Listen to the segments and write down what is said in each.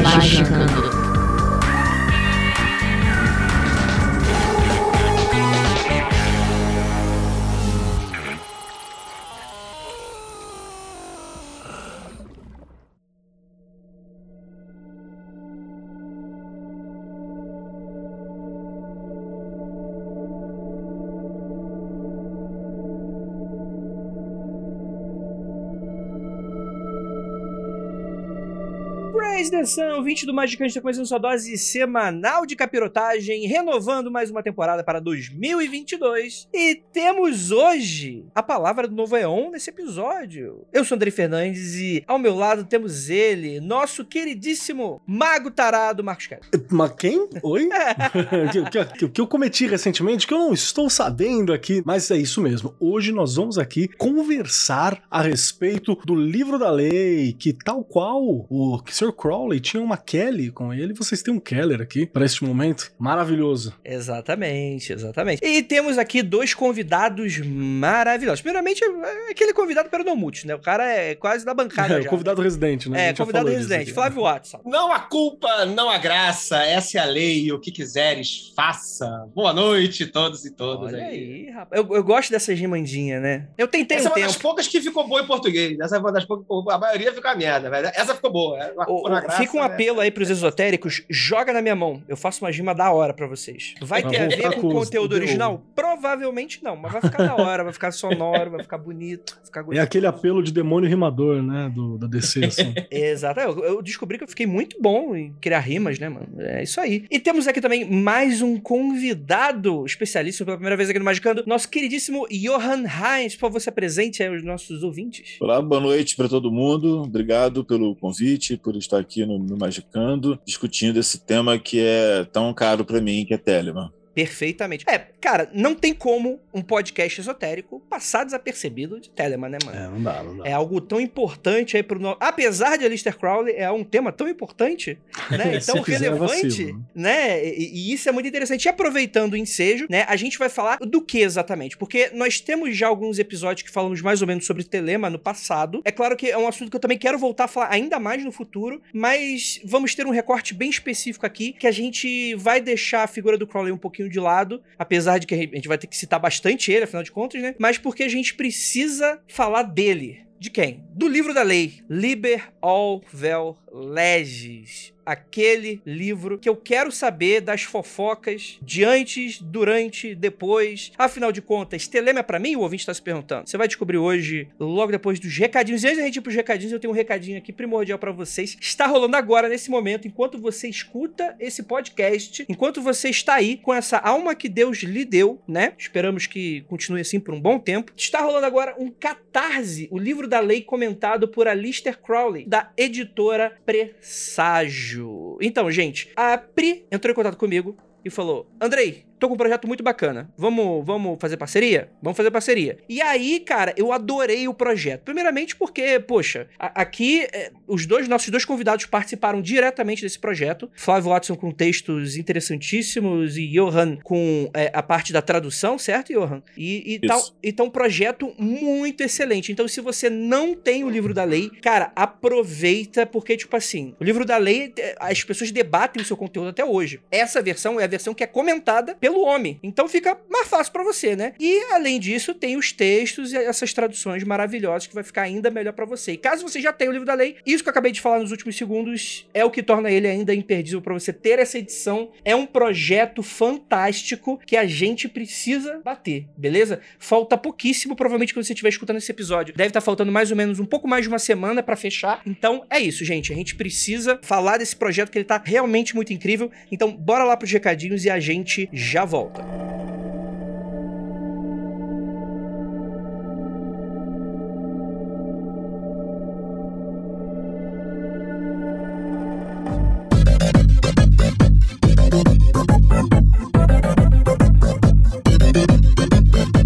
Magicando. Praise atenção, 20 do Magicante está começando sua dose semanal de capirotagem, renovando mais uma temporada para 2022. E temos hoje a palavra do novo Eon nesse episódio. Eu sou André Fernandes e ao meu lado temos ele, nosso queridíssimo mago tarado Marcos Castro. Mas quem? Oi? O que, que- que eu cometi recentemente que eu não estou sabendo aqui, mas é isso mesmo. Hoje nós vamos aqui conversar a respeito do livro da lei, que tal qual o Sr. Crowley tinha uma Kelly com ele, vocês têm um Keller aqui para este momento maravilhoso. Exatamente, exatamente. E temos aqui dois convidados maravilhosos. Primeiramente, é aquele convidado peronomute, né? O cara é quase da bancada É, o já. convidado residente, né? É, convidado residente. Flávio Watson. Não há culpa, não há graça, essa é a lei, o que quiseres, faça. Boa noite, todos e todas. Olha aí, rapaz. Eu, eu gosto dessas rimandinhas, né? Eu tentei Essa é um uma tempo. das poucas que ficou boa em português. Essa é uma das poucas. A maioria ficou uma merda, velho. Essa ficou boa. É uma Ô, fica um né? apelo aí pros esotéricos, joga na minha mão. Eu faço uma rima da hora pra vocês. Vai ter a ver com o conteúdo original? Provavelmente não, mas vai ficar da hora, vai ficar sonoro, vai ficar bonito, vai ficar É aquele apelo de demônio rimador, né? Do, da DC, assim. Exato. Eu, eu descobri que eu fiquei muito bom em criar rimas, né, mano? É isso aí. E temos aqui também mais um convidado especialista pela primeira vez aqui no Magicando, nosso queridíssimo Johan Heinz. Por favor, se apresente aí aos nossos ouvintes. Olá, boa noite para todo mundo. Obrigado pelo convite, por estar aqui no, no Magicando, discutindo esse tema que é tão caro para mim, que é Telemann. Perfeitamente. É, cara, não tem como um podcast esotérico passar desapercebido de Telemann, né, mano? É, não dá, não dá. É algo tão importante aí pro nosso. Apesar de Alistair Crowley, é um tema tão importante, né? Se Tão é relevante, vacilo, né? E, e isso é muito interessante. E aproveitando o ensejo, né? A gente vai falar do que exatamente? Porque nós temos já alguns episódios que falamos mais ou menos sobre Telema no passado. É claro que é um assunto que eu também quero voltar a falar ainda mais no futuro, mas vamos ter um recorte bem específico aqui que a gente vai deixar a figura do Crowley um pouquinho de lado, apesar de que a gente vai ter que citar bastante ele, afinal de contas, né? Mas porque a gente precisa falar dele. De quem? Do livro da lei. Liber all vel legis. Aquele livro que eu quero saber das fofocas de antes, durante, depois. Afinal de contas, Telema é pra mim? O ouvinte tá se perguntando. Você vai descobrir hoje, logo depois dos recadinhos. E antes da gente ir pros recadinhos, eu tenho um recadinho aqui primordial pra vocês. Está rolando agora, nesse momento, enquanto você escuta esse podcast, enquanto você está aí com essa alma que Deus lhe deu, né? Esperamos que continue assim por um bom tempo. Está rolando agora um Catarse, o livro da lei comentado por Alistair Crowley, da editora Presságio. Então, gente, a Pri entrou em contato comigo e falou: Andrei, tô com um projeto muito bacana. Vamos, vamos fazer parceria? Vamos fazer parceria. E aí, cara, eu adorei o projeto. Primeiramente porque, poxa, a- aqui é, os dois nossos dois convidados participaram diretamente desse projeto. Flávio Watson com textos interessantíssimos e Johan com é, a parte da tradução, certo, Johan? E, e, tá, e tá um projeto muito excelente. Então, se você não tem o livro da lei, cara, aproveita, porque, tipo assim, o livro da lei, é, as pessoas debatem o seu conteúdo até hoje. Essa versão é a versão que é comentada pelo homem. Então fica mais fácil pra você, né? E além disso, tem os textos e essas traduções maravilhosas que vai ficar ainda melhor pra você. E caso você já tenha o livro da lei, isso que eu acabei de falar nos últimos segundos é o que torna ele ainda imperdível pra você ter essa edição. É um projeto fantástico que a gente precisa bater, beleza? Falta pouquíssimo, provavelmente quando você estiver escutando esse episódio. Deve estar faltando mais ou menos um pouco mais de uma semana pra fechar. Então é isso, gente. A gente precisa falar desse projeto que ele tá realmente muito incrível. Então bora lá pros recadinhos e a gente já já volta.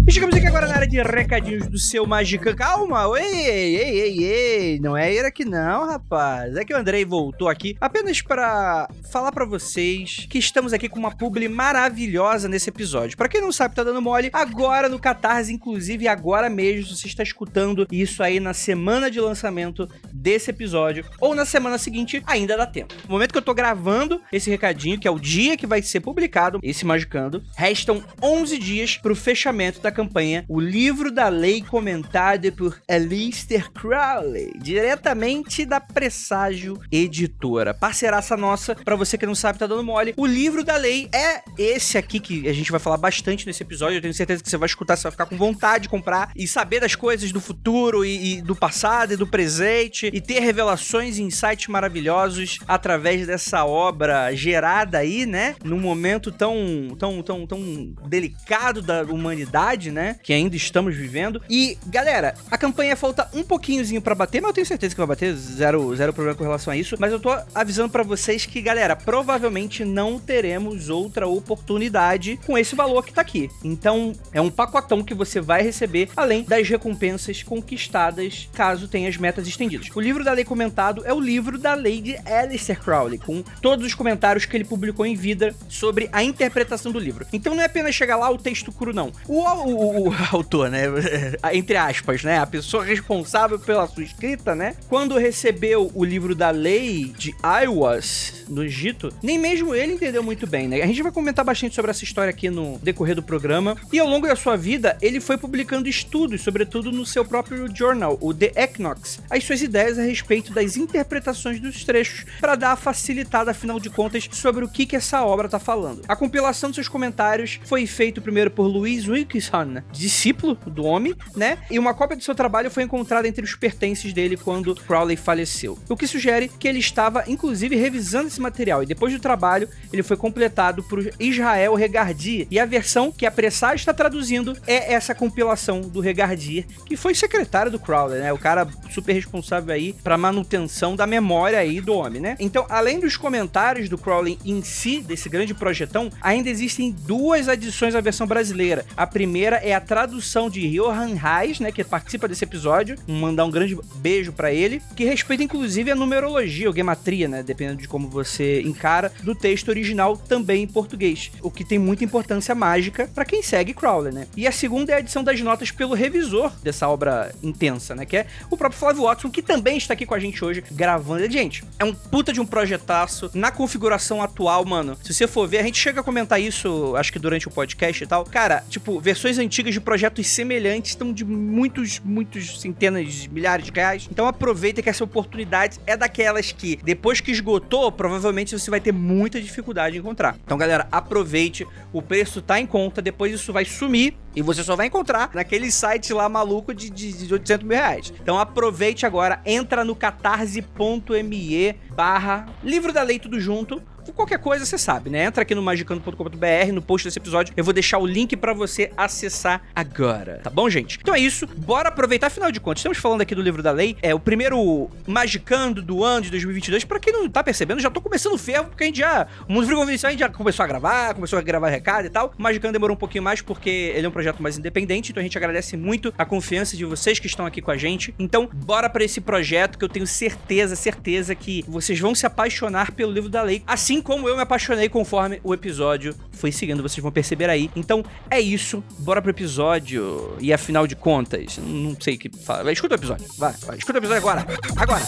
E chegamos aqui agora na recadinhos do seu Magican. Calma, ei, ei, ei, ei, não é ir aqui não, rapaz. É que o Andrei voltou aqui apenas para falar para vocês que estamos aqui com uma publi maravilhosa nesse episódio. Para quem não sabe, tá dando mole, agora no Catarse, inclusive agora mesmo, você está escutando isso aí na semana de lançamento desse episódio ou na semana seguinte, ainda dá tempo. No momento que eu tô gravando esse recadinho, que é o dia que vai ser publicado esse Magicando, restam 11 dias pro fechamento da campanha O Livro da Lei comentado por Alistair Crowley, diretamente da Presságio Editora. Parceiraça nossa, para você que não sabe, tá dando mole. O Livro da Lei é esse aqui que a gente vai falar bastante nesse episódio. Eu tenho certeza que você vai escutar, você vai ficar com vontade de comprar e saber das coisas do futuro e, e do passado e do presente e ter revelações e insights maravilhosos através dessa obra gerada aí, né? Num momento tão, tão, tão, tão delicado da humanidade, né? Que ainda estamos vivendo. E, galera, a campanha falta um pouquinhozinho para bater, mas eu tenho certeza que vai bater, zero, zero problema com relação a isso. Mas eu tô avisando para vocês que, galera, provavelmente não teremos outra oportunidade com esse valor que tá aqui. Então, é um pacotão que você vai receber, além das recompensas conquistadas caso tenha as metas estendidas. O livro da lei comentado é o livro da lei de Alistair Crowley, com todos os comentários que ele publicou em vida sobre a interpretação do livro. Então não é apenas chegar lá o texto cru, não. O, o, o, o autor, né? Entre aspas, né? A pessoa responsável pela sua escrita, né? Quando recebeu o livro da lei de Aiwas, no Egito, nem mesmo ele entendeu muito bem, né? A gente vai comentar bastante sobre essa história aqui no decorrer do programa. E ao longo da sua vida, ele foi publicando estudos, sobretudo no seu próprio journal, o The Equinox, as suas ideias a respeito das interpretações dos trechos, para dar a facilitada, afinal de contas, sobre o que, que essa obra tá falando. A compilação dos seus comentários foi feita primeiro por Louis Wilkinson, discípulo do homem, né? E uma cópia do seu trabalho foi encontrada entre os pertences dele quando Crowley faleceu. O que sugere que ele estava, inclusive, revisando esse material. E depois do trabalho, ele foi completado por Israel Regardier. E a versão que a Presságio está traduzindo é essa compilação do Regardier, que foi secretário do Crowley, né? O cara super responsável aí para manutenção da memória aí do homem, né? Então, além dos comentários do Crowley em si, desse grande projetão, ainda existem duas adições à versão brasileira. A primeira é a tradução de Johan Reis, né, que participa desse episódio, mandar um grande beijo para ele, que respeita inclusive a numerologia ou gematria, né, dependendo de como você encara, do texto original também em português, o que tem muita importância mágica para quem segue Crowley, né? E a segunda é a edição das notas pelo revisor dessa obra intensa, né, que é o próprio Flávio Watson, que também está aqui com a gente hoje gravando. Gente, é um puta de um projetaço na configuração atual, mano. Se você for ver, a gente chega a comentar isso, acho que durante o podcast e tal. Cara, tipo, versões antigas de projetos semelhantes estão de muitos, muitos centenas de milhares de reais. Então aproveita que essa oportunidade é daquelas que, depois que esgotou, provavelmente você vai ter muita dificuldade em encontrar. Então, galera, aproveite. O preço tá em conta, depois isso vai sumir e você só vai encontrar naquele site lá maluco de, de, de 800 mil reais. Então aproveite agora, entra no catarse.me barra livro da lei tudo junto qualquer coisa você sabe, né? Entra aqui no magicando.com.br, no post desse episódio, eu vou deixar o link para você acessar agora, tá bom, gente? Então é isso, bora aproveitar, afinal de contas, estamos falando aqui do livro da lei, é o primeiro Magicando do ano de 2022, para quem não tá percebendo, já tô começando o ferro, porque a gente já, o Mundo Free Convenção a gente já começou a gravar, começou a gravar recado e tal, Magicando demorou um pouquinho mais porque ele é um projeto mais independente, então a gente agradece muito a confiança de vocês que estão aqui com a gente, então bora para esse projeto que eu tenho certeza, certeza que vocês vão se apaixonar pelo livro da lei, assim como eu me apaixonei conforme o episódio foi seguindo, vocês vão perceber aí. Então é isso, bora pro episódio. E afinal de contas, não sei o que fala. Escuta o episódio, vai, vai, escuta o episódio agora. Agora.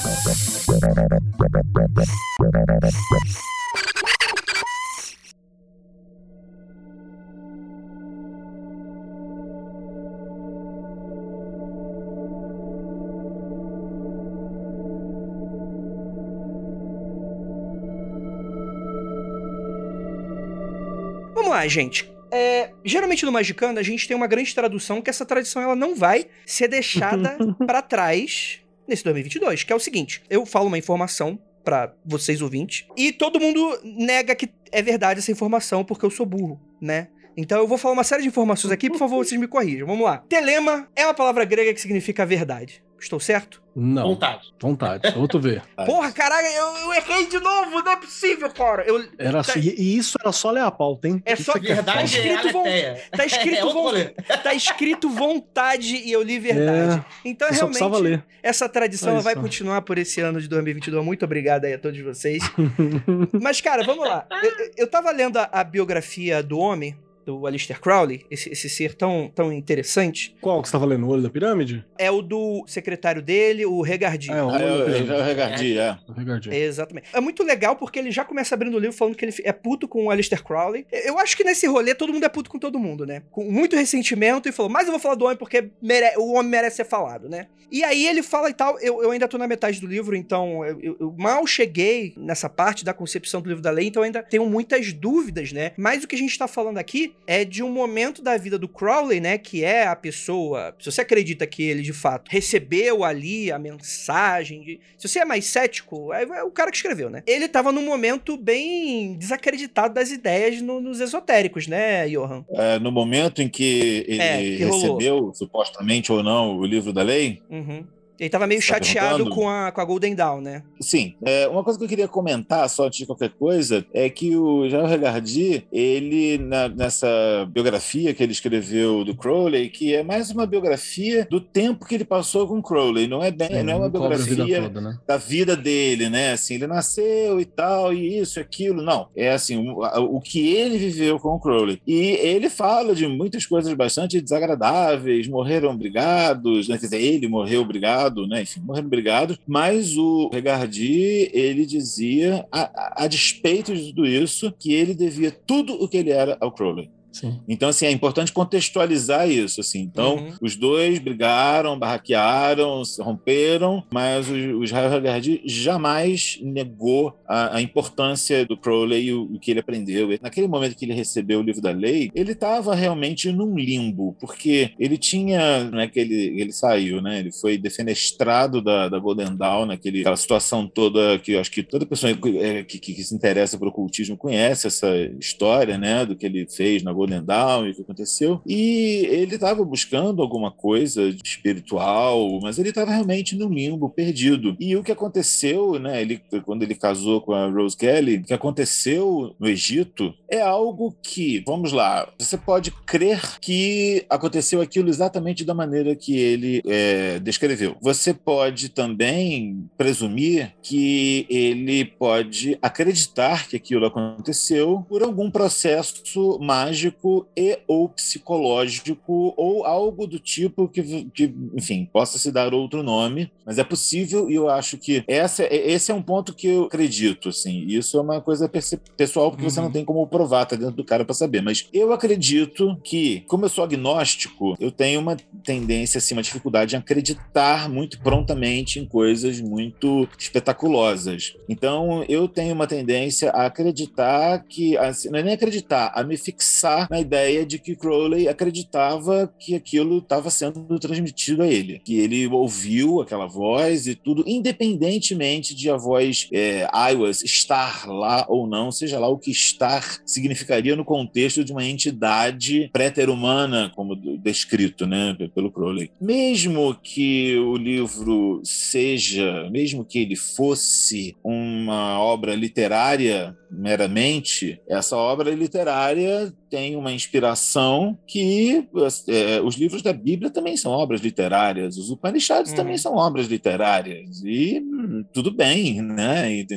Vamos lá, gente. É, geralmente no Magicando a gente tem uma grande tradução que essa tradição ela não vai ser deixada para trás nesse 2022, que é o seguinte: eu falo uma informação para vocês ouvintes e todo mundo nega que é verdade essa informação porque eu sou burro, né? Então eu vou falar uma série de informações aqui, por favor, vocês me corrijam. Vamos lá. Telema é uma palavra grega que significa verdade. Estou certo? Não. Vontade. Vontade. Outro ver. Porra, caralho, eu, eu errei de novo, não é possível, cara. Eu, Era Tá- e, isso era só ler a pauta, hein? É só- que é Verdade Tá é escrito von- aletheia. tá escrito É von- tá escrito vontade e eu li verdade. Então, Eu só precisava realmente, ler. essa tradição É vai continuar por esse ano de 2022. Muito obrigado aí a todos vocês. Mas, cara, vamos lá. Eu, eu- eu tava lendo a, a biografia do homem, do Aleister Crowley, esse, esse ser tão, tão interessante. Qual que você tava lendo? O Olho da Pirâmide? É o do secretário dele, o Regardi. É, o Ah, Pirâmide. já regardi, é. O Ricardinho. Exatamente. É muito legal porque ele já começa abrindo o livro falando que ele é puto com o Aleister Crowley. Eu acho que nesse rolê todo mundo é puto com todo mundo, né? Com muito ressentimento e falou, mas eu vou falar do homem porque mere- o homem merece ser falado, né? E aí ele fala e tal, eu, eu ainda tô na metade do livro, então eu, eu- eu mal cheguei nessa parte da concepção do livro da lei, então eu ainda tenho muitas dúvidas, né? Mas o que a gente tá falando aqui é de um momento da vida do Crowley, né? Que é a pessoa. Se você acredita que ele de fato recebeu ali a mensagem. De, se você é mais cético, é, é o cara que escreveu, né? Ele tava num momento bem desacreditado das ideias no- nos esotéricos, né, Johan? É, no momento em que ele É, que rolou. recebeu, supostamente ou não, o livro da lei, Uhum. Ele tava meio tá chateado perguntando? com a, com a Golden Dawn, né? Sim, é, uma coisa que eu queria comentar, só antes de qualquer coisa, é que o Jean Regardi, ele, na- nessa biografia que ele escreveu do Crowley, que é mais uma biografia do tempo que ele passou com Crowley, não é, bem, não é uma Cobre a vida biografia toda, né? da vida dele, né? Assim, ele nasceu e tal, e isso, aquilo. Não. É assim, o, o que ele viveu com o Crowley. E ele fala de muitas coisas bastante desagradáveis, morreram brigados, né? Quer dizer, ele morreu brigado, né? Enfim, morreram brigados. Mas o Regardi, ele dizia, a, a- a despeito de tudo isso, que ele devia tudo o que ele era ao Crowley. Sim. Então, assim, é importante contextualizar isso, assim. Então, Uhum. os dois brigaram, barraquearam, se romperam, mas o, o Israel Hagardi jamais negou a, a importância do Crowley e o, o que ele aprendeu. Naquele momento que ele recebeu o livro da lei, ele estava realmente num limbo, porque ele tinha, não é que ele, ele saiu, né? Ele foi defenestrado da, da Golden Dawn, naquele, aquela situação toda que eu acho que toda pessoa que, é, que, que se interessa por ocultismo conhece essa história, né? Do que ele fez na Golden Dawn e o que aconteceu. E ele estava buscando alguma coisa espiritual, mas ele estava realmente no limbo, perdido. E o que aconteceu, né? Ele, quando ele casou com a Rose Kelly, o que aconteceu no Egito é algo que, vamos lá, você pode crer que aconteceu aquilo exatamente da maneira que ele é, descreveu. Você pode também presumir que ele pode acreditar que aquilo aconteceu por algum processo mágico e ou psicológico ou algo do tipo que, que, enfim, possa se dar outro nome, mas é possível e eu acho que essa, esse é um ponto que eu acredito, assim. Isso é uma coisa pessoal porque você Uhum. não tem como provar, tá dentro do cara para saber, mas eu acredito que, como eu sou agnóstico, eu tenho uma tendência, assim, uma dificuldade em acreditar muito prontamente em coisas muito espetaculosas. Então, eu tenho uma tendência a acreditar que, assim, não é nem acreditar, a me fixar na ideia de que Crowley acreditava que aquilo estava sendo transmitido a ele, que ele ouviu aquela voz e tudo, independentemente de a voz é, I was estar lá ou não, seja lá o que estar significaria no contexto de uma entidade pré-humana, como descrito, né, pelo Crowley. Mesmo que o livro seja, mesmo que ele fosse uma obra literária meramente, essa obra literária tem uma inspiração que é, os livros da Bíblia também são obras literárias, os Upanishads Uhum. também são obras literárias e tudo bem, né? E,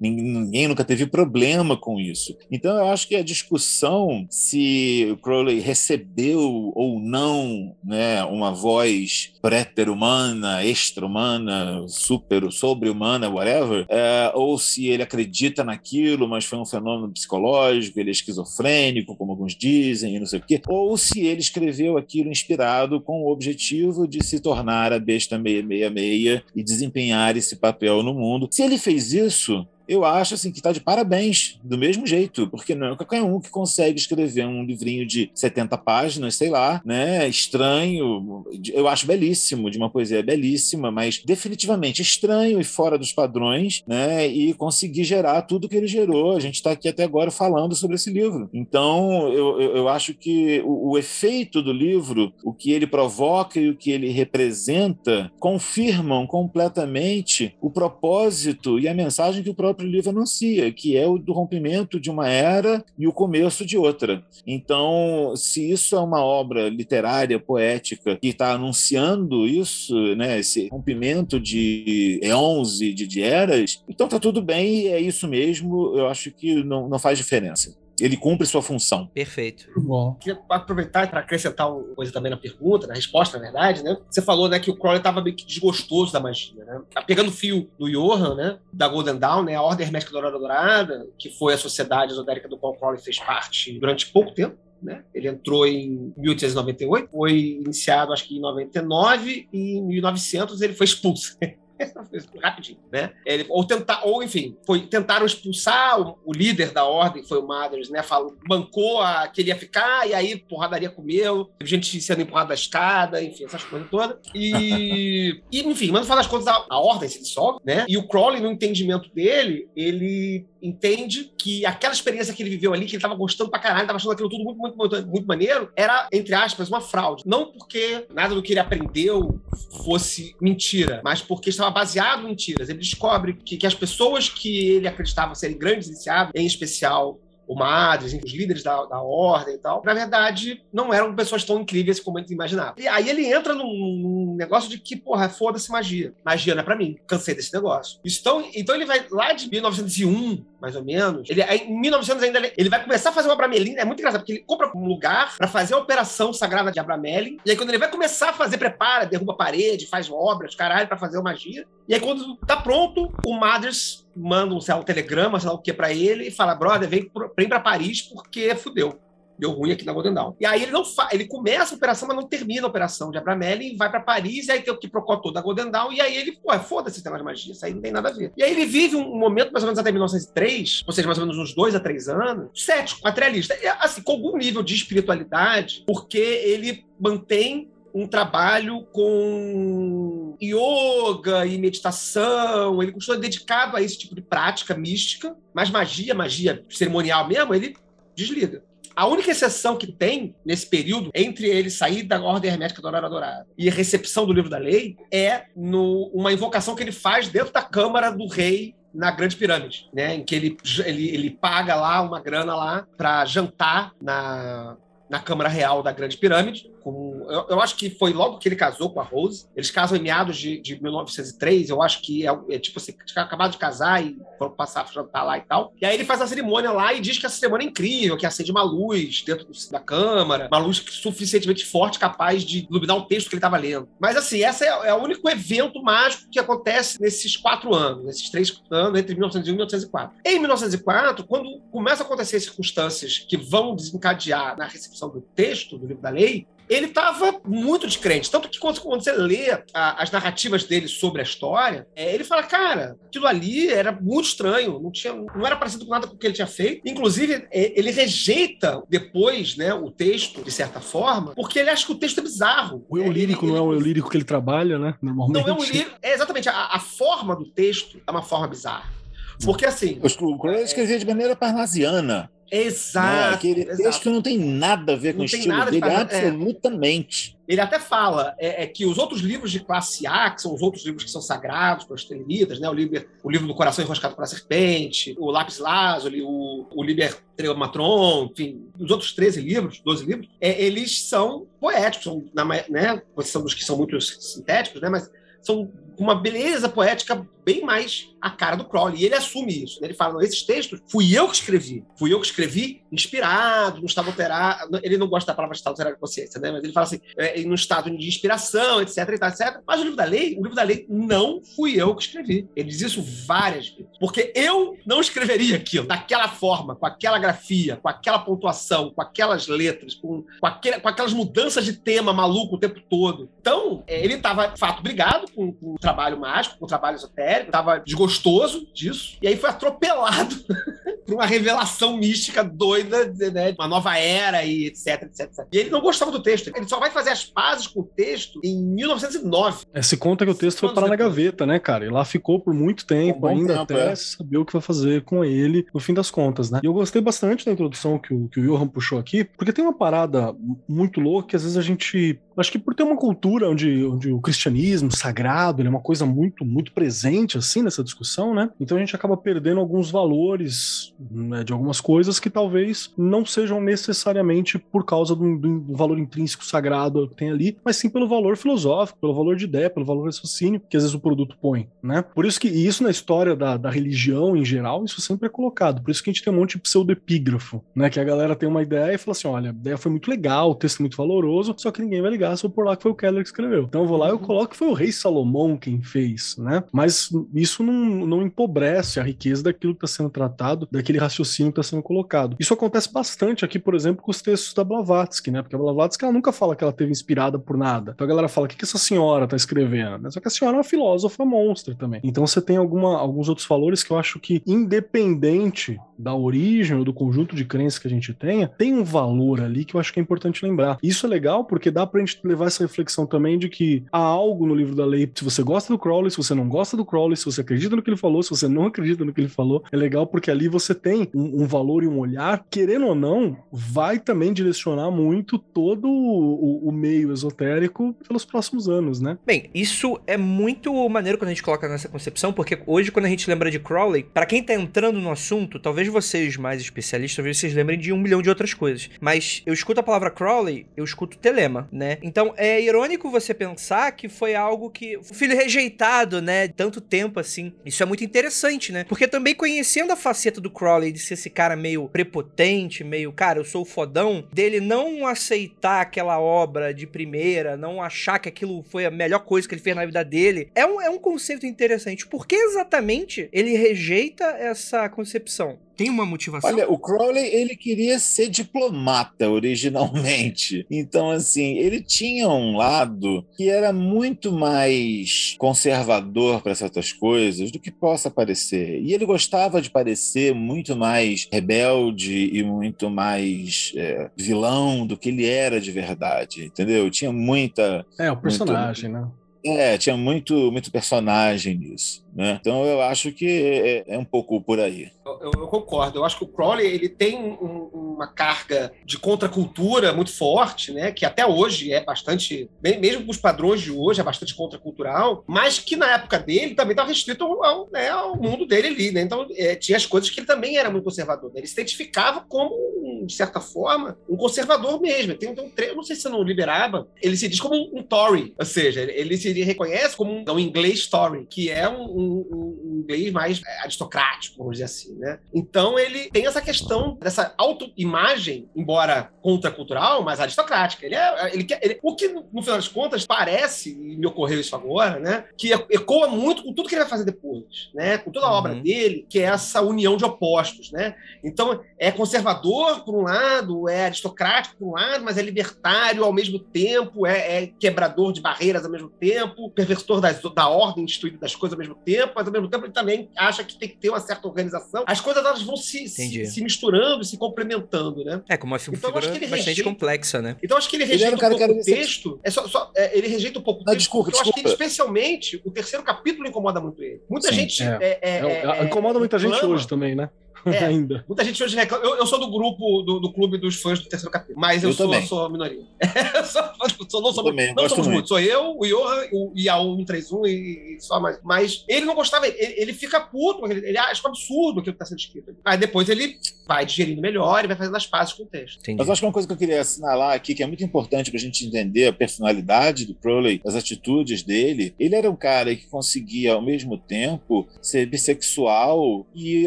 ninguém nunca teve problema com isso. Então eu acho que a discussão se Crowley recebeu ou não, né, uma voz pré-humana, extra-humana, super, sobre-humana, whatever, é, ou se ele acredita naquilo, mas foi um fenômeno psicológico, ele é esquizofrênico, como alguns dizem, e não sei o quê, ou se ele escreveu aquilo inspirado com o objetivo de se tornar a besta 666 e desempenhar esse papel no mundo. Se ele fez isso, eu acho assim que tá de parabéns, do mesmo jeito, porque não é qualquer um que consegue escrever um livrinho de 70 páginas, sei lá, né? Estranho, eu acho belíssimo, de uma poesia belíssima, mas definitivamente estranho e fora dos padrões, né? E conseguir gerar tudo que ele gerou. A gente está aqui até agora falando sobre esse livro. Então, eu, eu, eu acho que o, o efeito do livro, o que ele provoca e o que ele representa, confirmam completamente o propósito e a mensagem que o próprio livro anuncia, que é o do rompimento de uma era e o começo de outra. Então, se isso é uma obra literária, poética, que está anunciando isso, né, esse rompimento de éons e de, eras, então está tudo bem é isso mesmo. Eu acho que não, não faz diferença ele cumpre sua função. Perfeito. Bom. Queria aproveitar para acrescentar uma coisa também na pergunta, na resposta, na verdade, né? Você falou, né, que o Crowley estava meio que desgostoso da magia, né? Tá pegando o fio do Johan, né, da Golden Dawn, né, a Ordem Hermética Dourada Dourada, que foi a sociedade esotérica do qual Crowley fez parte durante pouco tempo. Né? Ele entrou em 1898, foi iniciado acho que em 99 e em 1900 ele foi expulso. rapidinho, né? Ele, ou tentar, ou enfim, foi, tentaram expulsar o, o, líder da ordem, foi o Mathers, né? Falou, bancou a que ele ia ficar, e aí porradaria comeu, gente sendo empurrada da escada, enfim, essas coisas todas. E, e enfim, mas no final das contas, a, a ordem se dissolve, né? E o Crowley, no entendimento dele, ele entende que aquela experiência que ele viveu ali, que ele tava gostando pra caralho, tava achando aquilo tudo muito, muito, muito, muito maneiro, era, entre aspas, uma fraude. Não porque nada do que ele aprendeu fosse mentira, mas porque estava baseado em mentiras. Ele descobre que, que as pessoas que ele acreditava serem grandes iniciados, em especial o Madres, os líderes da, da ordem e tal, na verdade, não eram pessoas tão incríveis como ele imaginava. E aí ele entra num, num negócio de que, porra, foda-se magia. Magia não é pra mim. Cansei desse negócio. Então, então ele vai lá de 1901, mais ou menos. Ele, em 1900 ainda ele vai começar a fazer o Abramelin. É muito engraçado, porque ele compra um lugar para fazer a operação sagrada de Abramelin. E aí, quando ele vai começar a fazer, prepara, derruba a parede, faz obras, caralho, para fazer a magia. E aí, quando tá pronto, o Madres manda um, telegrama, sei lá o que, para ele e fala: brother, vem, vem para Paris porque fudeu deu ruim aqui na Golden Dawn. E aí ele não fa... ele começa a operação, mas não termina a operação de Abramelin, vai para Paris, e aí tem o que procura toda a Golden Dawn, e aí ele, pô, é foda esse tema de magia, isso aí não tem nada a ver. E aí ele vive um momento, mais ou menos até 1903, ou seja, mais ou menos uns dois a três anos, cético, materialista, assim, com algum nível de espiritualidade, porque ele mantém um trabalho com yoga e meditação. Ele continua dedicado a esse tipo de prática mística, mas magia, magia cerimonial mesmo, ele desliga. A única exceção que tem nesse período entre ele sair da ordem hermética do Horário Dourado e a recepção do livro da lei é no, uma invocação que ele faz dentro da Câmara do Rei na Grande Pirâmide, né? Em que ele, ele, ele paga lá uma grana lá para jantar na, na Câmara Real da Grande Pirâmide com. Eu, eu, acho que foi logo que ele casou com a Rose. Eles casam em meados de, de 1903. Eu acho que é, é tipo assim, acabado de casar e foram passar a jantar lá e tal. E aí ele faz a cerimônia lá e diz que a cerimônia é incrível, que acende uma luz dentro da câmara, uma luz suficientemente forte, capaz de iluminar o texto que ele estava lendo. Mas assim, esse é, é, o único evento mágico que acontece nesses quatro anos, nesses três anos, entre 1901 e 1904. Em 1904, quando começam a acontecer circunstâncias que vão desencadear na recepção do texto do livro da lei, ele estava muito descrente. Tanto que quando, quando você lê a, as narrativas dele sobre a história, é, ele fala, cara, aquilo ali era muito estranho, não, tinha, não era parecido com nada com o que ele tinha feito. Inclusive, é, ele rejeita depois né, o texto, de certa forma, porque ele acha que o texto é bizarro. O eu lírico ele, não é o eu lírico que ele trabalha, né? Normalmente. Não é o lírico. É exatamente. A, a forma do texto é uma forma bizarra. Porque assim. O Crowley escrevia de maneira parnasiana. Exato. Né? Aquele exato. texto não tem nada a ver com não o estilo dele, de absolutamente. É. Ele até fala é, é, que os outros livros de classe A, que são os outros livros que são sagrados para os telemitas, né? o, livro, o livro do Coração Enroscado para a Serpente, o Lápis Lazuli, o, o Liber Treomatron, enfim, os outros 13 livros, 12 livros, é, eles são poéticos, são, na, né? são dos que são muito sintéticos, né? mas são uma beleza poética bem mais a cara do Crowley. E ele assume isso. Né? Ele fala: esses textos fui eu que escrevi. Fui eu que escrevi inspirado, no estado alterado. Ele não gosta da palavra estado alterado de consciência, né? mas ele fala assim: é, no estado de inspiração, etc, etc. Mas o livro da lei, o livro da lei não fui eu que escrevi. Ele diz isso várias vezes. Porque eu não escreveria aquilo daquela forma, com aquela grafia, com aquela pontuação, com aquelas letras, com, com, com aquelas mudanças de tema maluco o tempo todo. Então, é, ele estava, de fato, brigado com, com o trabalho mágico, com o trabalho esotérico, estava desgostoso disso, e aí foi atropelado por uma revelação mística doida, né? Uma nova era e etc, etc, etc. E ele não gostava do texto. Ele só vai fazer as pazes com o texto em 1909. É, se conta que o texto foi parar na gaveta, né, cara? E lá ficou por muito tempo, um ainda tempo, até é. saber o que vai fazer com ele, no fim das contas, né? E eu gostei bastante da introdução que o, que o Johan puxou aqui, porque tem uma parada muito louca que às vezes a gente Acho que por ter uma cultura onde, onde o cristianismo sagrado é uma coisa muito, muito presente, assim, nessa discussão, né? Então a gente acaba perdendo alguns valores né, de algumas coisas que talvez não sejam necessariamente por causa do, do, valor intrínseco sagrado que tem ali, mas sim pelo valor filosófico, pelo valor de ideia, pelo valor raciocínio que às vezes o produto põe, né? Por isso que isso na história da, da religião em geral, isso sempre é colocado. Por isso que a gente tem um monte de pseudoepígrafo, né? Que a galera tem uma ideia e fala assim: olha, a ideia foi muito legal, o texto é muito valoroso, só que ninguém vai ligar se eu por lá que foi o Keller que escreveu. Então eu vou lá e eu uhum. coloco que foi o rei Salomão quem fez, né? Mas isso não, não empobrece a riqueza daquilo que está sendo tratado, daquele raciocínio que está sendo colocado. Isso acontece bastante aqui, por exemplo, com os textos da Blavatsky, né? Porque a Blavatsky ela nunca fala que ela teve inspirada por nada. Então a galera fala: o que, que essa senhora está escrevendo? Só que a senhora é uma filósofa monstra também. Então você tem alguma, alguns outros valores que eu acho que, independente da origem ou do conjunto de crenças que a gente tenha, tem um valor ali que eu acho que é importante lembrar. Isso é legal porque dá pra gente levar essa reflexão também de que há algo no livro da lei, se você gosta do Crowley, se você não gosta do Crowley, se você acredita no que ele falou, se você não acredita no que ele falou, é legal porque ali você tem um, um valor e um olhar, querendo ou não, vai também direcionar muito todo o, o, meio esotérico pelos próximos anos, né? Bem, isso é muito maneiro quando a gente coloca nessa concepção, porque hoje quando a gente lembra de Crowley, para quem tá entrando no assunto, talvez vocês mais especialistas, talvez vocês lembrem de um milhão de outras coisas, mas eu escuto a palavra Crowley, eu escuto telema, né? Então é irônico você pensar que foi algo que o filho rejeitado, né, tanto tempo assim. Isso é muito interessante, né? Porque também conhecendo a faceta do Crowley de ser esse cara meio prepotente, meio, cara, eu sou o fodão, dele não aceitar aquela obra de primeira, não achar que aquilo foi a melhor coisa que ele fez na vida dele, é um, é um conceito interessante. Por que exatamente ele rejeita essa concepção? Tem uma motivação? Olha, o Crowley, ele queria ser diplomata originalmente. Então, assim, ele tinha um lado que era muito mais conservador para certas coisas do que possa parecer. E ele gostava de parecer muito mais rebelde e muito mais é, vilão do que ele era de verdade, entendeu? Tinha muita. É, o personagem, muito... né? É, tinha muito, muito personagem nisso. Né? Então eu acho que é, é um pouco por aí. Eu, eu, concordo. Eu acho que o Crowley ele tem um, uma carga de contracultura muito forte, né? que até hoje é bastante, mesmo com os padrões de hoje, é bastante contracultural, mas que na época dele também estava restrito ao, né, ao, mundo dele ali. Né? Então é, tinha as coisas que ele também era muito conservador. Né? Ele se identificava como, de certa forma, um conservador mesmo. Tem, tem um não sei se não liberava, ele se diz como um, um Tory, ou seja, ele se reconhece como um, um inglês Tory, que é um, um um, inglês mais é, aristocrático, vamos dizer assim, né? Então ele tem essa questão dessa autoimagem, embora contracultural, mas aristocrática. Ele é, ele quer, ele, o que no final das contas parece, e me ocorreu isso agora, né? Que ecoa muito com tudo que ele vai fazer depois, né? Com toda a uhum. obra dele, que é essa união de opostos, né? Então é conservador por um lado, é aristocrático por um lado, mas é libertário ao mesmo tempo, é, é quebrador de barreiras ao mesmo tempo, perversor das, da ordem instituída das coisas ao mesmo tempo tempo, mas ao mesmo tempo ele também acha que tem que ter uma certa organização. As coisas elas vão se, se, se, misturando, se complementando, né? É, como uma figura então, bastante rejeita... complexa, né? Então acho que ele rejeita ele um, um pouco o texto. É só, só é, ele rejeita um pouco o texto. Desculpa, desculpa. Eu acho que ele, especialmente, o terceiro capítulo incomoda muito ele. Muita Sim, gente. É. É, é, é incomoda muita gente hoje também, né? É, ainda. Muita gente hoje reclama. Eu, eu sou do grupo, do, do, clube dos fãs do terceiro capítulo, mas eu, eu sou, sou a minoria. sou, sou, não somos, também, não somos muitos. Sou eu, o Johan, o IA131 e, e só mais. Mas ele não gostava, ele, ele fica puto, ele, ele acha um absurdo aquilo que está sendo escrito. Aí depois ele vai digerindo melhor e vai fazendo as pazes com o texto. Entendi. Mas eu acho que uma coisa que eu queria assinalar aqui, que é muito importante para a gente entender a personalidade do Crowley, as atitudes dele, ele era um cara que conseguia, ao mesmo tempo, ser bissexual e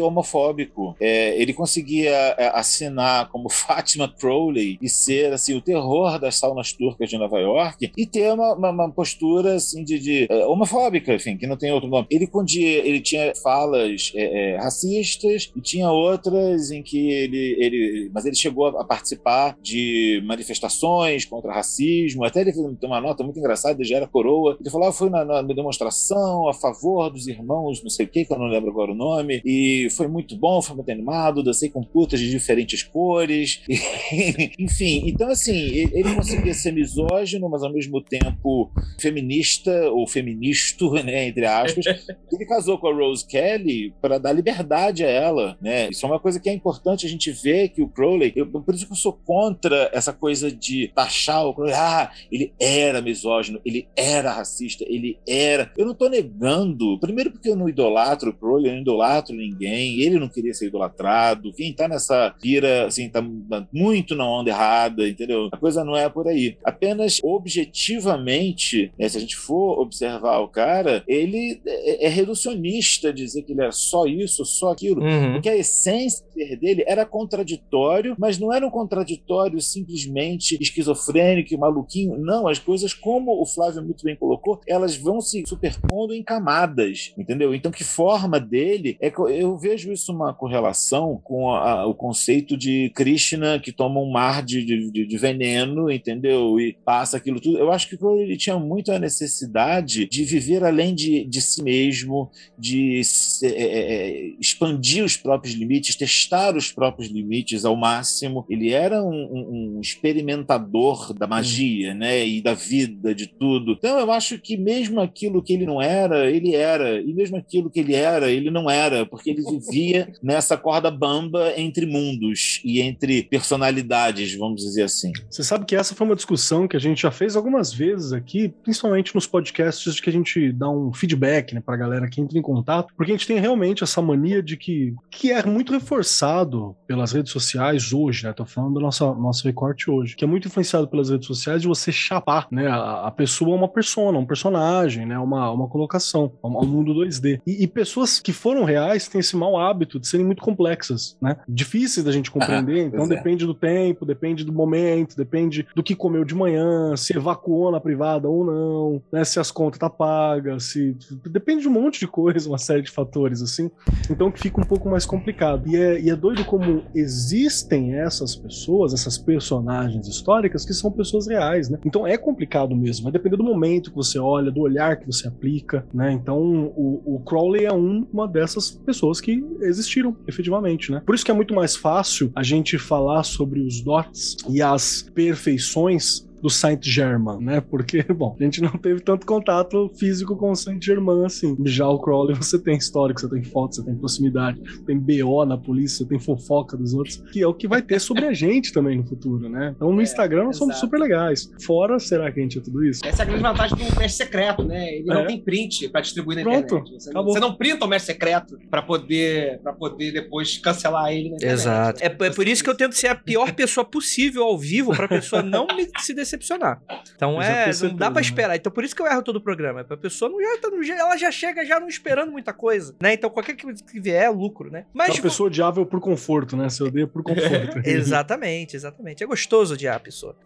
homofóbico branco, é, ele conseguia é, assinar como Fatima Crowley e ser assim o terror das saunas turcas de Nova York e ter uma, uma, uma postura assim de, de é, homofóbica, enfim, que não tem outro nome. Ele, ele tinha falas é, é, racistas e tinha outras em que ele, ele, mas ele chegou a participar de manifestações contra racismo. Até ele fez uma nota muito engraçada, ele já era coroa. Ele falou: ah, foi na, na demonstração a favor dos irmãos, não sei o que, que eu não lembro agora o nome, e foi muito bom, foi muito animado, dancei com putas de diferentes cores. Enfim, então assim, ele conseguia ser misógino, mas ao mesmo tempo feminista ou feministo, né, entre aspas. Ele casou com a Rose Kelly para dar liberdade a ela, né? Isso é uma coisa que é importante a gente ver que o Crowley, eu, por isso que eu sou contra essa coisa de taxar o Crowley, ah, ele era misógino, ele era racista, ele era. Eu não tô negando, primeiro porque eu não idolatro o Crowley, eu não idolatro ninguém, ele não queria ser idolatrado. Quem tá nessa pira, assim, tá muito na onda errada, entendeu? A coisa não é por aí. Apenas objetivamente, né, se a gente for observar o cara, ele é, é reducionista dizer que ele era só isso, só aquilo, uhum. porque a essência dele era contraditório, mas não era um contraditório simplesmente esquizofrênico e maluquinho. Não, as coisas, como o Flávio muito bem colocou, elas vão se superpondo em camadas, entendeu? Então, que forma dele é que eu vejo isso uma correlação com a, o conceito de Krishna que toma um mar de, de, de, veneno, entendeu? E passa aquilo tudo. Eu acho que ele tinha muito a necessidade de viver além de, de si mesmo, de é, é, é, expandir os próprios limites, testar os próprios limites ao máximo. Ele era um, um experimentador da magia, né? E da vida, de tudo. Então eu acho que mesmo aquilo que ele não era, ele era. E mesmo aquilo que ele era, ele não era, porque ele vivia nessa corda bamba entre mundos e entre personalidades, vamos dizer assim. Você sabe que essa foi uma discussão que a gente já fez algumas vezes aqui, principalmente nos podcasts de que a gente dá um feedback, né, pra galera que entra em contato, porque a gente tem realmente essa mania de que, que é muito reforçado pelas redes sociais hoje, né, tô falando do nosso, nosso recorte hoje, que é muito influenciado pelas redes sociais de você chapar, né, a, a pessoa uma persona, um personagem, né, uma, uma colocação, um, um mundo 2D. E, e, pessoas que foram reais têm esse mau hábito de serem muito complexas, né, difíceis da gente compreender, ah, então é. depende do tempo, depende do momento, depende do que comeu de manhã, se evacuou na privada ou não, né, se as contas tá pagas, se depende de um monte de coisa, uma série de fatores assim. Então que fica um pouco mais complicado. E é, e é doido como existem essas pessoas, essas personagens históricas que são pessoas reais, né? Então é complicado mesmo. Vai depender do momento que você olha, do olhar que você aplica, né? Então o, o Crowley é um, uma dessas pessoas que existiram efetivamente, né? Por isso que é muito mais fácil a gente falar sobre os dots e as perfeições do Saint-Germain, né? Porque, bom, a gente não teve tanto contato físico com o Saint-Germain assim. Já o Crowley você tem histórico, você tem foto, você tem proximidade, tem BO na polícia, você tem fofoca dos outros, que é o que vai ter sobre a gente também no futuro, né? Então no é, Instagram nós somos super legais. Fora, será que a gente é tudo isso? Essa é a grande vantagem do mestre secreto, né? Ele é. não tem print para distribuir na Pronto, internet. Você, acabou. Não, você não printa o mestre secreto para poder, pra poder depois cancelar ele na internet. Exato. É, é por isso que eu tento ser a pior pessoa possível ao vivo pra pessoa não me, se decepcionar. Então é, não dá para né? esperar. Então por isso que eu erro todo o programa. É pra pessoa não já, tá ela já chega já não esperando muita coisa, né? Então qualquer que vier é lucro, né? Mas é uma pessoa odiável por conforto, né? Você odeia por conforto. exatamente, exatamente. É gostoso odiar a pessoa.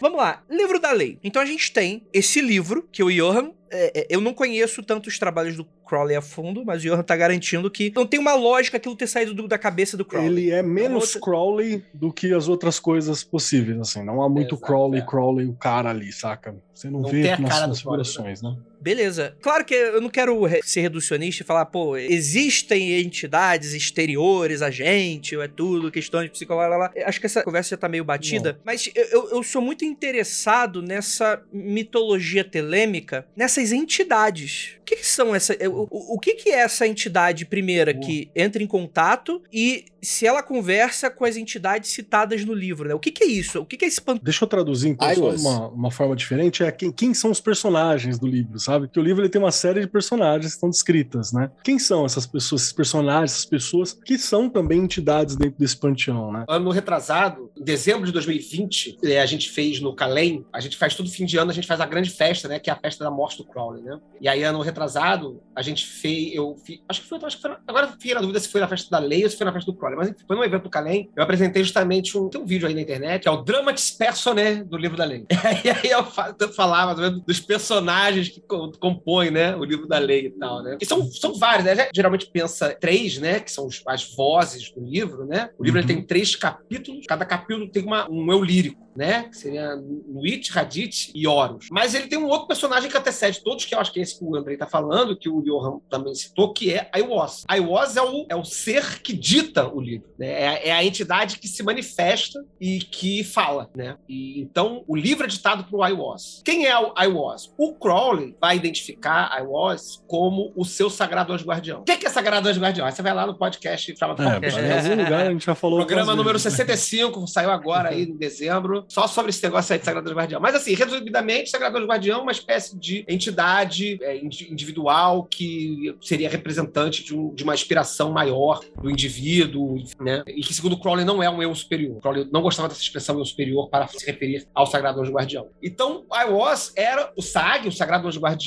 Vamos lá, livro da lei. Então a gente tem esse livro que o Johan é, é, eu não conheço tanto os trabalhos do Crowley a fundo, mas o Johan tá garantindo que não tem uma lógica aquilo ter saído do, da cabeça do Crowley. Ele é menos outra... Crowley do que as outras coisas possíveis, assim. Não há muito Crowley, é. Crowley, o cara ali, saca? Você não, não vê nas configurações, né? Beleza. Claro que eu não quero ser reducionista e falar, pô, existem entidades exteriores a gente, ou é tudo questão de psicologia. Acho que essa conversa já tá meio batida, não. mas eu, eu sou muito interessado nessa mitologia telêmica, nessas entidades. O que, que são essa? O, o, que, que é essa entidade primeira que entra em contato e se ela conversa com as entidades citadas no livro, né? O que, que é isso? O que, que é esse Deixa eu traduzir então de uma, uma forma diferente. É quem, quem são os personagens do livro, sabe? Que o livro ele tem uma série de personagens que estão descritas, né? Quem são essas pessoas, esses personagens, essas pessoas que são também entidades dentro desse panteão, né? Ano retrasado, em dezembro de 2020, é, a gente fez no Calem, a gente faz todo fim de ano, a gente faz a grande festa, né? Que é a festa da morte do Crowley, né? E aí, ano retrasado, a gente fez, eu acho que foi, acho que foi, agora fiquei na dúvida se foi na festa da Lei ou se foi na festa do Crowley, mas foi num evento do Calem, eu apresentei justamente um, tem um vídeo aí na internet, que é o Dramatis Personae do livro da Lei. E aí eu falava dos personagens que compõem, né, o livro da Lei e tal, né? E são, são vários, né? Geralmente pensa três, né, que são as vozes do livro, né? O livro uhum. tem três capítulos, cada capítulo tem uma, um eu lírico né? Que seria Nuit, Radit e Horus. Mas ele tem um outro personagem que antecede todos, que eu acho que é esse que o Andrei tá falando, que o Johan também citou, que é Aiwas. Aiwas é o, é o ser que dita o livro, né? É, é, a entidade que se manifesta e que fala, né? E, então, o livro é ditado por Aiwas. Quem é o Aiwas? O Crowley vai identificar Aiwas como o seu sagrado anjo guardião. O que é, que é sagrado anjo guardião? Aí você vai lá no podcast fala é, Em algum lugar a gente já falou. Programa número 65, saiu agora aí em dezembro só sobre esse negócio aí de Sagrado Guardião. Mas, assim, resumidamente, Sagrado Guardião é uma espécie de entidade é, individual que seria representante de, um, de, uma inspiração maior do indivíduo, né? E que, segundo Crowley, não é um eu superior. Crowley não gostava dessa expressão eu superior para se referir ao Sagrado Anjo Guardião. Então, I Was era o SAG, o Sagrado Anjo Guardião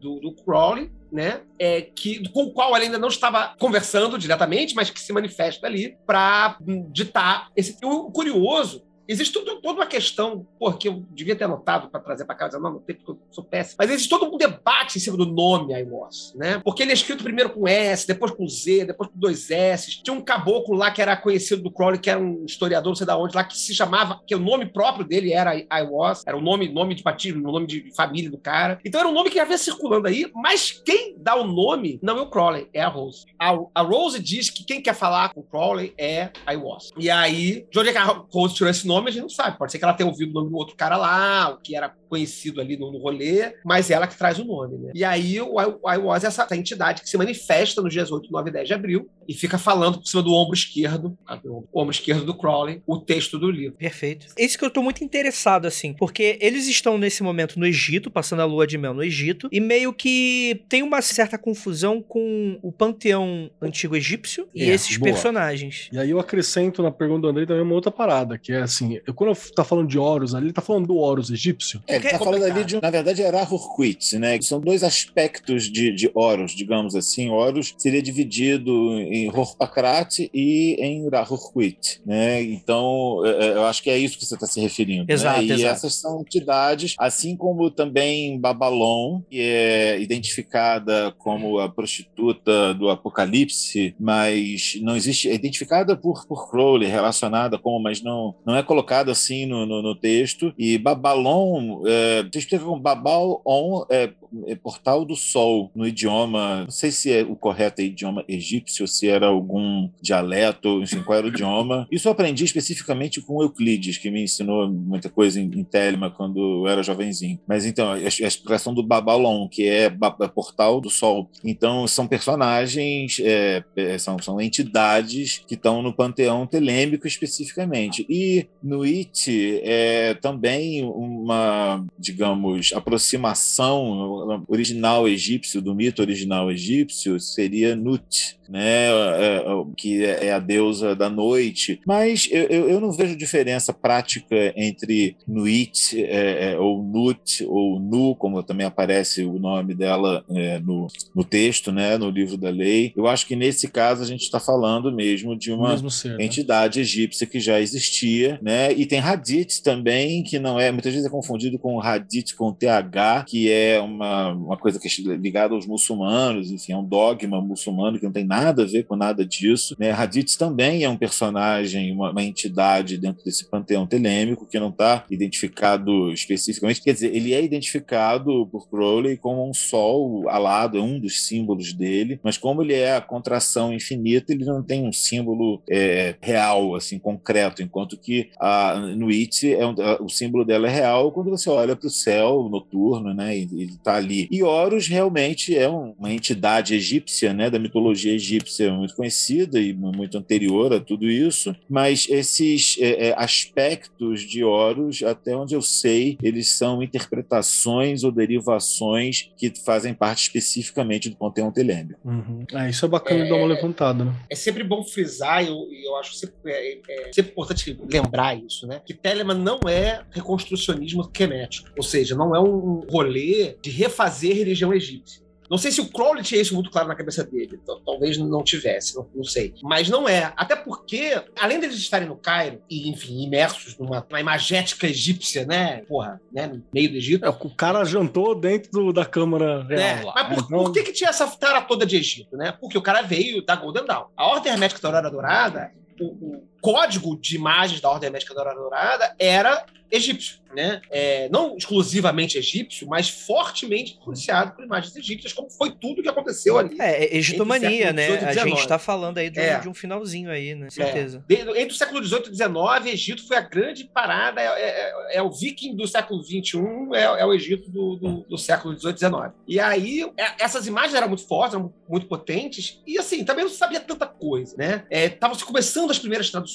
do, do Crowley, né? É, que, com o qual ela ainda não estava conversando diretamente, mas que se manifesta ali para ditar esse. O curioso Existe tudo, toda uma questão, porque eu devia ter anotado para trazer para casa, não, não tem porque eu sou péssimo, mas existe todo um debate em cima do nome iWAS, né? Porque ele é escrito primeiro com S, depois com Z, depois com dois S. Tinha um caboclo lá que era conhecido do Crowley, que era um historiador, não sei de onde, lá, que se chamava, que o nome próprio dele era iWAS, era o nome, nome de o nome de família do cara. Então era um nome que havia circulando aí, mas quem dá o nome não é o Crowley, é a Rose. A, a Rose diz que quem quer falar com o Crowley é iWAS. E aí, de onde é Rose tirou esse nome? Nome a gente não sabe. Pode ser que ela tenha ouvido o nome do outro cara lá, o que era conhecido ali no, no rolê, mas ela que traz o nome, né? E aí o iWaz é essa, essa, entidade que se manifesta nos dias 8, 9 e 10 de abril e fica falando por cima do ombro esquerdo, o ombro esquerdo do Crowley, o texto do livro. Perfeito. Esse que eu tô muito interessado, assim, porque eles estão nesse momento no Egito, passando a lua de mel no Egito, e meio que tem uma certa confusão com o panteão antigo egípcio e é, esses boa. personagens. E aí eu acrescento na pergunta do André também uma outra parada, que é assim, eu, quando eu tá falando de Horus ali, ele tá falando do Horus egípcio. É, ele tá falando ali de, na verdade, era Hurquit, né? São dois aspectos de, de Horus, digamos assim. Horus seria dividido em Horpakrat e em Rahurquit, né? Então, é, é, eu acho que é isso que você está se referindo. Né? Exato, né? E exato. essas são entidades, assim como também Babalon, que é identificada como a prostituta do Apocalipse, mas não existe, é identificada por, por Crowley, relacionada com, mas não, não é colocada assim no, no, no texto. E Babalon, é, você explica como Babal On é, é, portal do sol no idioma, não sei se é o correto é idioma egípcio, se era algum dialeto, enfim, qual era o idioma. Isso eu aprendi especificamente com Euclides, que me ensinou muita coisa em, em Telma quando eu era jovenzinho. Mas então, a, explicação do Babalon, que é, é portal do sol. Então, são personagens, é, é, são, são entidades que estão no panteão telêmico especificamente. E no It é também uma, digamos, aproximação original egípcio, do mito original egípcio, seria Nut, né, é, é, que é a deusa da noite. Mas eu, eu não vejo diferença prática entre Nuit, é, é, ou Nut, ou Nu, como também aparece o nome dela é, no, no texto, né, no livro da lei. Eu acho que nesse caso a gente está falando mesmo de uma ser, né? entidade né? egípcia que já existia, né? E tem Hadith também, que não é, muitas vezes é confundido com Hadith com TH, que é uma, uma coisa que é ligada aos muçulmanos, enfim, é um dogma muçulmano que não tem nada nada a ver com nada disso. Né? Raditz também é um personagem, uma, uma entidade dentro desse panteão telêmico que não está identificado especificamente. Quer dizer, ele é identificado por Crowley como um sol alado, é um dos símbolos dele, mas como ele é a contração infinita, ele não tem um símbolo é, real, assim, concreto, enquanto que a Nuit, é um, a, o símbolo dela é real quando você olha para o céu noturno, né, ele está ali. E Horus realmente é um, uma entidade egípcia, né, da mitologia egípcia egípcia muito conhecida e muito anterior a tudo isso, mas esses é, é, aspectos de Horus, até onde eu sei, eles são interpretações ou derivações que fazem parte especificamente do panteão telêmico. Uhum. É, isso é bacana de dar uma levantada, né? É sempre bom frisar, e eu, eu acho sempre, é, é, sempre importante lembrar isso, né? Que Telemann não é reconstrucionismo quemético, ou seja, não é um rolê de refazer religião egípcia. Não sei se o Crowley tinha isso muito claro na cabeça dele. Talvez não tivesse, não, não, sei. Mas não é. Até porque, além deles estarem no Cairo e, enfim, imersos numa, numa imagética egípcia, né? Porra, né? No meio do Egito. É, o cara jantou dentro do, da Câmara Real. É, lá. Mas por, então... por que, que tinha essa tara toda de Egito, né? Porque o cara veio da Golden Dawn. A Ordem Hermética da Aurora Dourada o, o, código de imagens da Ordem Hermética da Aurora Dourada era egípcio, né? É, não exclusivamente egípcio, mas fortemente influenciado por imagens egípcias, como foi tudo que aconteceu ali. É, é egitomania, né? A gente está falando aí de, é. de, um finalzinho aí, né? Certeza. É. entre o século XVIII e XIX, Egito foi a grande parada, é, é, é o viking do século XXI, é, o Egito do, do, do século XVIII e XIX. E aí, essas imagens eram muito fortes, eram muito potentes, e assim, também não sabia tanta coisa, né? Estavam se começando as primeiras traduções,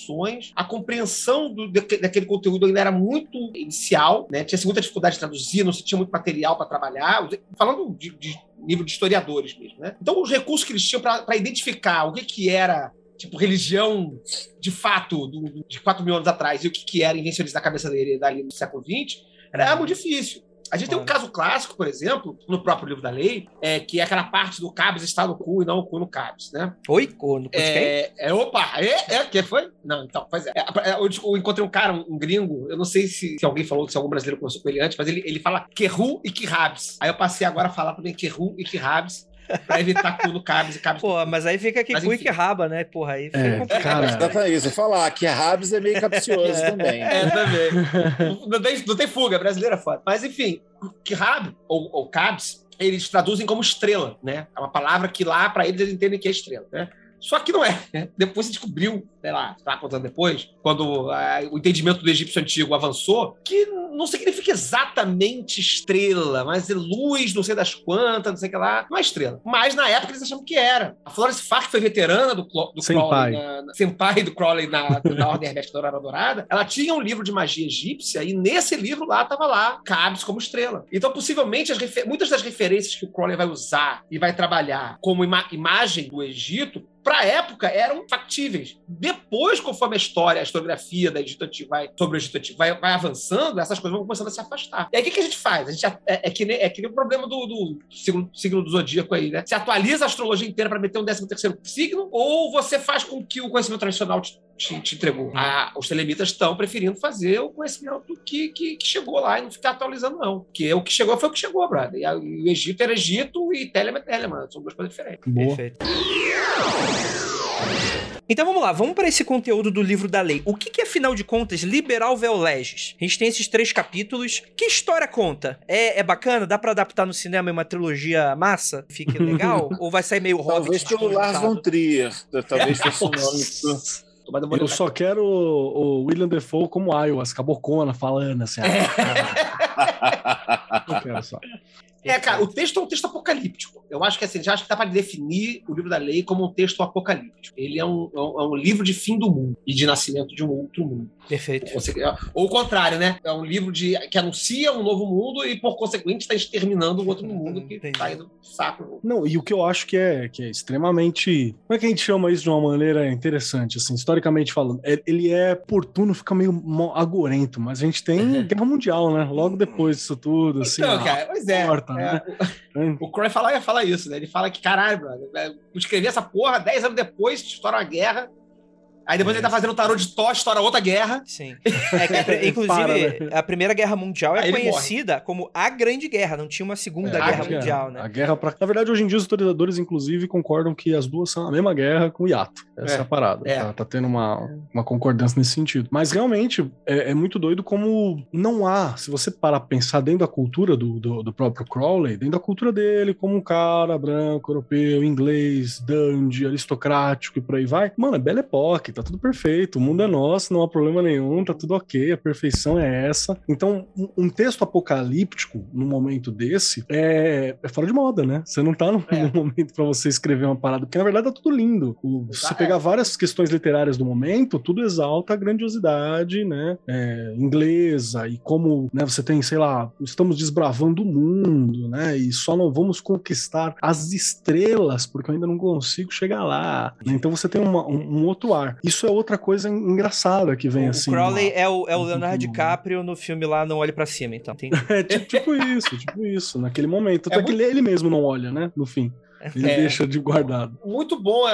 a compreensão do, daquele conteúdo ainda era muito muito inicial, né? Tinha muita dificuldade de traduzir, não se tinha muito material para trabalhar. Falando de, de, nível de historiadores mesmo, né? Então, os recursos que eles tinham para identificar o que, que era tipo, religião de fato do, de 4 mil anos atrás e o que, que era invencionista da cabeça dele dali no século XX, era algo difícil. A gente tem um caso clássico, por exemplo, no próprio livro da lei, é, que é aquela parte do cabis está no cu e não o cu no cabis, né? Oi? No cu de é, quem? É, opa, é, é, que foi? Não, então, pois é. é. Eu, eu encontrei um cara, um, um gringo, eu não sei se, se, alguém falou, se algum brasileiro conversou com ele antes, mas ele, ele fala Querru e Quirrabs. Aí eu passei agora a falar também Querru e Quirrabs, pra evitar cu no cabis e cabis. Pô, mas aí fica que cu e que raba, né? Porra, aí fica é, complicado. Cara, isso. Falar que rabis é meio capcioso é, também. É, também. Não tem, não tem fuga, brasileira é foda. Mas enfim, que rab, ou, ou cabs, eles traduzem como estrela, né? É uma palavra que lá, para eles, eles entendem que é estrela, né? Só que não é. Depois se descobriu, sei lá, está contando depois, quando ah, o entendimento do egípcio antigo avançou, que não significa exatamente estrela, mas é luz, não sei das quantas, não sei o que lá. Não é estrela. Mas na época eles achavam que era. A Florence Fark foi veterana do, do Crowley, na, na, senpai do Crowley na, na Ordem Hermética da Aurora Dourada. Ela tinha um livro de magia egípcia e nesse livro lá estava lá, Cabs como estrela. Então, possivelmente, muitas das referências que o Crowley vai usar e vai trabalhar como ima imagem do Egito para a época eram factíveis. Depois, conforme a história, a historiografia da Egito Antigo vai, sobre o Egito Antigo vai, vai, avançando, essas coisas vão começando a se afastar. E aí o que, que a gente faz? A gente, é, é, que, nem, é que nem o problema do, do signo, signo, do zodíaco aí, né? Você atualiza a astrologia inteira para meter um 13 terceiro signo, ou você faz com que o conhecimento tradicional te, te, te entregou. A, os telemitas estão preferindo fazer o conhecimento que, que, que, chegou lá e não ficar atualizando, não. Porque o que chegou foi o que chegou, brother. E, a, e o Egito era Egito e Telema é Telema. São duas coisas diferentes. Boa. Perfeito. Então vamos lá, vamos para esse conteúdo do livro da lei. O que, que afinal de contas, liberal vel legis? A gente tem esses três capítulos. Que história conta? É, é bacana? Dá para adaptar no cinema em uma trilogia massa? Fique legal? Ou vai sair meio Hobbit? Talvez pelo Lars von Trier. Talvez fosse o nome. Eu só quero o William Defoe como Iowa, cabocona falando assim. Ah, Eu quero só. É, cara, o texto é um texto apocalíptico. Eu acho que assim, já acho que dá para definir o livro da lei como um texto apocalíptico. Ele é um, é um, é livro de fim do mundo e de nascimento de um outro mundo. Perfeito. Ou, ou o contrário, né? É um livro de, que anuncia um novo mundo e, por consequente, está exterminando o outro mundo que está indo saco. Não, e o que eu acho que é, que é extremamente. Como é que a gente chama isso de uma maneira interessante, assim, historicamente falando? É, ele é oportuno, fica meio agorento, mas a gente tem Guerra Mundial, né? Logo depois disso tudo, assim. Então, cara, pois é. Porta, é, né? O, Croy fala, fala isso, né? Ele fala que, caralho, brother, é, escrevi essa porra 10 anos depois, estoura a guerra. Aí depois é. ele tá fazendo tarô de Thor, estoura outra guerra. Sim. É, inclusive, Para, né? a Primeira Guerra Mundial é conhecida morre. como a Grande Guerra, não tinha uma Segunda é, Guerra Mundial, né? A guerra pra... Na verdade, hoje em dia, os historiadores, inclusive, concordam que as duas são a mesma guerra com o hiato. Essa é, é a parada. É. Tá, tá, tendo uma, uma concordância nesse sentido. Mas realmente é, é, muito doido como não há, se você parar pra pensar dentro da cultura do, do, do, próprio Crowley, dentro da cultura dele, como um cara branco, europeu, inglês, dandy, aristocrático e por aí vai, mano, é Belle Époque aqui tá tudo perfeito, o mundo é nosso, não há problema nenhum, tá tudo ok, a perfeição é essa. Então, um, texto apocalíptico, num momento desse, é, é fora de moda, né? Você não tá num, É. momento pra você escrever uma parada, porque na verdade tá tudo lindo. O- se você pegar várias questões literárias do momento, tudo exalta a grandiosidade, né? é, inglesa e como né, você tem, sei lá, estamos desbravando o mundo, né? E só não vamos conquistar as estrelas porque eu ainda não consigo chegar lá. né? Então você tem uma- um, um outro ar. Isso é outra coisa en- engraçada que vem o assim. Crowley numa- é o, é o no Leonardo. DiCaprio no filme lá Não Olhe Pra Cima, então. É tipo, tipo isso, tipo isso, naquele momento. Até É que ele, ele mesmo não olha, né? No fim. Ele É. deixa de guardado. Muito bom a,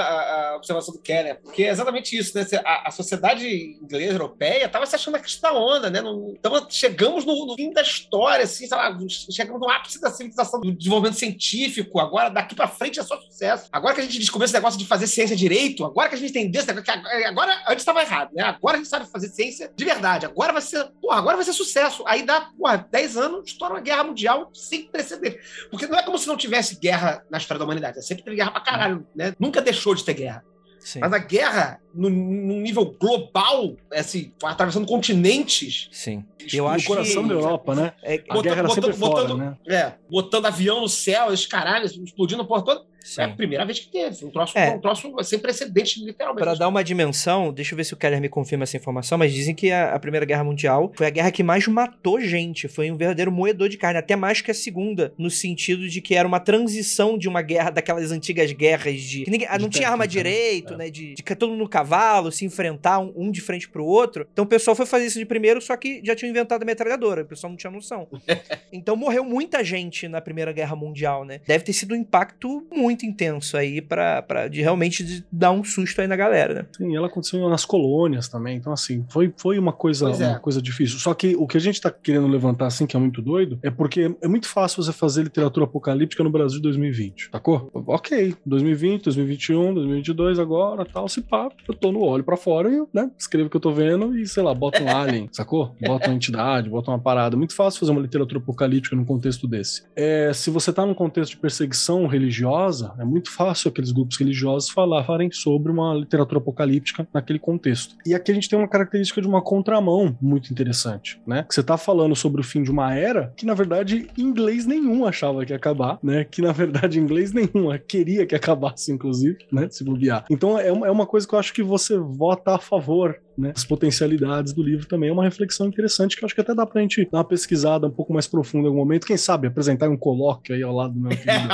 a observação do Keller, porque é exatamente isso, né? A, a sociedade inglesa, europeia, estava se achando a crista onda, né? Não- Então, chegamos no, no fim da história, assim, sei lá, chegamos no ápice da civilização, do desenvolvimento científico. Agora, daqui para frente é só sucesso. Agora que a gente descobriu esse negócio de fazer ciência direito, agora que a gente entendeu esse negócio, que agora, agora antes estava errado, né? Agora a gente sabe fazer ciência de verdade. Agora vai ser, porra, agora vai ser sucesso. Aí dá, porra, 10 anos, estoura uma guerra mundial sem precedente. Porque não é como se não tivesse guerra na história da humanidade. É sempre teve guerra pra caralho, né? Nunca deixou de ter guerra. Sim. Mas a guerra, no, num nível global, assim, atravessando continentes. Sim. Eu no acho coração que. da Europa, né? É, A Botando- guerra era sempre botando- fora, botando- né? É, botando avião no céu, esses caralhos, explodindo a porra toda. Sim. É a primeira vez que teve. Um troço, É. um troço sem precedente, literalmente. Pra dar uma dimensão, deixa eu ver se o Keller me confirma essa informação, mas dizem que a, a Primeira Guerra Mundial foi a guerra que mais matou gente. Foi um verdadeiro moedor de carne, até mais que a Segunda, no sentido de que era uma transição de uma guerra, daquelas antigas guerras de. Que ninguém, De não tinha arma direito, É. né? De, de todo mundo no cavalo, se enfrentar um, um de frente pro outro. Então o pessoal foi fazer isso de primeiro, só que já tinham inventado a metralhadora. O pessoal não tinha noção. Então morreu muita gente na Primeira Guerra Mundial, né? Deve ter sido um impacto muito intenso aí pra, pra de realmente de dar um susto aí na galera, né? Sim, ela aconteceu nas colônias também. Então, assim, foi, foi uma coisa é. uma coisa difícil. Só que o que a gente tá querendo levantar, assim, que é muito doido, é porque é muito fácil você fazer literatura apocalíptica no Brasil de 2020, sacou? Ok, 2020, 2021, 2022, agora, tal, se pá, eu tô no olho pra fora e eu, né, escrevo o que eu tô vendo e, sei lá, bota um alien, sacou? Bota uma entidade, bota uma parada. Muito fácil fazer uma literatura apocalíptica num contexto desse. É, se você tá num contexto de perseguição religiosa, é muito fácil aqueles grupos religiosos falarem sobre uma literatura apocalíptica naquele contexto. E aqui a gente tem uma característica de uma contramão muito interessante, né? Que você tá falando sobre o fim de uma era que, na verdade, inglês nenhum achava que ia acabar, né? Que, na verdade, inglês nenhum queria que acabasse, inclusive, né? Se bobear. Então, é é uma coisa que eu acho que você vota a favor né, as potencialidades do livro também é uma reflexão interessante que eu acho que até dá pra gente dar uma pesquisada um pouco mais profunda em algum momento. Quem sabe apresentar um colóquio aí ao lado do meu querido.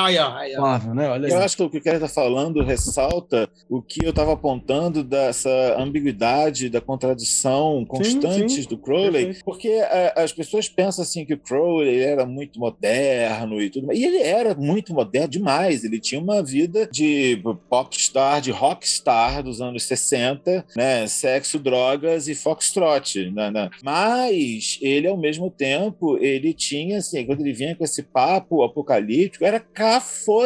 Flávio, né? Olha aí. Eu acho que o que o Kelly está falando ressalta o que eu estava apontando dessa ambiguidade, da contradição constantes sim. do Crowley, Perfeito. porque é, as pessoas pensam assim que o Crowley era muito moderno e tudo, mais. e ele era muito moderno demais. Ele tinha uma vida de popstar, de rockstar dos anos 60, né? Sexo, drogas e foxtrot, né, né? Mas ele, ao mesmo tempo, ele tinha assim, quando ele vinha com esse papo apocalíptico, era cafonérrimo.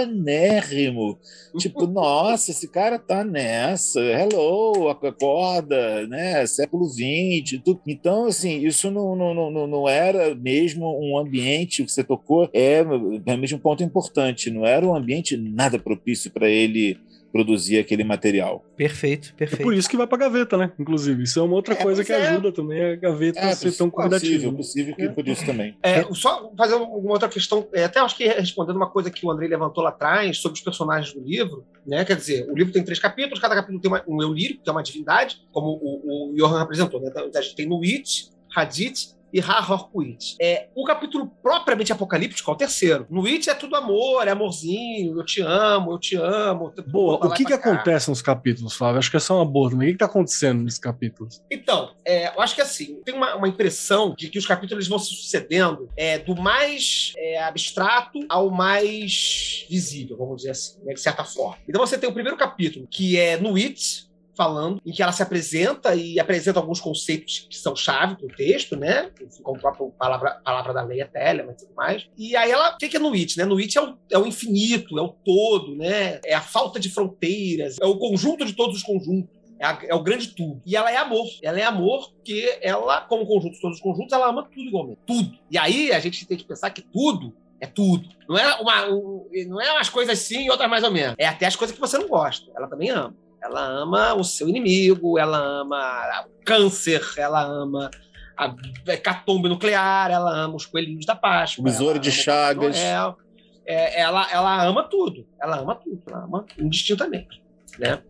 Tipo, nossa, esse cara tá nessa, hello, acorda, né? Século XX, tudo. Então, assim, isso não, não, não, não era mesmo um ambiente, o que você tocou, é realmente um ponto importante, não era um ambiente nada propício para ele produzir aquele material. Perfeito, É perfeito. por isso que vai pra gaveta, né? Inclusive. Isso é uma outra É, coisa que é. ajuda também a gaveta a ser tão convidativa. possível, possível que por isso também. É, só fazer uma outra questão, é, até acho que respondendo uma coisa que o Andrei levantou lá atrás sobre os personagens do livro, né? Quer dizer, o livro tem três capítulos, cada capítulo tem uma- um eu lírico, que é uma divindade, como o, o Johan apresentou, né? Então, a gente tem Nuit, Hadith e Rahorkuit. É, o capítulo propriamente apocalíptico é o terceiro. Nuit é tudo amor, é amorzinho, eu te amo, eu te amo. Boa, pra o lá que que cá. acontece nos capítulos, Flávio? Acho que é uma boa também. O que que tá acontecendo nesses capítulos? Então, é, eu acho que assim, tem uma, uma impressão de que os capítulos vão se sucedendo é, do mais é, abstrato ao mais visível, vamos dizer assim, né, de certa forma. Então você tem o primeiro capítulo, que é no It, falando, em que ela se apresenta e apresenta alguns conceitos que são chave para o texto, né? Como a própria palavra, palavra da lei é Telemann e tudo mais. E aí ela, o que que é no It, né? No It é o, é o infinito, é o todo, né? É a falta de fronteiras, é o conjunto de todos os conjuntos. É, a- é o grande tudo. E ela é amor. Ela é amor porque ela, como conjunto de todos os conjuntos, ela ama tudo igualmente. Tudo. E aí a gente tem que pensar que tudo é tudo. Não é, uma, um- não é umas coisas sim e outras mais ou menos. É até as coisas que você não gosta. Ela também ama. Ela ama o seu inimigo, ela ama o câncer, ela ama a hecatombe nuclear, ela ama os coelhinhos da Páscoa. O besouro de Chagas. Noel, é, ela, ela ama tudo. Ela ama tudo. Ela ama indistintamente. Né?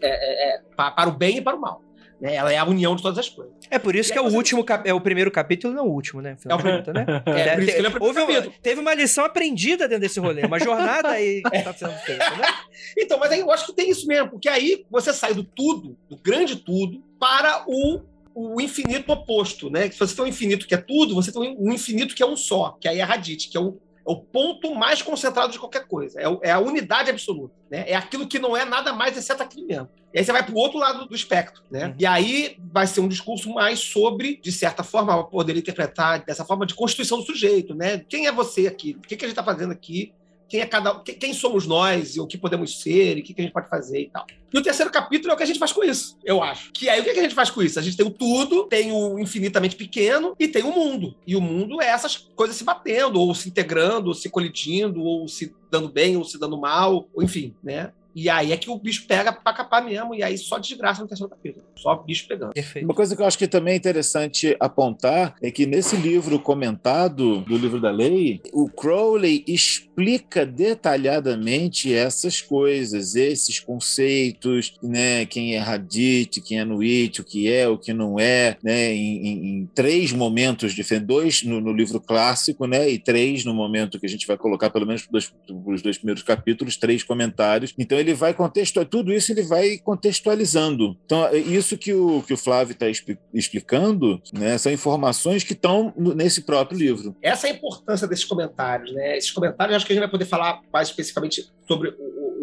É, é, é, para o bem e para o mal. Né? Ela é a união de todas as coisas. É por isso E que é o último cap... é o primeiro capítulo, não o último, né? Afinal É contas, né? É, por isso que ele é o primeiro Houve uma- teve uma lição aprendida dentro desse rolê, uma jornada aí que tá sendo feita, né? Então, mas aí eu acho que tem isso mesmo, porque aí você sai do tudo, do grande tudo, para o, o infinito oposto, né? Se você tem um infinito que é tudo, você tem um infinito que é um só, que aí é a Radit, que é o, é o ponto mais concentrado de qualquer coisa. É, é a unidade absoluta. Né? É aquilo que não é nada mais exceto aquilo mesmo. E aí você vai para o outro lado do espectro. Né? Uhum. E aí vai ser um discurso mais sobre, de certa forma, poder interpretar dessa forma de constituição do sujeito. Né? Quem é você aqui? O que, que a gente está fazendo aqui? Quem é cada quem, somos nós e o que podemos ser e o que, que a gente pode fazer e tal. E o terceiro capítulo é o que a gente faz com isso, eu acho. Que aí o que, que a gente faz com isso? A gente tem o tudo, tem o infinitamente pequeno e tem o mundo. E o mundo é essas coisas se batendo, ou se integrando, ou se colidindo, ou se dando bem, ou se dando mal, ou enfim, né? E aí é que o bicho pega pra capar mesmo, e aí só desgraça no terceiro capítulo. Só bicho pegando. Perfeito. Uma coisa que eu acho que também é interessante apontar é que nesse livro comentado do livro da lei, o Crowley explica detalhadamente essas coisas, esses conceitos, né? Quem é Hadith, quem é Nuit, o que é, o que não é, né? Em, em- em três momentos diferentes, dois no, no livro clássico, né? E três no momento que a gente vai colocar, pelo menos para os dois primeiros capítulos, três comentários. Então ele vai contextualizar tudo isso, ele vai contextualizando. Então é isso que o que o Flávio está explicando, né? São informações que estão nesse próprio livro. Essa é a importância desses comentários, né? Esses comentários, acho que a gente vai poder falar mais especificamente sobre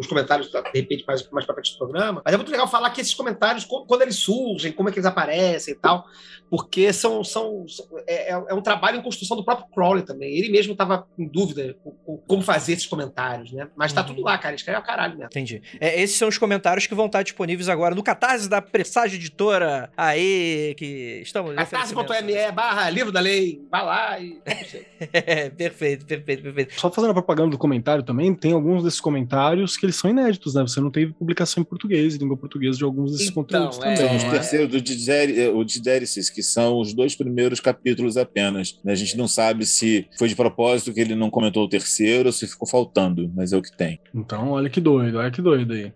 os comentários, de repente, mais, mais pra frente do programa. Mas é muito legal falar que esses comentários, co- quando eles surgem, como é que eles aparecem e tal, porque são, são, são- é, é- é um trabalho em construção do próprio Crowley também. Ele mesmo estava em dúvida com, com como fazer esses comentários, né? Mas tá Uhum. tudo lá, cara. Escreve ao caralho mesmo. Entendi. É, esses são os comentários que vão estar disponíveis agora no Catarse da Presságio Editora. Aí, que estamos. Catarse.me barra livro da lei. Vai lá e. É, perfeito, perfeito, perfeito. Só fazendo a propaganda do comentário também, tem alguns desses comentários que eles são inéditos, né? Você não teve publicação em português, em língua portuguesa de alguns desses Então, conteúdos é, também. São os terceiros do Dideri- o Didericis, que são os dois primeiros capítulos apenas. né? A gente não sabe se foi de propósito que ele não comentou o terceiro ou se ficou faltando, mas é o que tem. Então, olha que doido, olha que doido aí.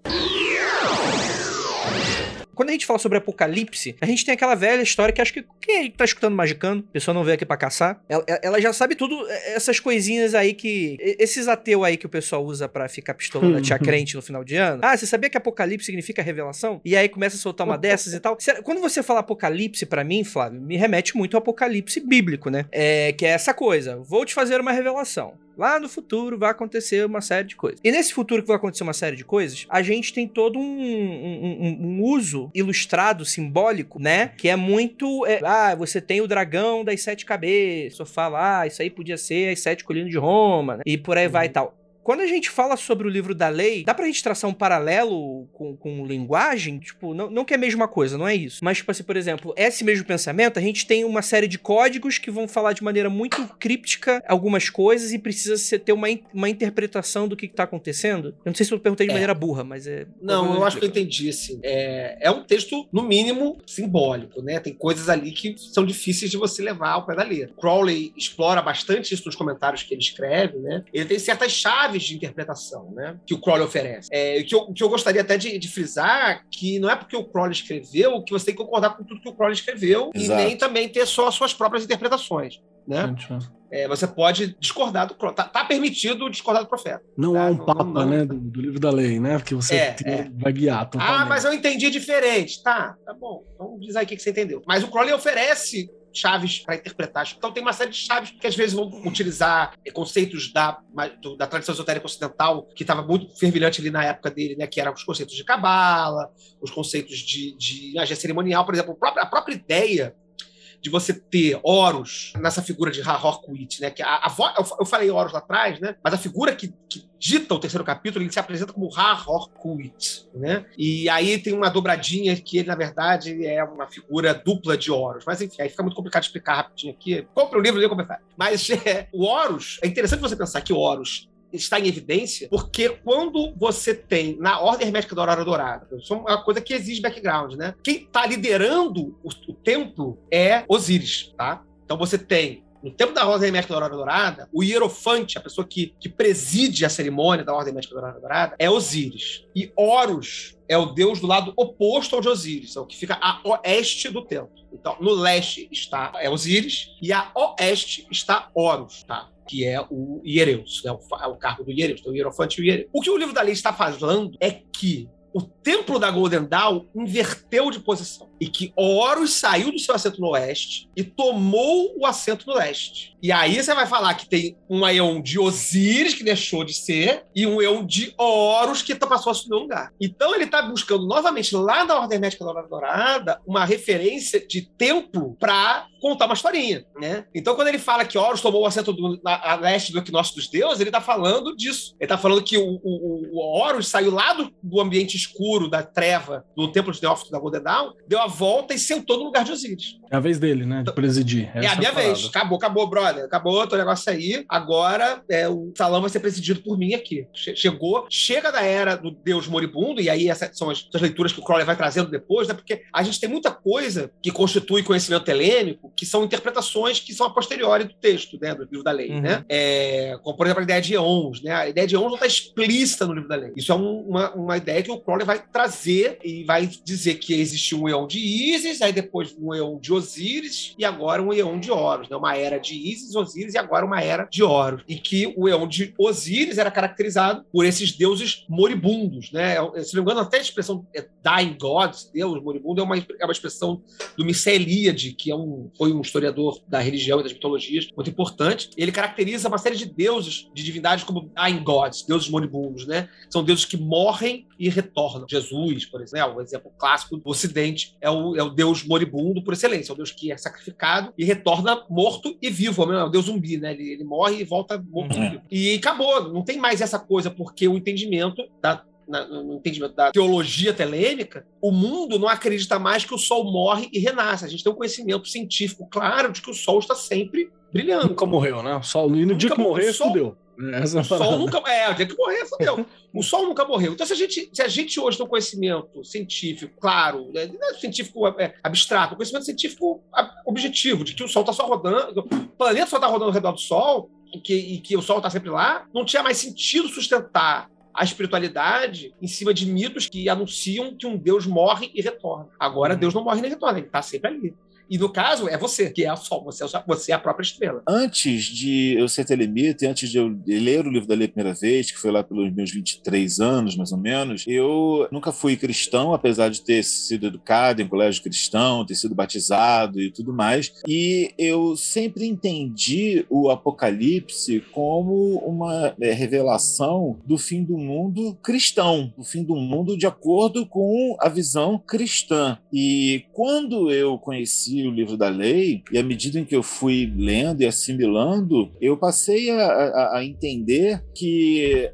Quando a gente fala sobre Apocalipse, a gente tem aquela velha história que acho que quem tá escutando Magicando, a pessoa não veio aqui pra caçar, ela, ela já sabe tudo, é, essas coisinhas aí que. Esses ateu aí que o pessoal usa pra ficar pistolando a tia crente no final de ano. Ah, você sabia que Apocalipse significa revelação? E aí começa a soltar uma dessas e tal. Quando você fala Apocalipse pra mim, Flávio, me remete muito ao Apocalipse bíblico, né? É, que é essa coisa. Vou te fazer uma revelação. Lá no futuro vai acontecer uma série de coisas. E nesse futuro que vai acontecer uma série de coisas, a gente tem todo um, um- um- uso ilustrado, simbólico, né? Que é muito. é, ah, você tem o dragão das sete cabeças. Só fala, ah, isso aí podia ser as sete colinas de Roma, né? E por aí vai e tal. Quando a gente fala sobre o livro da lei, dá pra gente traçar um paralelo com, com linguagem? Tipo, não, não que é a mesma coisa, não é isso. Mas, tipo assim, por exemplo, esse mesmo pensamento, a gente tem uma série de códigos que vão falar de maneira muito críptica algumas coisas e precisa ser, ter uma, uma interpretação do que, que tá acontecendo. Eu não sei se eu perguntei de É. maneira burra, mas é. Não, eu acho que eu entendi, assim. É, é um texto, no mínimo, simbólico, né? Tem coisas ali que são difíceis de você levar ao pé da letra. Crowley explora bastante isso nos comentários que ele escreve, né? Ele tem certas chaves de interpretação, né? Que o Crowley oferece. É, que, eu, que eu gostaria até de, de frisar que não é porque o Crowley escreveu que você tem que concordar com tudo que o Crowley escreveu Exato. e nem também ter só as suas próprias interpretações, né? Ó. É, você pode discordar do Crowley. Tá, tá permitido discordar do profeta. Não Tá, há um não- papa, não- né, do, do livro da lei, né? Que você É, tem- é. vai guiar totalmente. Ah, mas eu entendi diferente. Tá, tá bom. Então diz aí o que que você entendeu. Mas o Crowley oferece chaves para interpretar. Então tem uma série de chaves que às vezes vão utilizar eh, conceitos da, da tradição esotérica ocidental, que estava muito fervilhante ali na época dele, né? Que eram os conceitos de cabala, os conceitos de, de magia cerimonial, por exemplo, a própria, a própria ideia de você ter Horus nessa figura de Hahorquit, né? Que a, a eu, eu falei Horus lá atrás, né? Mas a figura que, que dita o terceiro capítulo, ele se apresenta como Hahorquit, né? E aí tem uma dobradinha que ele, na verdade, é uma figura dupla de Horus. Mas enfim, aí fica muito complicado explicar rapidinho aqui. Compre o livro e o comentário. Mas é, o Horus, é interessante você pensar que Horus está em evidência porque quando você tem na ordem hermética da Aurora Dourada, isso é uma coisa que exige background, né? Quem está liderando o, o templo é Osíris, tá? Então você tem no tempo da Ordem Médica da Aurora Dourada, o hierofante, a pessoa que, que preside a cerimônia da Ordem Médica da Aurora Dourada, é Osíris. E Horus é o deus do lado oposto ao de Osíris, é o que fica a oeste do templo. Então, no leste está é Osíris e a oeste está Horus, tá? Que é o Hiereus, né? o, é o cargo do Hiereus, então o Hierofante e o Hiereus. O que o livro da lei está falando é que o templo da Golden Dawn inverteu de posição. E que Horus saiu do seu assento no oeste e tomou o assento no leste. E aí você vai falar que tem um Eon de Osíris, que deixou de ser, e um Eon de Horus, que passou a assumir o lugar. Então ele está buscando novamente, lá na Ordem Médica da Hora Dourada, uma referência de templo para contar uma historinha, né? Então, quando ele fala que Horus tomou o assento do, na, a leste do equinócio dos deuses, ele está falando disso. Ele está falando que o, o, o Horus saiu lá do, do ambiente escuro, da treva, do templo de Teófito da Golden Dawn, deu a volta e sentou no lugar de Osíris. É a vez dele, né? De presidir. é a minha vez. Acabou, acabou, brother. Acabou teu negócio aí. Agora é, o salão vai ser presidido por mim aqui. Chegou, chega da era do Deus moribundo, e aí essas são as, as leituras que o Crowley vai trazendo depois, né? Porque a gente tem muita coisa que constitui conhecimento helênico, que são interpretações que são a posteriori do texto, né? Do livro da lei, uhum. né? É, como, por exemplo, a ideia de eons, né? A ideia de eons não está explícita no livro da lei. Isso é um, uma, uma ideia que o Crowley vai trazer e vai dizer que existe um eon de Isis, aí depois um eon de Osíris e agora um eon de Horus, né? Uma era de Isis, Osíris e agora uma era de Horus. E que o eon de Osíris era caracterizado por esses deuses moribundos, né? Se não me engano, até a expressão é dying gods, deus moribundo, é uma, é uma expressão do Eliade, que é um, foi um historiador da religião e das mitologias muito importante. Ele caracteriza uma série de deuses, de divindades como dying gods, deuses moribundos, né? São deuses que morrem e retornam. Jesus, por exemplo, o exemplo clássico do Ocidente é o, é o deus moribundo por excelência, é o deus que é sacrificado e retorna morto e vivo, é o deus zumbi, né? Ele, ele morre e volta morto uhum. e vivo. E acabou, não tem mais essa coisa, porque o entendimento da na, no entendimento da teologia telêmica, o mundo não acredita mais que o Sol morre e renasce. A gente tem um conhecimento científico claro de que o Sol está sempre brilhando. Nunca morreu, né? O Sol, e no dia que morrer, sol, fudeu. Essa o Sol nunca. É, o dia que morrer, fudeu. o Sol nunca morreu. Então, se a gente, se a gente hoje tem um conhecimento científico, claro, né, não é científico é, abstrato, um conhecimento científico objetivo, de que o Sol está só rodando, o planeta só está rodando ao redor do Sol, e que, e que o Sol está sempre lá, não tinha mais sentido sustentar a espiritualidade em cima de mitos que anunciam que um Deus morre e retorna. Agora, uhum. Deus não morre nem retorna, ele está sempre ali. E no caso, é você, que é o Sol, você é, você é a própria estrela. Antes de eu ser telemita, antes de eu ler o livro da lei a primeira vez, que foi lá pelos meus 23 anos, mais ou menos, eu nunca fui cristão, apesar de ter sido educado em colégio cristão, ter sido batizado e tudo mais. E eu sempre entendi o Apocalipse como uma é, revelação do fim do mundo cristão, do fim do mundo de acordo com a visão cristã. E quando eu conheci o livro da lei, e à medida em que eu fui lendo e assimilando, eu passei a, a, a entender que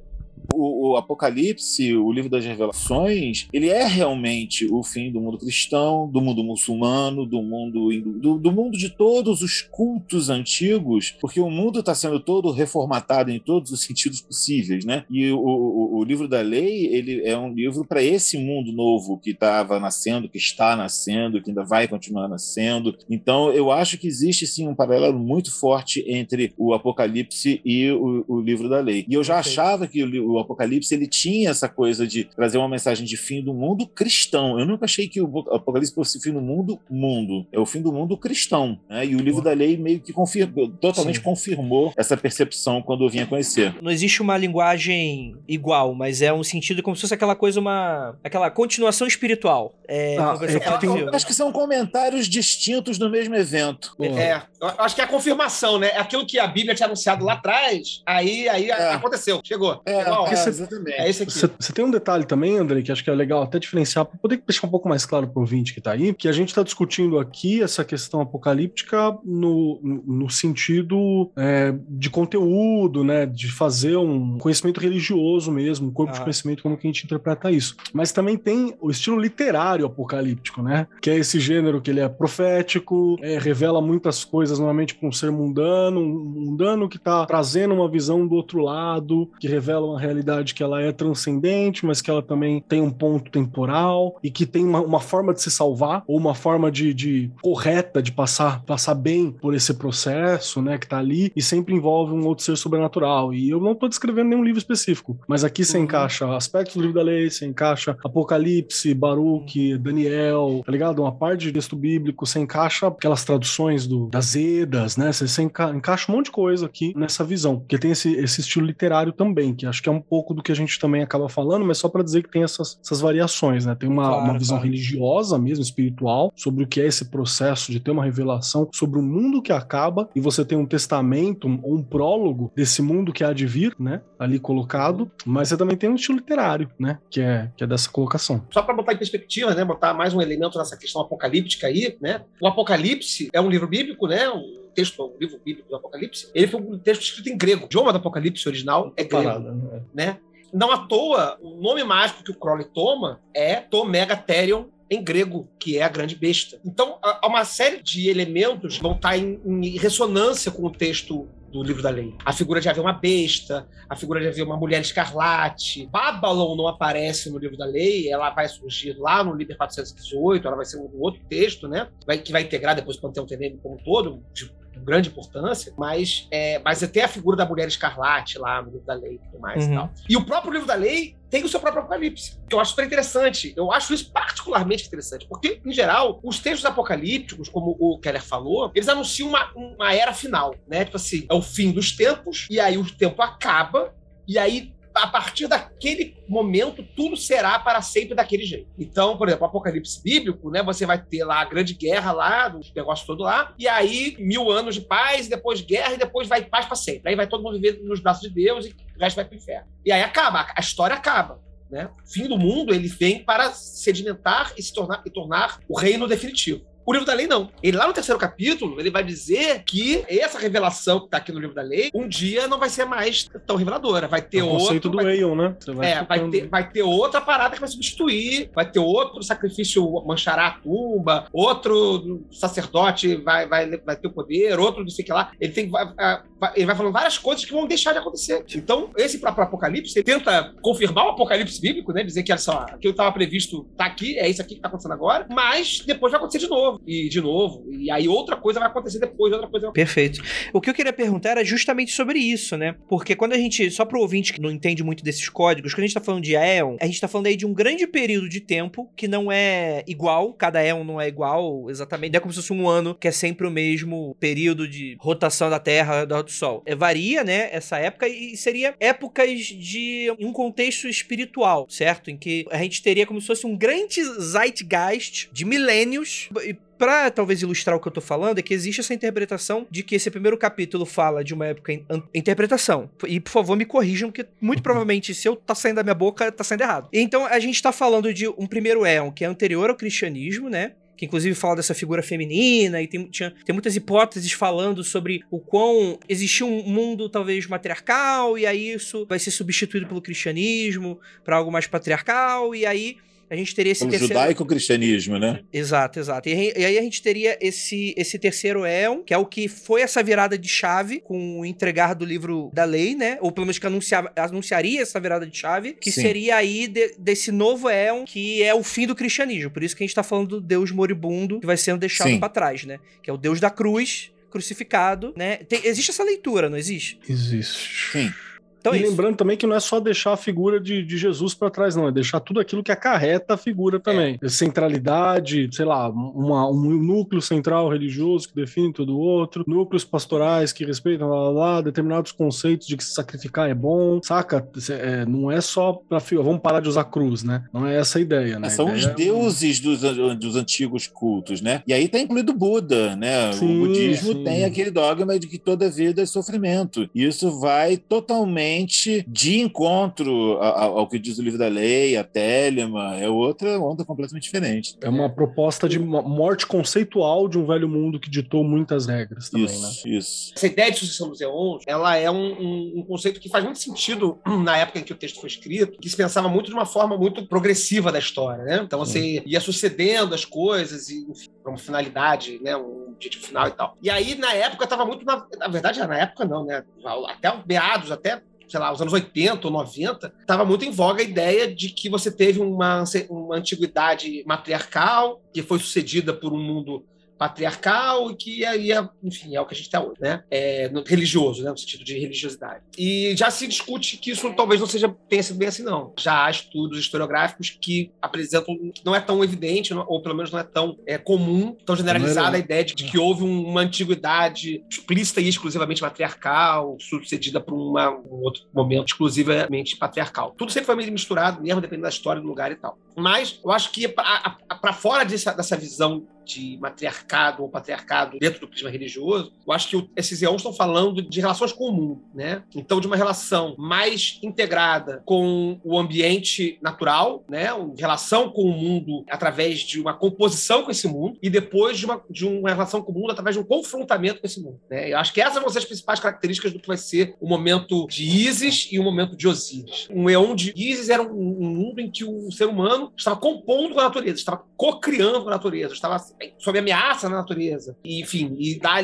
o, o, Apocalipse, o livro das revelações, ele é realmente o fim do mundo cristão, do mundo muçulmano, do mundo do, do mundo de todos os cultos antigos, porque o mundo está sendo todo reformatado em todos os sentidos possíveis, né? E o, o, o livro da lei, ele é um livro para esse mundo novo que estava nascendo, que está nascendo, que ainda vai continuar nascendo. Então, eu acho que existe sim um paralelo muito forte entre o Apocalipse e o, o livro da lei. E eu já okay. achava que o, o Apocalipse ele tinha essa coisa de trazer uma mensagem de fim do mundo cristão. Eu nunca achei que o Apocalipse fosse fim do mundo mundo. É o fim do mundo cristão. Né? E o livro da lei meio que confirmou, totalmente Sim. confirmou essa percepção quando eu vinha conhecer. Não existe uma linguagem igual, mas é um sentido como se fosse aquela coisa, uma. aquela continuação espiritual. É, ah, é, acho que são comentários distintos do mesmo evento. É, acho que é a confirmação, né? Aquilo que a Bíblia tinha anunciado lá atrás, aí, aí é. aconteceu, chegou. É, você, exatamente. É esse aqui. Você, você tem um detalhe também, André, que acho que é legal até diferenciar, para poder deixar um pouco mais claro pro ouvinte que tá aí, que a gente está discutindo aqui essa questão apocalíptica no, no sentido é, de conteúdo, né? De fazer um conhecimento religioso mesmo, um corpo de Ah. conhecimento, como que a gente interpreta isso. Mas também tem o estilo literário apocalíptico, né? Que é esse gênero que ele é profético, é, revela muitas coisas normalmente para um ser mundano, um mundano que tá trazendo uma visão do outro lado, que revela uma realidade que ela é transcendente, mas que ela também tem um ponto temporal e que tem uma, uma forma de se salvar ou uma forma de, de correta de passar passar bem por esse processo, né, que tá ali e sempre envolve um outro ser sobrenatural. E eu não tô descrevendo nenhum livro específico, mas aqui você Uhum. encaixa aspectos do livro da lei, você encaixa Apocalipse, Baruch, Daniel, tá ligado? Uma parte de texto bíblico, você encaixa aquelas traduções do, das Edas, né? Você, você enca- encaixa um monte de coisa aqui nessa visão, porque tem esse, esse estilo literário também, que acho que é um pouco do que a gente também acaba falando, mas só para dizer que tem essas, essas variações, né? Tem uma, Claro, uma visão claro. religiosa mesmo, espiritual, sobre o que é esse processo de ter uma revelação sobre o mundo que acaba, e você tem um testamento um- ou um prólogo desse mundo que há de vir, né? Ali colocado, mas você também tem um estilo literário, né? Que é, que é dessa colocação. Só para botar em perspectiva, né, botar mais um elemento nessa questão apocalíptica aí, né? O Apocalipse é um livro bíblico, né? Um texto, um livro bíblico do Apocalipse. Ele foi um texto escrito em grego. O idioma do Apocalipse original é grego, né? né? Não à toa, o nome mágico que o Crowley toma é Tomegatherion em grego, que é a grande besta. Então, há uma série de elementos que vão estar em, em ressonância com o texto do livro da lei. A figura de haver uma besta, a figura de haver uma mulher escarlate. Babylon não aparece no livro da lei, ela vai surgir lá no Liber 418, ela vai ser um outro texto, né? Vai- que vai integrar depois o Panteão Tenebro como um todo, de grande importância, mas, é, mas até a figura da mulher escarlate lá no livro da lei e tudo mais Uhum. e tal. E o próprio livro da lei tem o seu próprio apocalipse, que eu acho super interessante. Eu acho isso particularmente interessante, porque, em geral, os textos apocalípticos, como o Keller falou, eles anunciam uma, uma era final, né? Tipo assim, é o fim dos tempos, e aí o tempo acaba, e aí a partir daquele momento, tudo será para sempre daquele jeito. Então, por exemplo, Apocalipse bíblico, né? Você vai ter lá a grande guerra lá, do negócio todo lá, e aí mil anos de paz, depois guerra, e depois vai paz para sempre. Aí vai todo mundo viver nos braços de Deus e o resto vai para o inferno. E aí acaba, a história acaba. Né? O fim do mundo ele vem para sedimentar e se tornar, e tornar o reino definitivo. O livro da lei não. Ele lá no terceiro capítulo, ele vai dizer que essa revelação que está aqui no livro da lei, um dia não vai ser mais tão reveladora. Vai ter É o conceito outro. do vai, Aeon, né? Você é, vai ter, vai ter outra parada que vai substituir, vai ter outro sacrifício manchará a tumba, outro sacerdote vai, vai, vai ter o poder, outro não sei o que lá. Ele, tem, vai, vai- ele vai falando várias coisas que vão deixar de acontecer. Então, esse próprio Apocalipse, ele tenta confirmar o Apocalipse bíblico, né? Dizer que, olha só, aquilo que estava previsto tá aqui, é isso aqui que está acontecendo agora, mas depois vai acontecer de novo, e de novo, e aí outra coisa vai acontecer depois, outra coisa vai Perfeito. O que eu queria perguntar era justamente sobre isso, né? Porque quando a gente, só pro ouvinte que não entende muito desses códigos, quando a gente tá falando de Aeon, a gente tá falando aí de um grande período de tempo que não é igual, cada Aeon não é igual exatamente, não é como se fosse um ano que é sempre o mesmo período de rotação da Terra redor do Sol. É, varia, né, essa época e seria épocas de um contexto espiritual, certo? Em que a gente teria como se fosse um grande zeitgeist de milênios e Pra talvez ilustrar o que eu tô falando, é que existe essa interpretação de que esse primeiro capítulo fala de uma época em an- interpretação. E por favor me corrijam, que muito provavelmente se eu tá saindo da minha boca, tá saindo errado. Então a gente tá falando de um primeiro éon que é anterior ao cristianismo, né? Que inclusive fala dessa figura feminina, e tem, tinha- tem muitas hipóteses falando sobre o quão existia um mundo talvez matriarcal, e aí isso vai ser substituído pelo cristianismo para algo mais patriarcal, e aí a gente teria esse Pelo terceiro. judaico-cristianismo, né? Exato, exato. E, aí- e aí a gente teria esse, esse terceiro éon, que é o que foi essa virada de chave com o entregar do livro da lei, né? Ou pelo menos que anunciava, anunciaria essa virada de chave, que Sim. seria aí de- desse novo éon, que é o fim do cristianismo. Por isso que a gente tá falando do Deus moribundo, que vai sendo deixado pra trás, né? Que é o Deus da cruz, crucificado, né? Tem- existe essa leitura, não existe? Existe. Sim. Então e é lembrando também que não é só deixar a figura de, de Jesus pra trás, não. É deixar tudo aquilo que acarreta a figura também. É. Centralidade, sei lá, uma- um núcleo central religioso que define todo o outro, núcleos pastorais que respeitam lá, lá, lá, determinados conceitos de que se sacrificar é bom, saca? É, não é só pra figura. Vamos parar de usar cruz, né? Não é essa a ideia, né? A São os ideia é- deuses dos, dos antigos cultos, né? E aí tá incluído o Buda, né? Sim, o budismo sim. tem aquele dogma de que toda vida é sofrimento. E isso vai totalmente totalmente de encontro ao, ao que diz o livro da lei, a Telema, é outra onda completamente diferente. É uma proposta de morte conceitual de um velho mundo que ditou muitas regras também, isso, né? Isso. Essa ideia de sucessão dos eons, ela é um, um, um, conceito que faz muito sentido na época em que o texto foi escrito, que se pensava muito de uma forma muito progressiva da história, né? Então você ia sucedendo as coisas e, enfim, para uma finalidade, né? Um objetivo final e tal. E aí, na época, estava muito. Na, na verdade, na época não, né? Até meados, até sei lá, os anos 80 ou 90, estava muito em voga a ideia de que você teve uma, uma antiguidade matriarcal que foi sucedida por um mundo patriarcal e que aí, é, enfim, é o que a gente está hoje, né? É, no, religioso, né? No sentido de religiosidade. E já se discute que isso talvez não seja tenha sido bem assim, não. Já há estudos historiográficos que apresentam que não é tão evidente, ou pelo menos não é tão é, comum, tão generalizada a ideia de, de que houve uma antiguidade explícita e exclusivamente matriarcal, sucedida por uma, um outro momento exclusivamente patriarcal. Tudo sempre foi meio misturado, mesmo dependendo da história, do lugar e tal. Mas eu acho que para fora dessa, dessa visão de matriarcado ou patriarcado dentro do prisma religioso, eu acho que esses eons estão falando de relações com o mundo, né? Então, de uma relação mais integrada com o ambiente natural, né? Uma relação com o mundo através de uma composição com esse mundo e depois de uma, de uma relação com o mundo através de um confrontamento com esse mundo, né? Eu acho que essas vão ser as principais características do que vai ser o momento de Isis e o momento de Osíris. Um eon de Isis era um mundo em que o ser humano estava compondo com a natureza, estava co-criando com a natureza, estava sob ameaça na natureza. E, enfim, e dar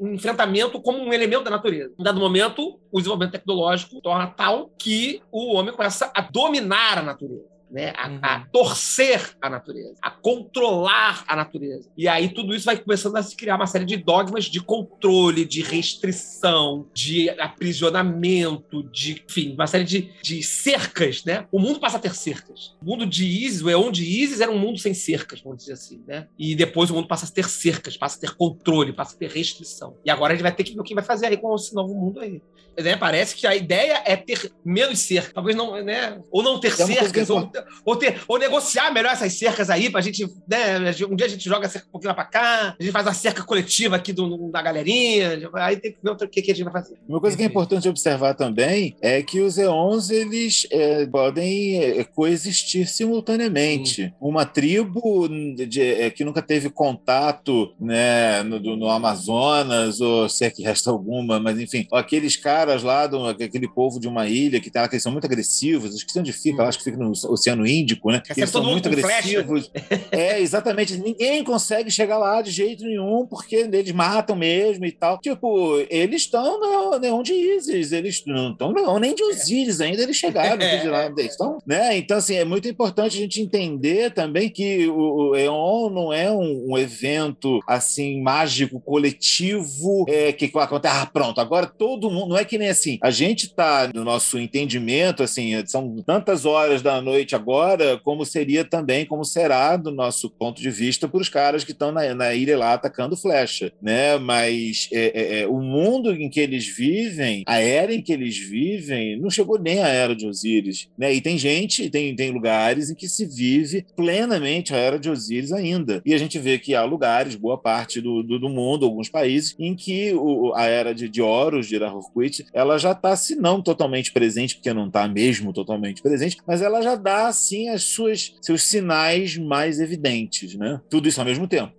um enfrentamento como um elemento da natureza. Em dado momento, o desenvolvimento tecnológico torna tal que o homem começa a dominar a natureza né? A, uhum. a, torcer a natureza, a controlar a natureza. E aí tudo isso vai começando a se criar uma série de dogmas de controle, de restrição, de aprisionamento, de, enfim, uma série de, de cercas, né? O mundo passa a ter cercas. O mundo de Isis, o Eon de Isis era um mundo sem cercas, vamos dizer assim, né? E depois o mundo passa a ter cercas, passa a ter controle, passa a ter restrição. E agora a gente vai ter que ver o que vai fazer aí com esse novo mundo aí. Né? Parece que a ideia é ter menos cercas, talvez não, né? Ou não ter é cercas, ou ou, ter, ou negociar melhor essas cercas aí pra gente, né? Um dia a gente joga a cerca um pouquinho lá pra cá, a gente faz a cerca coletiva aqui do, da galerinha, aí tem que ver o que, que a gente vai fazer. Uma coisa que é importante observar também é que os Eons, eles é, podem é, coexistir simultaneamente. Sim. Uma tribo de, é, que nunca teve contato né, no, no, Amazonas, ou se é que resta alguma, mas enfim, aqueles caras lá, do, aquele povo de uma ilha que, tá, que eles são muito agressivos, esqueci onde fica, hum. acho que fica no Oceano Oceano Índico, né? Eles são muito agressivos. é, exatamente. Ninguém consegue chegar lá de jeito nenhum, porque eles matam mesmo e tal. Tipo, eles estão no Neon de Isis, eles não estão não, nem de Osíris ainda, eles chegaram de lá. Eles estão, né? Então, assim, é muito importante a gente entender também que o, Eon não é um, um evento, assim, mágico, coletivo, é, que acontece, ah, pronto, agora todo mundo, não é que nem assim, a gente tá no nosso entendimento, assim, são tantas horas da noite agora, como seria também, como será, do nosso ponto de vista, para os caras que estão na, na, ilha lá atacando flecha, né? Mas é, é, é, o mundo em que eles vivem, a era em que eles vivem, não chegou nem a era de Osíris, né? E tem gente, tem, tem lugares em que se vive plenamente a era de Osíris ainda. E a gente vê que há lugares, boa parte do, do, do mundo, alguns países, em que o, a era de, de Horus, de Rahurquit, ela já está, se não totalmente presente, porque não está mesmo totalmente presente, mas ela já dá assim as suas seus sinais mais evidentes, né? Tudo isso ao mesmo tempo.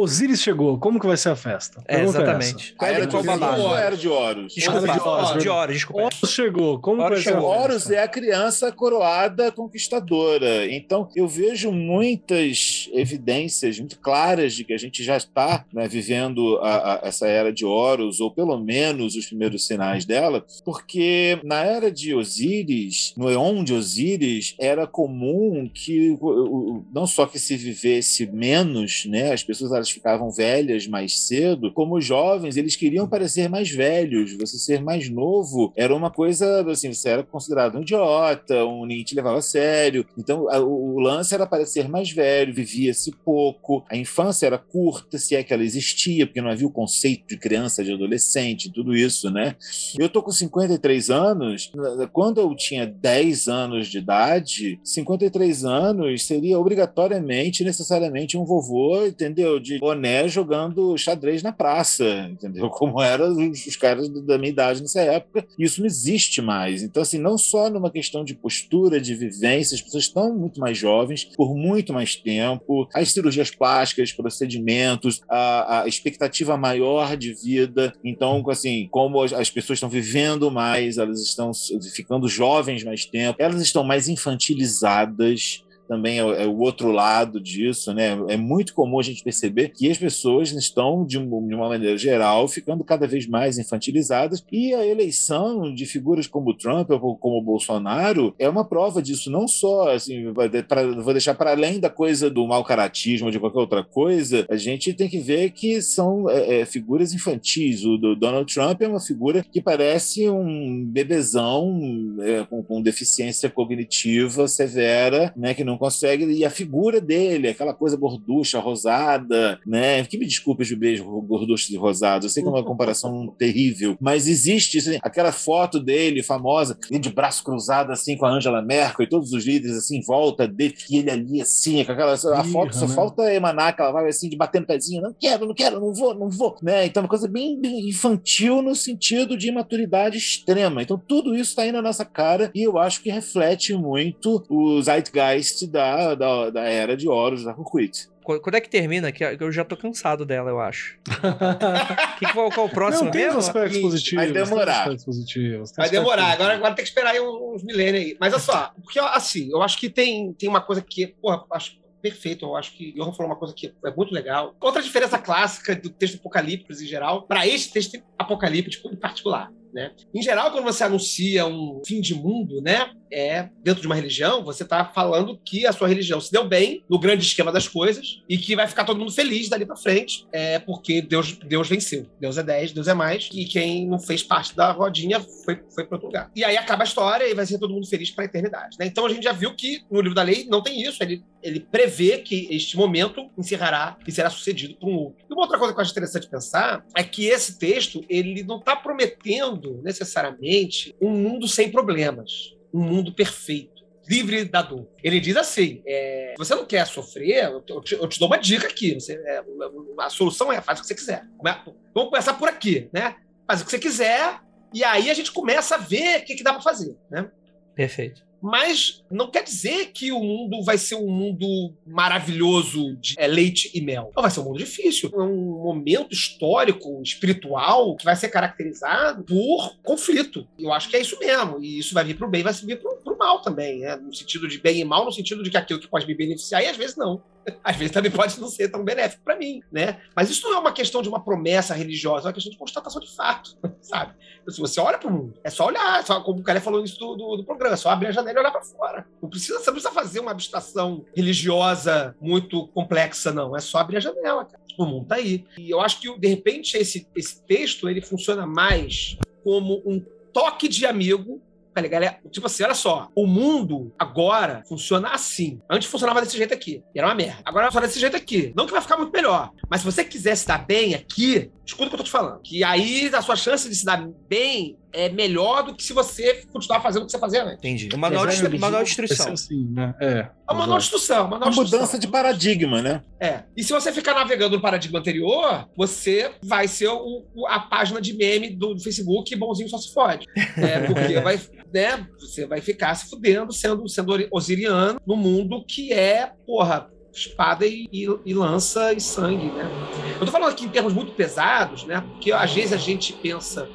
Osiris chegou, como que vai ser a festa? É, exatamente. É a era de Osiris ou era de Horus? Desculpa, de Horus, de Horus, desculpa. Horus chegou, como Horus vai chegou. ser a Horus é a criança coroada conquistadora. Então, eu vejo muitas evidências muito claras de que a gente já está né, vivendo a, a, essa era de Horus, ou pelo menos os primeiros sinais dela, porque na era de Osíris, no Eon de Osíris, era comum que não só que se vivesse menos, né, as pessoas elas ficavam velhas mais cedo, como jovens, eles queriam parecer mais velhos. Você ser mais novo era uma coisa, assim, você era considerado um idiota, um ninguém te levava a sério. Então, a, o, lance era parecer mais velho, vivia via-se pouco, a infância era curta, se é que ela existia, porque não havia o conceito de criança, de adolescente, tudo isso, né? Eu tô com 53 anos, quando eu tinha 10 anos de idade, 53 anos seria obrigatoriamente, necessariamente um vovô, entendeu? De boné jogando xadrez na praça, entendeu? Como eram os, os caras da minha idade nessa época. Isso não existe mais. Então, assim, não só numa questão de postura, de vivência, as pessoas estão muito mais jovens por muito mais tempo, as cirurgias plásticas, procedimentos, a, a expectativa maior de vida. Então, assim, como as pessoas estão vivendo mais, elas estão ficando jovens mais tempo, elas estão mais infantilizadas também é, é, o outro lado disso, né? É muito comum a gente perceber que as pessoas estão, de, uma maneira geral, ficando cada vez mais infantilizadas e a eleição de figuras como Trump ou como Bolsonaro é uma prova disso. Não só, assim, pra, vou deixar para além da coisa do mau caratismo de qualquer outra coisa, a gente tem que ver que são é, é, figuras infantis. O do Donald Trump é uma figura que parece um bebezão é, com, com deficiência cognitiva severa, né? Que não consegue. E a figura dele, aquela coisa gorducha, rosada, né? Que me desculpe os bebês gorduchos e rosados, eu sei que é uma comparação terrível, mas existe assim, aquela foto dele famosa, ele de braço cruzado assim com a Angela Merkel e todos os líderes assim em volta dele, e ele ali assim, com aquela. A foto só né? falta emanar aquela vibe assim de batendo pezinho, não quero, não quero, não vou, não vou, né? Então, uma coisa bem, bem infantil no sentido de imaturidade extrema. Então, tudo isso está aí na nossa cara e eu acho que reflete muito o zeitgeist da, da, da era de Horus da Kukwit. Quando é que termina? Que eu já tô cansado dela, eu acho. que, qual, qual o próximo Não, tem mesmo? aspectos positivos. Vai demorar. Aspectos positivos, vai demorar. Agora, agora tem que esperar aí uns milênios aí. Mas olha só, porque assim, eu acho que tem, tem uma coisa que, porra, acho perfeito. Eu acho que Johan falou uma coisa que é muito legal. Outra diferença clássica do texto apocalíptico em geral, para este texto apocalíptico em particular. Né? Em geral, quando você anuncia um fim de mundo, né, é dentro de uma religião, você está falando que a sua religião se deu bem no grande esquema das coisas e que vai ficar todo mundo feliz dali para frente, é porque Deus, Deus venceu. Deus é 10, Deus é mais, e quem não fez parte da rodinha foi, foi para outro lugar. E aí acaba a história e vai ser todo mundo feliz para a eternidade. Né? Então a gente já viu que no livro da lei não tem isso, ele, ele prevê que este momento encerrará e será sucedido por um outro. E uma outra coisa que eu acho interessante pensar é que esse texto ele não está prometendo necessariamente um mundo sem problemas um mundo perfeito, livre da dor. Ele diz assim: é, se você não quer sofrer, eu te, eu te dou uma dica aqui. Você, é, a solução é faz o que você quiser. Vamos começar por aqui, né? Faz o que você quiser, e aí a gente começa a ver o que, que dá para fazer, né? Perfeito. Mas não quer dizer que o mundo vai ser um mundo maravilhoso de é, leite e mel. Não, vai ser um mundo difícil. É um momento histórico, espiritual, que vai ser caracterizado por conflito. Eu acho que é isso mesmo. E isso vai vir para o bem, vai vir para o mal também. Né? No sentido de bem e mal, no sentido de que aquilo que pode me beneficiar, e às vezes não às vezes também pode não ser tão benéfico para mim, né? Mas isso não é uma questão de uma promessa religiosa, é uma questão de constatação de fato, sabe? Então, se você olha para o mundo, é só olhar, só, como o cara falou isso do, do, do, programa, é só abrir a janela e olhar para fora. Não precisa, você não precisa fazer uma abstração religiosa muito complexa, não. É só abrir a janela, cara. O mundo tá aí. E eu acho que, de repente, esse, esse texto ele funciona mais como um toque de amigo Falei, galera, tipo assim, olha só, o mundo agora funciona assim. Antes funcionava desse jeito aqui, era uma merda. Agora funciona desse jeito aqui. Não que vai ficar muito melhor, mas se você quiser se dar bem aqui, escuta o que eu tô te falando. Que aí a sua chance de se dar bem é melhor do que se você continuar fazendo o que você fazia antes. Entendi. O manual, de, manual de instrução. Assim, né? É. É uma manual de instrução. Uma mudança de paradigma, né? É. E se você ficar navegando no paradigma anterior, você vai ser o, a página de meme do, do Facebook bonzinho só se fode. É, porque vai, né, você vai ficar se fudendo sendo, sendo osiriano no mundo que é, porra, espada e, e, e, lança e sangue, né? Eu tô falando aqui em termos muito pesados, né? Porque às vezes a gente pensa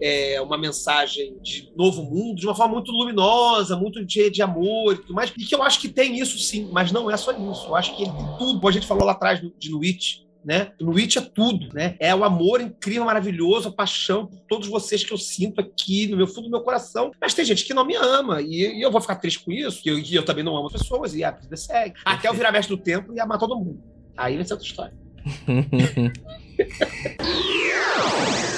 é, uma mensagem de novo mundo de uma forma muito luminosa, muito de, de amor e tudo mais. E que eu acho que tem isso sim, mas não é só isso. Eu acho que ele tem tudo. Como a gente falou lá atrás de Nuit, né? No It é tudo, né? É o amor incrível, maravilhoso, a paixão por todos vocês que eu sinto aqui no meu fundo do meu coração. Mas tem gente que não me ama e, e eu vou ficar triste com isso, que eu, eu, também não amo as pessoas e a vida segue. Até eu virar mestre do tempo e amar todo mundo. Aí vai ser outra história.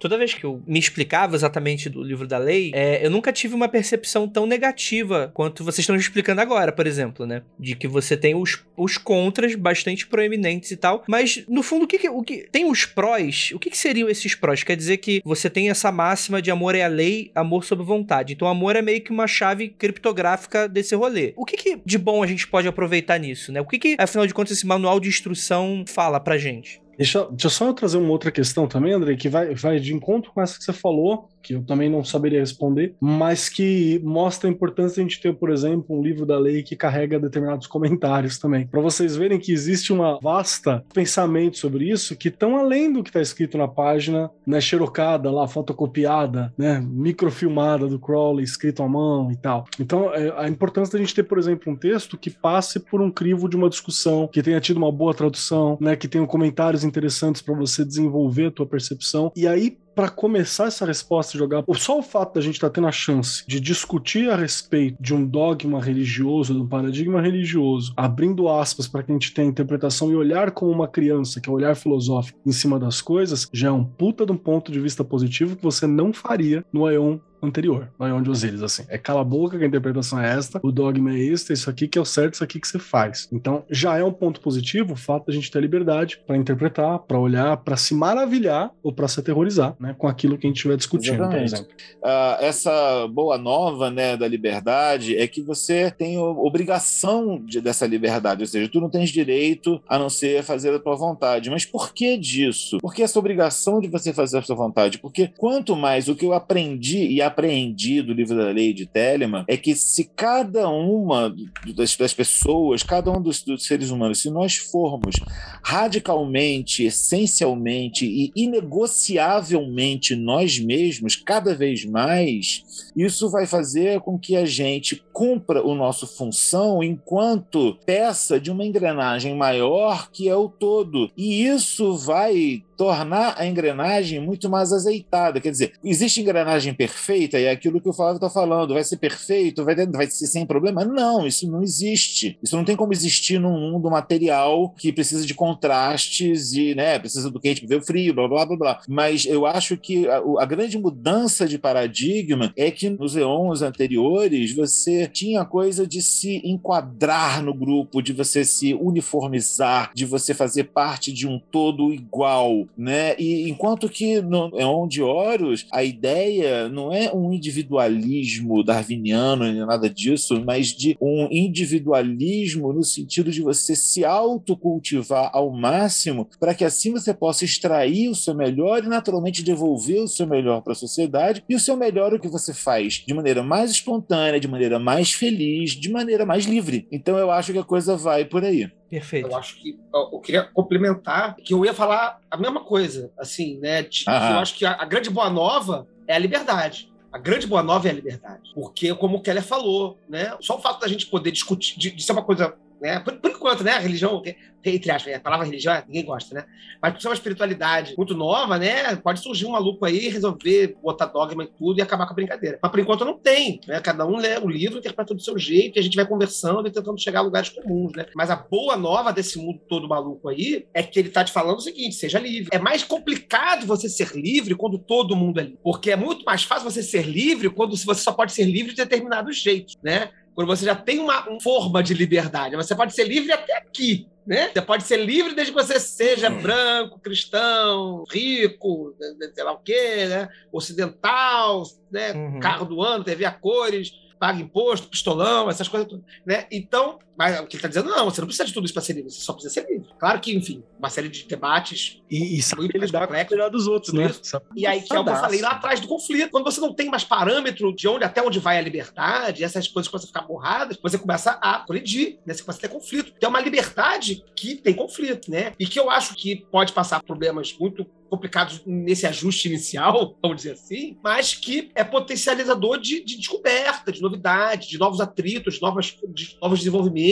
toda vez que eu me explicava exatamente do livro da lei, é, eu nunca tive uma percepção tão negativa quanto vocês estão explicando agora, por exemplo, né? De que você tem os, os contras bastante proeminentes e tal, mas no fundo, o que, o que tem os prós? O que, que seriam esses prós? Quer dizer que você tem essa máxima de amor é a lei, amor sob vontade. Então, amor é meio que uma chave criptográfica desse rolê. O que, que de bom a gente pode aproveitar nisso, né? O que, que afinal de contas, esse manual de instrução fala pra gente? Deixa, deixa só eu trazer uma outra questão também, André, que vai, vai de encontro com essa que você falou, que eu também não saberia responder, mas que mostra a importância de a gente ter, por exemplo, um livro da lei que carrega determinados comentários também. Para vocês verem que existe uma vasta pensamento sobre isso que estão além do que está escrito na página, né, xerocada lá, fotocopiada, né, microfilmada do Crowley, escrito à mão e tal. Então, é, a importância da gente ter, por exemplo, um texto que passe por um crivo de uma discussão, que tenha tido uma boa tradução, né, que tenha comentários interessantes para você desenvolver a tua percepção. E aí, para começar essa resposta jogar, só o fato da gente estar tá tendo a chance de discutir a respeito de um dogma religioso, de um paradigma religioso, abrindo aspas para que a gente tenha interpretação e olhar como uma criança, que é olhar filosófico em cima das coisas, já é um puta de um ponto de vista positivo que você não faria no Aeon anterior, no Ion de Osiris, assim. É cala a boca que a interpretação é esta, o dogma é este, é isso aqui que é o certo, isso aqui que você faz. Então, já é um ponto positivo o fato da gente ter liberdade para interpretar, para olhar, para se maravilhar ou para se aterrorizar, né, com aquilo que a gente estiver discutindo, Exatamente. por exemplo. Uh, essa boa nova, né, da liberdade é que você tem obrigação de, dessa liberdade, ou seja, tu não tens direito a não ser fazer a tua vontade. Mas por que disso? Porque essa obrigação de você fazer a sua vontade? Porque quanto mais o que eu aprendi e apreendi do livro da lei de Telemann é que se cada uma das, das pessoas, cada um dos, dos, seres humanos, se nós formos radicalmente, essencialmente e inegociavelmente nós mesmos, cada vez mais, isso vai fazer com que a gente cumpra o nosso função enquanto peça de uma engrenagem maior que é o todo. E isso vai tornar a engrenagem muito mais azeitada. Quer dizer, existe engrenagem perfeita e é aquilo que o Flávio está falando, vai ser perfeito, vai, vai ser sem problema? Não, isso não existe. Isso não tem como existir num mundo material que precisa de contrastes e né, precisa do quente ver o frio, blá, blá, blá, blá. Mas eu acho que a, a grande mudança de paradigma é que nos eons anteriores você tinha a coisa de se enquadrar no grupo, de você se uniformizar, de você fazer parte de um todo igual né? E enquanto que no Eon de Horus, a ideia não é um individualismo darwiniano nem nada disso, mas de um individualismo no sentido de você se autocultivar ao máximo para que assim você possa extrair o seu melhor e naturalmente devolver o seu melhor para a sociedade e o seu melhor é o que você faz de maneira mais espontânea, de maneira mais feliz, de maneira mais livre. Então eu acho que a coisa vai por aí. Perfeito. Eu acho que eu, queria complementar que eu ia falar a mesma coisa, assim, né? De, eu acho que a, a, grande boa nova é a liberdade. A grande boa nova é a liberdade. Porque, como o Keller falou, né? Só o fato da gente poder discutir, de, de ser uma coisa né? Por, por, enquanto, né? A religião, entre aspas, a palavra religião ninguém gosta, né? Mas por ser uma espiritualidade muito nova, né? Pode surgir um maluco aí, resolver botar dogma e tudo e acabar com a brincadeira. Mas por enquanto não tem, né? Cada um lê o livro, interpreta do seu jeito e a gente vai conversando e tentando chegar a lugares comuns, né? Mas a boa nova desse mundo todo maluco aí é que ele tá te falando o seguinte: seja livre. É mais complicado você ser livre quando todo mundo é livre. Porque é muito mais fácil você ser livre quando você só pode ser livre de determinados jeitos, né? Quando você já tem uma forma de liberdade. Você pode ser livre até aqui, né? Você pode ser livre desde que você seja branco, cristão, rico, sei lá o quê, né? ocidental, né? Uhum. carro do ano, TV a cores paga imposto, pistolão, essas coisas. Né? Então, mas o que ele está dizendo, não, você não precisa de tudo isso para ser livre, você só precisa ser livre. Claro que, enfim, uma série de debates. E, e sabe lidar com o dos outros, né? E aí, que é o que eu falei lá atrás do conflito. Quando você não tem mais parâmetro de onde até onde vai a liberdade, essas coisas começam a ficar borradas, você começa a colidir, né? Você começa a ter conflito. Tem uma liberdade que tem conflito, né? E que eu acho que pode passar problemas muito complicados nesse ajuste inicial, vamos dizer assim, mas que é potencializador de, de descoberta, de novidade, de novos atritos, de, novas, de novos desenvolvimentos,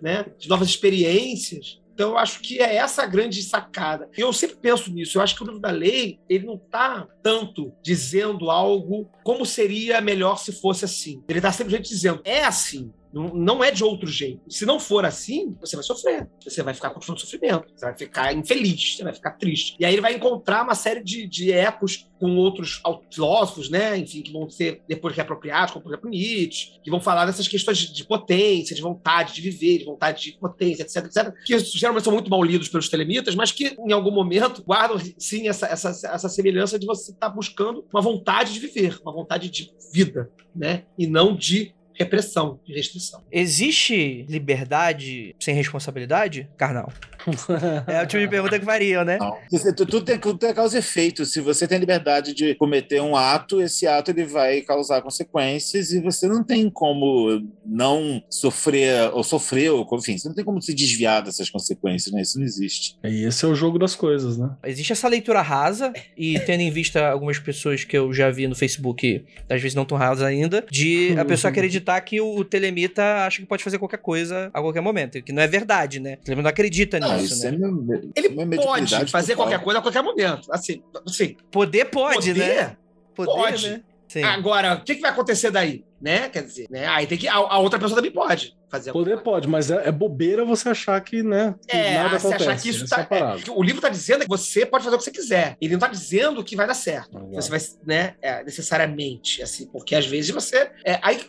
né? de novas experiências. Então, eu acho que é essa a grande sacada. Eu sempre penso nisso. Eu acho que o livro da lei ele não está tanto dizendo algo como seria melhor se fosse assim. Ele está simplesmente dizendo é assim. Não, é de outro jeito. Se não for assim, você vai sofrer. Você vai ficar com sofrimento. Você vai ficar infeliz. Você vai ficar triste. E aí ele vai encontrar uma série de, de ecos com outros filósofos, né? Enfim, que vão ser depois reapropriados, como por exemplo Nietzsche, que vão falar dessas questões de, de potência, de vontade de viver, de vontade de potência, etc, etc, que geralmente são muito mal lidos pelos telemitas, mas que em algum momento guardam sim essa, essa, essa semelhança de você estar tá buscando uma vontade de viver, uma vontade de vida, né? E não de repressão, de restrição. Existe liberdade sem responsabilidade, carnal? é o tipo de pergunta que varia, né? Não. Tudo tem, tudo tem causa e efeito. Se você tem liberdade de cometer um ato, esse ato ele vai causar consequências e você não tem como não sofrer ou sofrer, ou, enfim, você não tem como se desviar dessas consequências, né? Isso não existe. E esse é o jogo das coisas, né? Existe essa leitura rasa e tendo em vista algumas pessoas que eu já vi no Facebook, às vezes não tão rasas ainda, de a pessoa acreditar que o, telemita acha que pode fazer qualquer coisa a qualquer momento, que não é verdade, né? O telemita não acredita nisso isso, né? É meu, ele pode fazer qualquer coisa a qualquer momento. Assim, assim poder pode, poder, né? Poder, pode. Né? Agora, o que, que vai acontecer daí? Né? Quer dizer, né? Aí tem que. A, a outra pessoa também pode fazer Poder pode, mas é, é, bobeira você achar que, né, que é, nada você acontece. achar que isso tá, é, o livro está dizendo que você pode fazer o que você quiser. Ele não está dizendo que vai dar certo. Você vai, né, é, necessariamente, assim, porque às vezes você... É, aí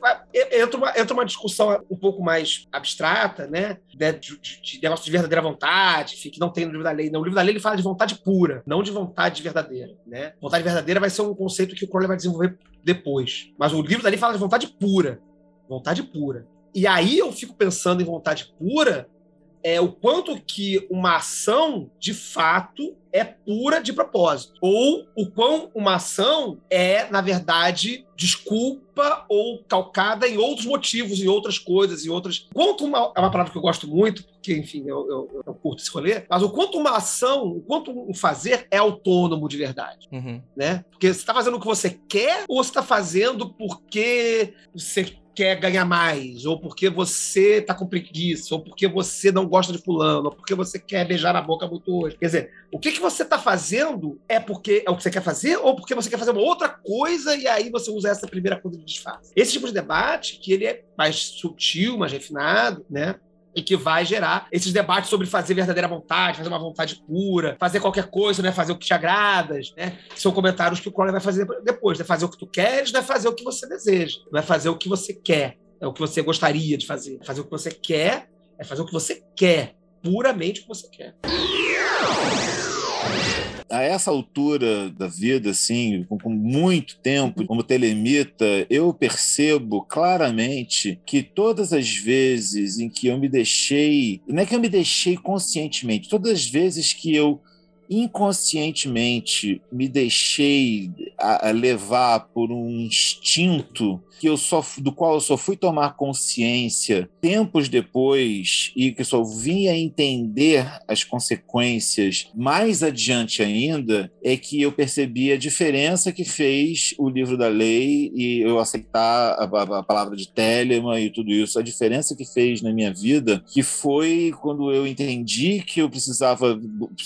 entra uma, entra uma discussão um pouco mais abstrata, né, de, de, de negócio de verdadeira vontade, que não tem no livro da lei. No livro da lei ele fala de vontade pura, não de vontade verdadeira, né? Vontade verdadeira vai ser um conceito que o Crowley vai desenvolver depois. Mas o livro da lei fala de vontade pura. Vontade pura. E aí eu fico pensando em vontade pura, é o quanto que uma ação, de fato, é pura de propósito. Ou o quão uma ação é, na verdade, desculpa ou calcada em outros motivos, em outras coisas, em outras. Quanto uma. É uma palavra que eu gosto muito, porque, enfim, eu, eu, eu curto esse rolê, mas o quanto uma ação, o quanto um fazer é autônomo de verdade. Uhum. Né? Porque você está fazendo o que você quer ou você está fazendo porque você quer ganhar mais, ou porque você tá com preguiça, ou porque você não gosta de fulano, ou porque você quer beijar na boca muito hoje. Quer dizer, o que, que você tá fazendo é porque é o que você quer fazer, ou porque você quer fazer uma outra coisa e aí você usa essa primeira coisa de disfarce. Esse tipo de debate, que ele é mais sutil, mais refinado, né? E que vai gerar esses debates sobre fazer verdadeira vontade, fazer uma vontade pura, fazer qualquer coisa, né? fazer o que te agrada, né? São comentários que o Crowley vai fazer depois, não é fazer o que tu queres, não é fazer o que você deseja, não é fazer o que você quer, é o que você gostaria de fazer. Fazer o que você quer é fazer o que você quer, puramente o que você quer a essa altura da vida, assim, com, com, muito tempo como telemita, eu percebo claramente que todas as vezes em que eu me deixei, não é que eu me deixei conscientemente, todas as vezes que eu inconscientemente me deixei a, a levar por um instinto que eu só do qual eu só fui tomar consciência tempos depois e que só vim a entender as consequências mais adiante ainda é que eu percebi a diferença que fez o livro da lei e eu aceitar a, a, a palavra de Telemann e tudo isso, a diferença que fez na minha vida, que foi quando eu entendi que eu precisava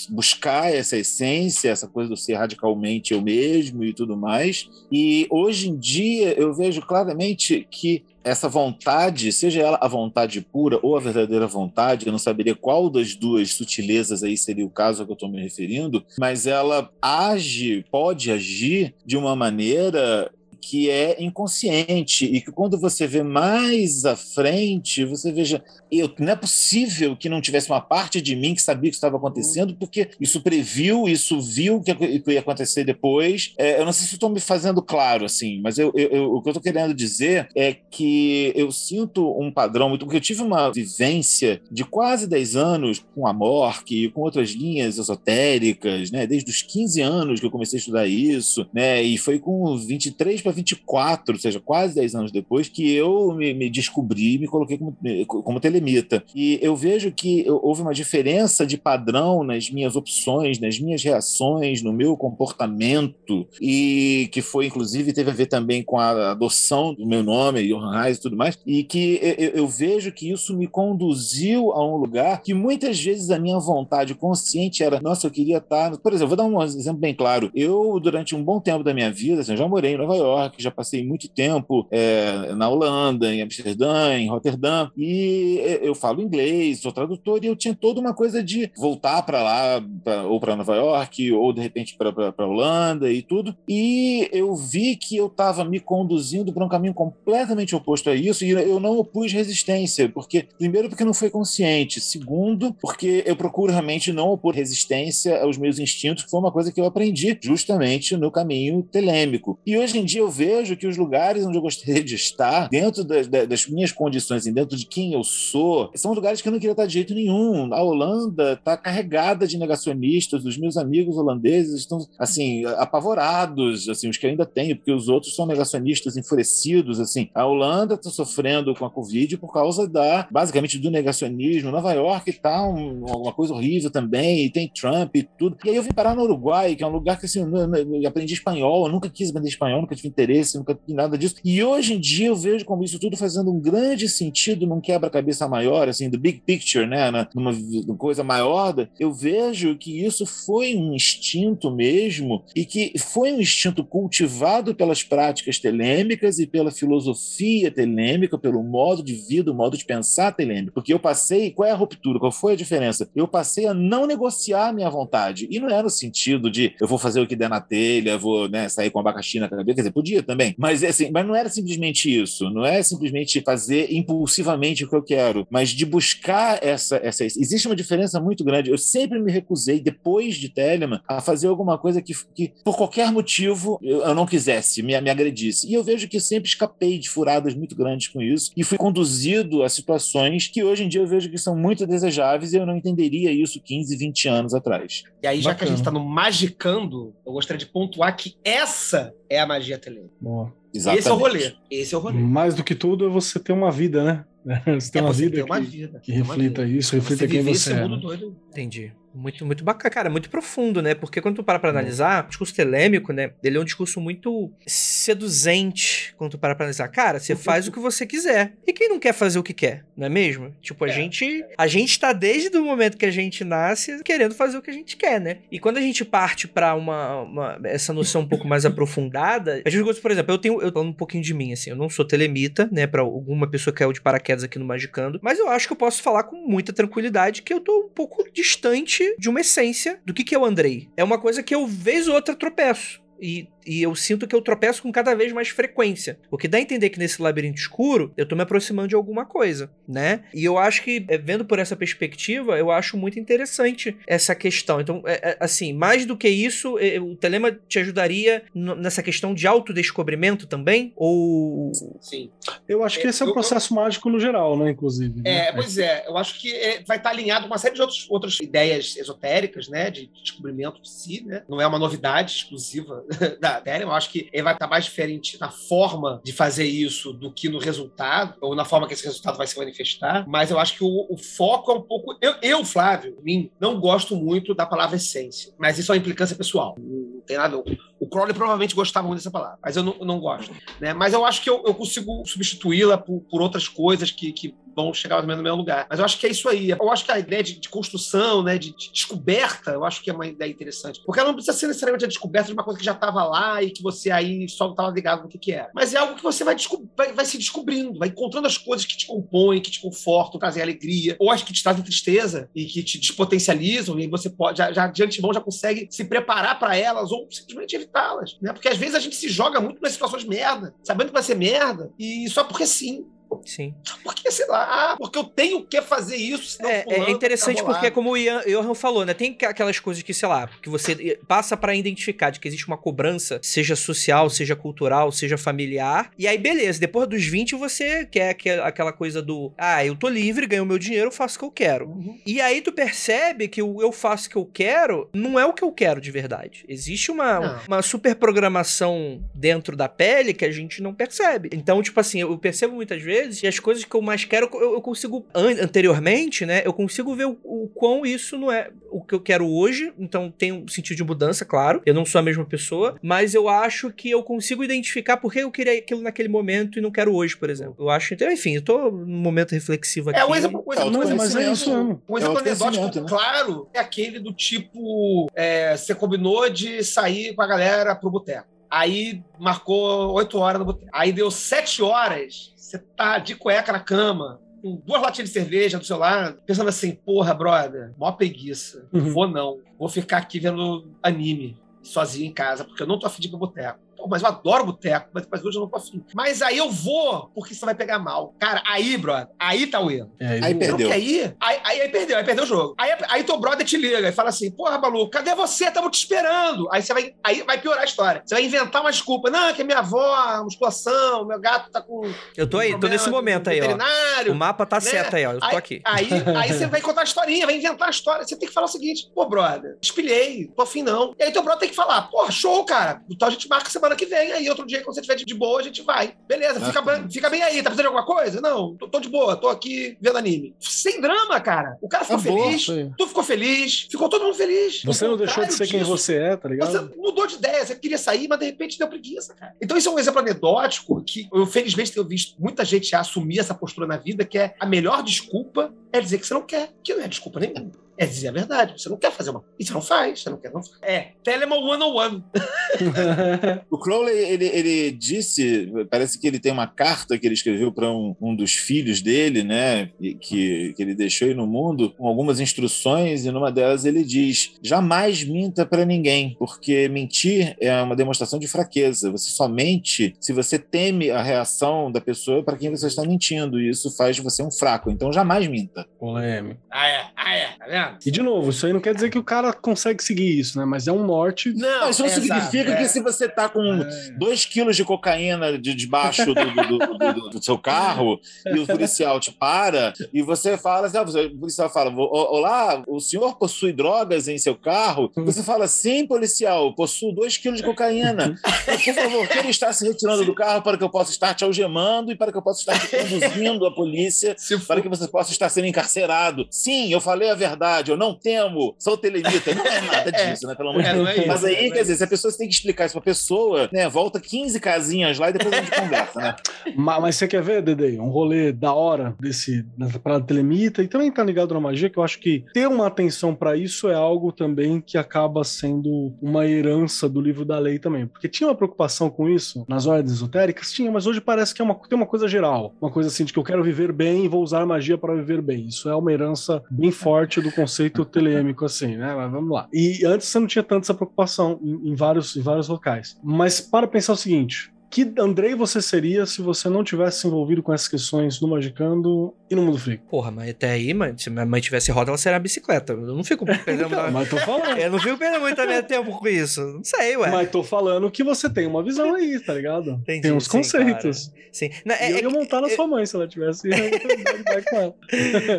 buscar essa essência, essa coisa do ser radicalmente eu mesmo e tudo mais. E hoje em dia eu vejo claramente que essa vontade, seja ela a vontade pura ou a verdadeira vontade, eu não saberia qual das duas sutilezas aí seria o caso a que eu estou me referindo, mas ela age, pode agir de uma maneira que é inconsciente e que quando você vê mais à frente, você veja, eu, não é possível que não tivesse uma parte de mim que sabia o que estava acontecendo, porque isso previu, isso viu o que, que ia acontecer depois. É, eu não sei se estou me fazendo claro, assim, mas eu, eu, o que eu estou querendo dizer é que eu sinto um padrão muito, porque eu tive uma vivência de quase 10 anos com a Mork e com outras linhas esotéricas, né, desde os 15 anos que eu comecei a estudar isso, né, e foi com 23 para 24, ou seja, quase 10 anos depois, que eu me, me descobri me coloquei como, como telemita. E eu vejo que houve uma diferença de padrão nas minhas opções, nas minhas reações, no meu comportamento, e que foi, inclusive, teve a ver também com a adoção do meu nome, Johan Reis e tudo mais, e que eu, eu vejo que isso me conduziu a um lugar que muitas vezes a minha vontade consciente era, nossa, eu queria estar. Por exemplo, vou dar um exemplo bem claro. Eu, durante um bom tempo da minha vida, assim, eu já morei em Nova York, York, já passei muito tempo é, na Holanda, em Amsterdã, em Roterdã, e eu falo inglês, sou tradutor, e eu tinha toda uma coisa de voltar para lá, pra, ou para Nova York, ou de repente para Holanda e tudo. E eu vi que eu estava me conduzindo para um caminho completamente oposto a isso, e eu não opus resistência, porque, primeiro, porque não foi consciente, segundo, porque eu procuro realmente não opor resistência aos meus instintos, que foi uma coisa que eu aprendi justamente no caminho telêmico. E hoje em dia eu vejo que os lugares onde eu gostaria de estar, dentro das, das minhas condições e dentro de quem eu sou, são lugares que eu não queria estar de jeito nenhum. A Holanda está carregada de negacionistas, os meus amigos holandeses estão, assim, apavorados, assim, os que eu ainda tenho, porque os outros são negacionistas enfurecidos, assim. A Holanda está sofrendo com a Covid por causa da, basicamente, do negacionismo. Nova York está um, uma coisa horrível também, e tem Trump e tudo. E aí eu vim parar no Uruguai, que é um lugar que, assim, eu, eu aprendi espanhol, eu nunca quis aprender espanhol, nunca tive interesse, nunca tive nada disso. E hoje em dia eu vejo como isso tudo fazendo um grande sentido num quebra-cabeça maior, assim, do big picture, né, numa, numa coisa maior, eu vejo que isso foi um instinto mesmo e que foi um instinto cultivado pelas práticas telêmicas e pela filosofia telêmica, pelo modo de vida, o modo de pensar telêmico. Porque eu passei, qual é a ruptura? Qual foi a diferença? Eu passei a não negociar a minha vontade. E não é no sentido de eu vou fazer o que der na telha, vou né, sair com abacaxi na cabeça, quer dizer, podia também. Mas, assim, mas não era simplesmente isso. Não é simplesmente fazer impulsivamente o que eu quero, mas de buscar essa, essa. Existe uma diferença muito grande. Eu sempre me recusei, depois de Telemann, a fazer alguma coisa que, que por qualquer motivo, eu, eu não quisesse, me, me agredisse. E eu vejo que sempre escapei de furadas muito grandes com isso e fui conduzido a situações que hoje em dia eu vejo que são muito desejáveis e eu não entenderia isso 15, 20 anos atrás. E aí, já Bacana. que a gente está no magicando, eu gostaria de pontuar que essa é a magia telêmica. Boa. Exatamente. Esse é o rolê. Esse é o rolê. Mais do que tudo é você ter uma vida, né? Você tem é, uma, você vida uma, vida que, que reflita vida. isso, reflita você quem você é. Né? Entendi. Muito, muito bacana, cara, muito profundo, né? Porque quando tu para pra analisar, o discurso telêmico, né? Ele é um discurso muito seduzente quando tu para pra analisar. Cara, você faz o que você quiser. E quem não quer fazer o que quer, não é mesmo? Tipo, a é. gente. A gente tá desde o momento que a gente nasce querendo fazer o que a gente quer, né? E quando a gente parte pra uma, uma essa noção um pouco mais aprofundada, a gente gosta, por exemplo, eu tenho. Eu falando um pouquinho de mim, assim, eu não sou telemita, né? Pra alguma pessoa que caiu de paraquedas aqui no Magicando, mas eu acho que eu posso falar com muita tranquilidade que eu tô um pouco distante de uma essência do que, que é o Andrei. É uma coisa que eu, vez ou outra, tropeço. E e eu sinto que eu tropeço com cada vez mais frequência. O que dá a entender que nesse labirinto escuro eu tô me aproximando de alguma coisa, né? E eu acho que, é, vendo por essa perspectiva, eu acho muito interessante essa questão. Então, é, é, assim, mais do que isso, é, o Telema te ajudaria nessa questão de autodescobrimento também? Ou. Sim. Eu acho que esse é um processo eu, mágico no geral, né? Inclusive. Né? É, pois é. Eu acho que vai estar alinhado com uma série de outros, outras ideias esotéricas, né? De descobrimento de si, né? Não é uma novidade exclusiva da da Ethereum. Eu acho que ele vai estar mais diferente na forma de fazer isso do que no resultado, ou na forma que esse resultado vai se manifestar. Mas eu acho que o, o foco é um pouco. Eu, eu, Flávio, mim, não gosto muito da palavra essência, mas isso é uma implicância pessoal. Não tem nada. O Crowley provavelmente gostava muito dessa palavra, mas eu não, não gosto. Né? Mas eu acho que eu, eu consigo substituí-la por, por outras coisas que, que vão chegar mais ou menos no mesmo lugar. Mas eu acho que é isso aí. Eu acho que a ideia de, de construção, né, de, de, descoberta, eu acho que é uma ideia interessante. Porque ela não precisa ser necessariamente a descoberta de uma coisa que já estava lá e que você aí só não estava ligado no que, que era. Mas é algo que você vai, vai, vai, se descobrindo, vai encontrando as coisas que te compõem, que te confortam, trazem alegria, ou as que te trazem tristeza e que te despotencializam, e você pode, já, já de antemão, já consegue se preparar para elas ou simplesmente evitá-las. Né? Porque às vezes a gente se joga muito nas situações de merda, sabendo que vai ser merda, e só porque sim. Sim. Porque, sei lá, porque eu tenho que fazer isso. É, é interessante porque, como o Ian, Johan falou, né? Tem aquelas coisas que, sei lá, que você passa para identificar de que existe uma cobrança, seja social, seja cultural, seja familiar. E aí, beleza, depois dos 20 você quer aquela coisa do ah, eu tô livre, ganho meu dinheiro, faço o que eu quero. Uhum. E aí tu percebe que o eu faço o que eu quero não é o que eu quero de verdade. Existe uma, uma super programação dentro da pele que a gente não percebe. Então, tipo assim, eu percebo muitas vezes vezes, e as coisas que eu mais quero, eu, eu consigo, an anteriormente, né, eu consigo ver o, o quão isso não é o que eu quero hoje, então tem um sentido de mudança, claro, eu não sou a mesma pessoa, mas eu acho que eu consigo identificar por que eu queria aquilo naquele momento e não quero hoje, por exemplo. Eu acho, então, enfim, eu tô num momento reflexivo aqui. É, um exemplo, um exemplo, é, mas é isso mesmo. Um exemplo é anedótico, né? claro, é aquele do tipo, é, você combinou de sair com a galera pro boteco. Aí marcou 8 horas no boteco. Aí deu 7 horas, você tá de cueca na cama, com duas latinhas de cerveja do seu lado, pensando assim, porra, brother, mó preguiça. Uhum. Vou não. Vou ficar aqui vendo anime sozinho em casa, porque eu não tô afim de ir pro boteco. Mas eu adoro boteco, mas, mas hoje eu não tô afim. Mas aí eu vou, porque você vai pegar mal. Cara, aí, brother, aí tá o erro. É, Aí não perdeu. Aí, aí, aí perdeu, aí perdeu o jogo. Aí, aí teu brother te liga e fala assim: porra, maluco, cadê você? Tamo te esperando. Aí você vai, aí vai piorar a história. Você vai inventar uma desculpa. Não, é que minha avó, musculação, meu gato tá com. Eu tô aí, tô nesse momento aí, ó. O mapa tá né? certo aí, ó. Eu tô Aí, aqui. aí, aí você vai contar a historinha, vai inventar a história. Você tem que falar o seguinte: pô, brother, espilhei, tô afim não. E aí teu brother tem que falar: porra, show, cara. Então a gente marca semana que vem. Aí outro dia, quando você estiver de boa, a gente vai. Beleza, fica, bem- fica bem aí. Tá precisando de alguma coisa? Não, tô, tô de boa, tô aqui vendo anime. Sem drama, cara. O cara ficou feliz, aí. tu ficou feliz, ficou todo mundo feliz. Você não deixou de ser quem disso, você é, tá ligado? você mudou de ideia, você queria sair, mas de repente deu preguiça, cara. Então, isso é um exemplo anedótico que eu, felizmente, tenho visto muita gente assumir essa postura na vida, que é a melhor desculpa é dizer que você não quer, que não é desculpa nenhuma. É dizer a verdade. Você não quer fazer uma. E você não faz, você não quer, não faz. É, Telema 101. O Crowley, ele, ele disse, parece que ele tem uma carta que ele escreveu para um, um dos filhos dele, né, que, que ele deixou aí no mundo, com algumas instruções, e numa delas ele diz: jamais minta para ninguém, porque mentir é uma demonstração de fraqueza. Você só mente se você teme a reação da pessoa para quem você está mentindo, e isso faz de você um fraco. Então, jamais minta. Polêmico. Ah, é, ah, é, tá vendo? E de novo, isso aí não quer dizer que o cara consegue seguir isso, né? Mas é um norte. Não, Mas isso não é, significa exato, que é. se você tá com É. 2 quilos de cocaína de debaixo do, do- do- do- do seu carro e o policial te para e você fala assim, ah, o policial fala, "Ô, olá, o senhor possui drogas em seu carro? Você fala, sim, policial, possuo 2 quilos de cocaína. Mas, por favor, quem está se retirando do carro para que eu possa estar te algemando e para que eu possa estar te conduzindo à polícia para que você possa estar sendo encarcerado. Sim, eu falei a verdade, eu não temo, sou telemita. Não é nada disso, né? Pelo amor de É, Deus. não é isso, Mas aí, é quer dizer, se a pessoa tem que explicar isso pra pessoa, né? Volta 15 casinhas lá e depois a gente conversa, né? Ma- Mas você quer ver, Dede, um rolê da hora desse, dessa parada telemita e também tá ligado na magia, que eu acho que ter uma atenção pra isso é algo também que acaba sendo uma herança do livro da lei também. Porque tinha uma preocupação com isso nas ordens esotéricas? Tinha, mas hoje parece que é uma, tem uma coisa geral. Uma coisa assim de que eu quero viver bem e vou usar magia para viver bem. Isso é uma herança bem forte do conceito telêmico, assim, né? Mas vamos lá. E antes você não tinha tanta essa preocupação em, em vários, em vários locais. Mas para pensar o seguinte. Que Andrei você seria se você não tivesse se envolvido com essas questões no Magicando e no Mundo Freak? Porra, mas até aí, mano, se minha mãe tivesse roda, ela seria bicicleta. Eu não fico perdendo. Então, mas tô falando. Eu não fico perdendo muito meu tempo com isso. Não sei, ué. Mas tô falando que você tem uma visão aí, tá ligado? Entendi, tem uns sim, conceitos. Sim. Não, é, eu é ia montar na é- sua mãe se ela tivesse. com ela.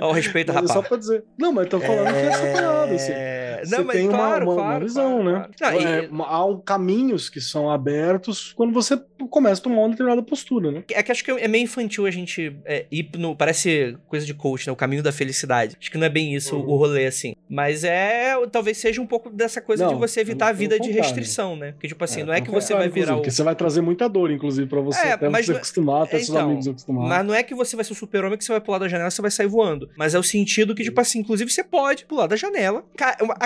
Ao respeito, é rapaz. só pra dizer. Não, mas tô falando que é essa parada, assim. É... Você Não, mas tem uma- claro, uma, claro, uma visão, claro, né? claro. Não, e- uma- há um- caminhos que são abertos quando você começa a tomar uma determinada postura, né? É que acho que é meio infantil a gente é, ir no. Parece coisa de coach, né? O caminho da felicidade. Acho que não é bem isso Uhum. o rolê, assim. Mas é. Talvez seja um pouco dessa coisa Não, de você evitar a vida de restrição, né? Porque, tipo assim, É, não é que você vai virar o. Porque você vai trazer muita dor, inclusive, pra você, É, até mas você não- acostumar, até seus então, amigos acostumar. Mas não é que você vai ser o super-homem que você vai pular da janela e você vai sair voando. Mas é o sentido que, tipo assim, inclusive você pode pular da janela.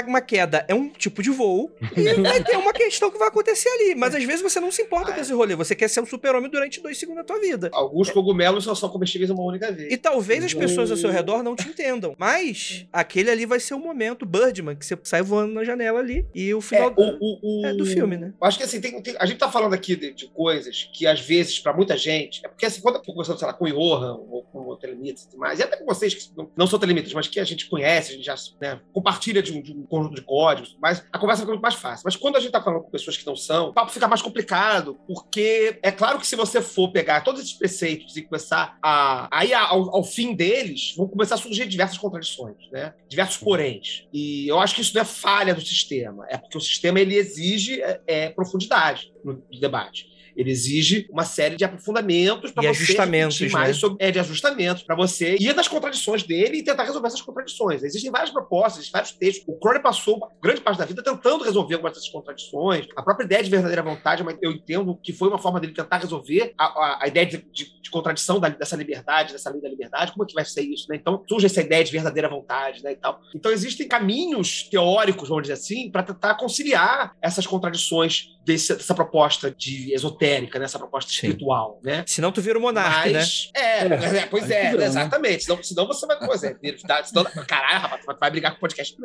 Uma queda é um tipo de voo. E vai ter uma questão que vai acontecer ali. Mas às vezes você não se importa com esse rolê. Você quer ser um super-homem durante dois segundos da tua vida. alguns cogumelos só são comestíveis uma única vez. E talvez as Exato. pessoas ao seu redor não te entendam. Mas aquele ali vai ser o momento, Birdman, que você sai voando na janela ali. E o É, final o, o, o- é do filme, né? Acho que assim, tem- tem- a gente tá falando aqui de, de coisas que às vezes, pra muita gente, é porque assim, quando eu tô conversando, sei lá, com o Johan ou com o Telemitas e tudo mais, e até com vocês que não- não são telemitas, mas que a gente conhece, a gente já né, compartilha de um, de um conjunto de códigos, mas a conversa fica muito mais fácil. Mas quando a gente tá falando com pessoas que não são, o papo fica mais complicado, porque é claro que se você for pegar todos esses preceitos e começar a. Aí ao, ao fim deles, vão começar a surgir diversas contradições, né? Diversos poréns. E eu acho que isso não é falha do sistema, é porque o sistema ele exige é, é, profundidade no debate. Ele exige uma série de aprofundamentos para você ajustamentos, refletir mais né? sobre, é, de ajustamentos para você ir nas contradições dele e tentar resolver essas contradições. Existem várias propostas, existem vários textos. O Crowley passou grande parte da vida tentando resolver algumas dessas contradições. A própria ideia de verdadeira vontade, mas eu entendo que foi uma forma dele tentar resolver a, a- a ideia de, de- de contradição da- dessa liberdade, dessa lei da liberdade. Como é que vai ser isso? Né? Então surge essa ideia de verdadeira vontade, né, e tal. Então existem caminhos teóricos, vamos dizer assim, para tentar conciliar essas contradições desse, dessa proposta de esotérica, né? Essa proposta Sim. espiritual, né? Senão tu vira o monarca, né? Mas, é, É, é, pois é, né? exatamente. Senão, senão você vai. Pois é, senão, caralho, rapaz, tu vai- vai brigar com o podcast.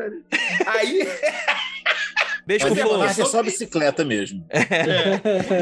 Aí. Beijo Mas pro é, Flow. é só bicicleta mesmo.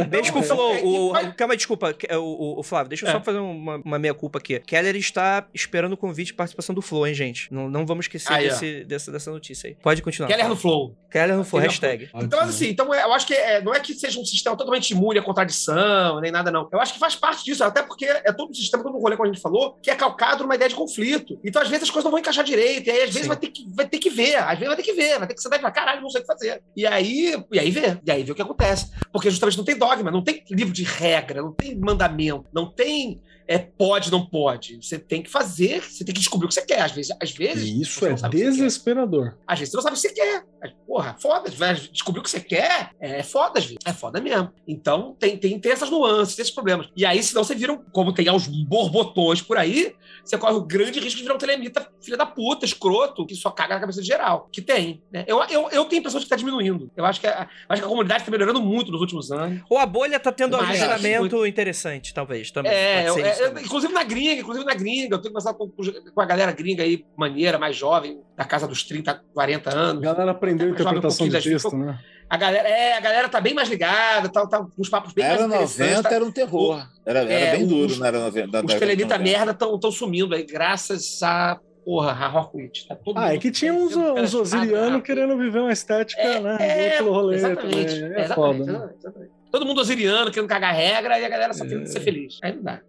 Beijo pro Então, Flow. é, O, o- calma aí, desculpa. que- O, o- o Flávio, deixa eu só É. fazer uma, uma meia-culpa aqui. Keller está esperando o convite e participação do Flow, hein, gente? Não, não vamos esquecer Aí, ó. desse- dessa, dessa notícia aí. Pode continuar. Keller no Flow. Keller no Flow, hashtag. Então, assim, então é, eu acho que é, não é que seja um sistema totalmente imune à contradição, nem nada, não. Eu acho que faz parte disso, até porque é todo um sistema, todo um rolê, como a gente falou, que é calcado numa ideia de conflito. Então, às vezes, as coisas não vão encaixar direito, e aí, às vezes, Sim. vai ter, que, vai ter que ver, às vezes vai ter que ver, vai ter que sentar e falar, caralho, não sei o que fazer. E aí, e aí vê, e aí vê o que acontece. Porque justamente não tem dogma, não tem livro de regra, não tem mandamento, não tem é, pode, não pode. Você tem que fazer, você tem que descobrir o que você quer. Às vezes, às vezes E isso é desesperador. Às vezes você não sabe o que você quer. Porra, foda. Descobrir o que você quer é foda, às vezes. É foda mesmo. Então tem, tem, tem essas nuances, tem esses problemas. E aí, senão você vira, um- como tem aos borbotões por aí, você corre o grande risco de virar um telemita, filha da puta, escroto, que só caga na cabeça de geral. Que tem. Né? Eu, eu, eu tenho a impressão de que tá diminuindo. Eu acho que a, acho que a comunidade tá melhorando muito nos últimos anos. Ou a bolha tá tendo um ajustamento interessante, interessante, talvez. Também. É, Pode ser eu- inclusive na gringa, inclusive na gringa. Eu tenho conversado com, com a galera gringa aí, maneira, mais jovem, da casa dos 30, 40 A anos. galera aprendeu um interpretação de pouquinho das- texto, né? A galera, é, a galera tá bem mais ligada, tá, tá com os papos bem Era mais interessantes. 90, tá- era um terror. Era, era É, bem os- duro, não era 90. da os de telemita 90. merda estão sumindo aí, graças a, porra, a Rockwood. Tá todo Ah, é que tinha uns, uns osirianos querendo viver uma estética, É, né? é, rolê exatamente, também. É exatamente, foda. né? exatamente, exatamente. Todo mundo osiriano, querendo cagar regra, e a galera só É. querendo ser feliz. Aí não dá.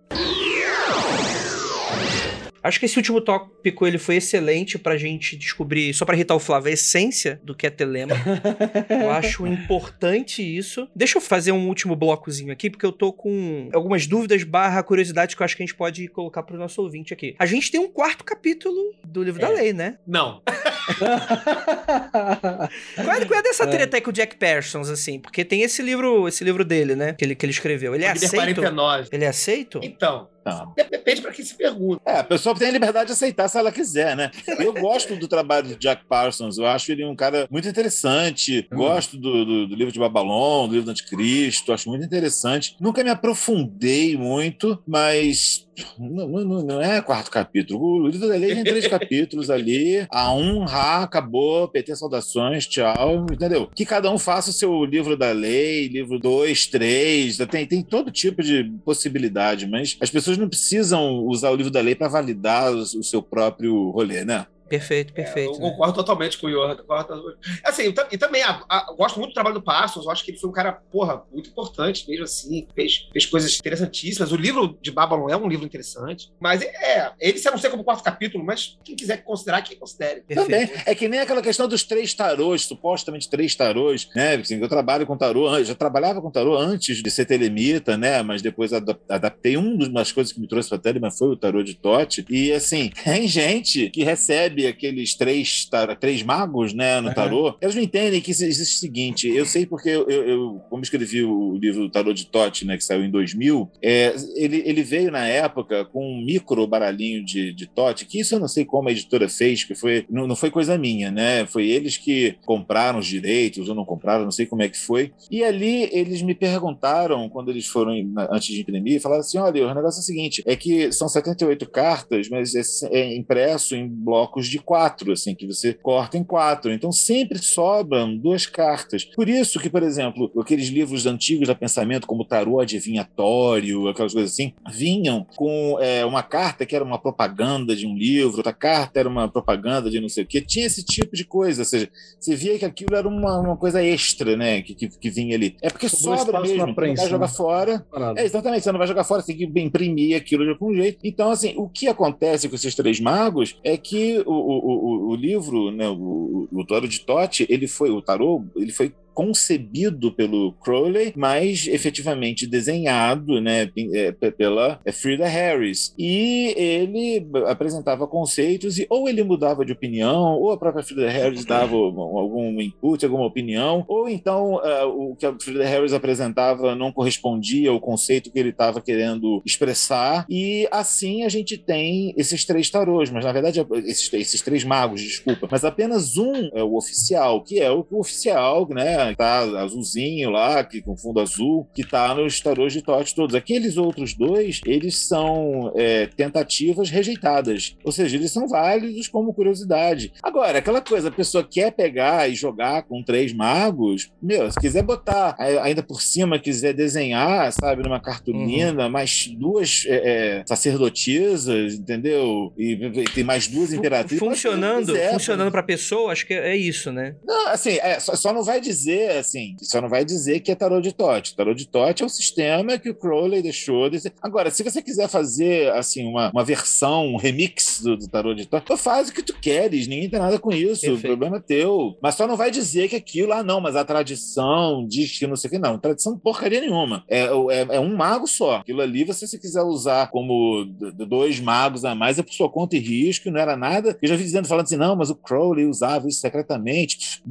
Acho que esse último tópico ele foi excelente pra gente descobrir, só pra irritar o Flávio, a essência do que é telema. eu acho importante isso. Deixa eu fazer um último blocozinho aqui, porque eu tô com algumas dúvidas barra curiosidades que eu acho que a gente pode colocar pro nosso ouvinte aqui. A gente tem um quarto capítulo do livro da É. lei, né? Não. Qual é, qual é dessa treta aí com o Jack Parsons, assim? Porque tem esse livro, esse livro dele, né? Que ele, que ele escreveu. Ele é aceito? 49. Ele é aceito? Então, Não. depende pra quem se pergunta. É, a pessoa tem a liberdade de aceitar se ela quiser, né? Eu gosto do trabalho do Jack Parsons, eu acho ele um cara muito interessante. Hum. Gosto do, do- do livro de Babalon, do livro do Anticristo, acho muito interessante. Nunca me aprofundei muito, mas não, não- não é quarto capítulo. O livro da lei tem três capítulos ali. A um, Rá, acabou, PT Saudações, tchau, entendeu? Que cada um faça o seu livro da lei, livro dois, três, tem, tem todo tipo de possibilidade, mas as pessoas não precisam usar o livro da lei para validar o, o seu próprio rolê, né? Perfeito, É, perfeito. eu né? concordo totalmente com o Johan. concordo. Assim, eu e também a- a- eu gosto muito do trabalho do Passos. Eu acho que ele foi um cara, porra, muito importante mesmo assim. Fez, fez coisas interessantíssimas. O livro de Babylon é um livro interessante. Mas é, ele se anuncia como quarto capítulo, mas quem quiser considerar, que considere. Também. Perfeito. É que nem aquela questão dos três tarôs, supostamente três tarôs, né? Assim, eu trabalho com tarô, an- já trabalhava com tarô antes de ser telemita, né? Mas depois ada- adaptei um uma das coisas que me trouxe para telema foi o tarô de Tote. E assim, tem gente que recebe aqueles três, tar- três magos, né, no tarô. Eles não entendem que existe o seguinte. Eu sei porque eu, eu- como escrevi o livro do tarô de Tote, né, que saiu em 2000, é, ele, ele veio na época com um micro baralhinho de, de Tote, que isso eu não sei como a editora fez, que foi não, não foi coisa minha, né? Foi eles que compraram os direitos ou não compraram, não sei como é que foi. E ali eles me perguntaram, quando eles foram antes de imprimir, falaram assim: olha, o negócio é o seguinte: é que são 78 cartas, mas é, é impresso em blocos de quatro, assim, que você corta em quatro. Então sempre sobram duas cartas. Por isso que, por exemplo, aqueles livros antigos da pensamento, como Tarô Adivinhatório, aquelas coisas assim, vinham com é, uma carta que era uma propaganda de um livro, outra carta era uma propaganda de não sei o quê. Tinha esse tipo de coisa, ou seja, você via que aquilo era uma, uma coisa extra, né, que, que, que vinha ali. É porque Sobrou sobra mesmo, prensa, vai jogar né? fora. É, exatamente, você não vai jogar fora, você tem que imprimir aquilo de algum jeito. Então, assim, o que acontece com esses três magos é que o, o, o, o livro, né, o, o, Tarô de Tote, ele foi, o tarô, ele foi concebido pelo Crowley, mas efetivamente desenhado né, é, pe- pela é, Frida Harris. E ele apresentava conceitos e ou ele mudava de opinião, ou a própria Frida Harris dava algum input, alguma opinião, ou então ah, o que a Frida Harris apresentava não correspondia ao conceito que ele estava querendo expressar. E assim a gente tem esses três tarôs, mas na verdade esses, esses três magos, desculpa, mas apenas um é o oficial, que é o, o oficial, né? Né? Tá azulzinho lá, que, com fundo azul, que tá nos tarôs de Tote todos. Aqueles outros dois, eles são é, tentativas rejeitadas. Ou seja, eles são válidos como curiosidade. Agora, aquela coisa, a pessoa quer pegar e jogar com três magos, meu, se quiser botar ainda por cima, quiser desenhar, sabe, numa cartolina, uhum. mais duas é, é, sacerdotisas, entendeu? E, e, tem mais duas imperatrizes. Funcionando, quiser, funcionando pra pessoa, acho que é isso, né? Não, assim, é, só, só, não vai dizer, assim, só não vai dizer que é tarô de Tote. Tarô de Tote é o sistema que o Crowley deixou. De... Agora, se você quiser fazer, assim, uma, uma versão, um remix do, do tarô de Tote, faz o que tu queres, ninguém tem nada com isso, Perfeito. o problema é teu. Mas só não vai dizer que aquilo, ah, não, mas a tradição diz que não sei o que, não. Tradição porcaria nenhuma. É, é, é um mago só. Aquilo ali, você se quiser usar como dois magos a mais, é por sua conta e risco, não era nada. Eu já vi dizendo, falando assim, não, mas o Crowley usava isso secretamente.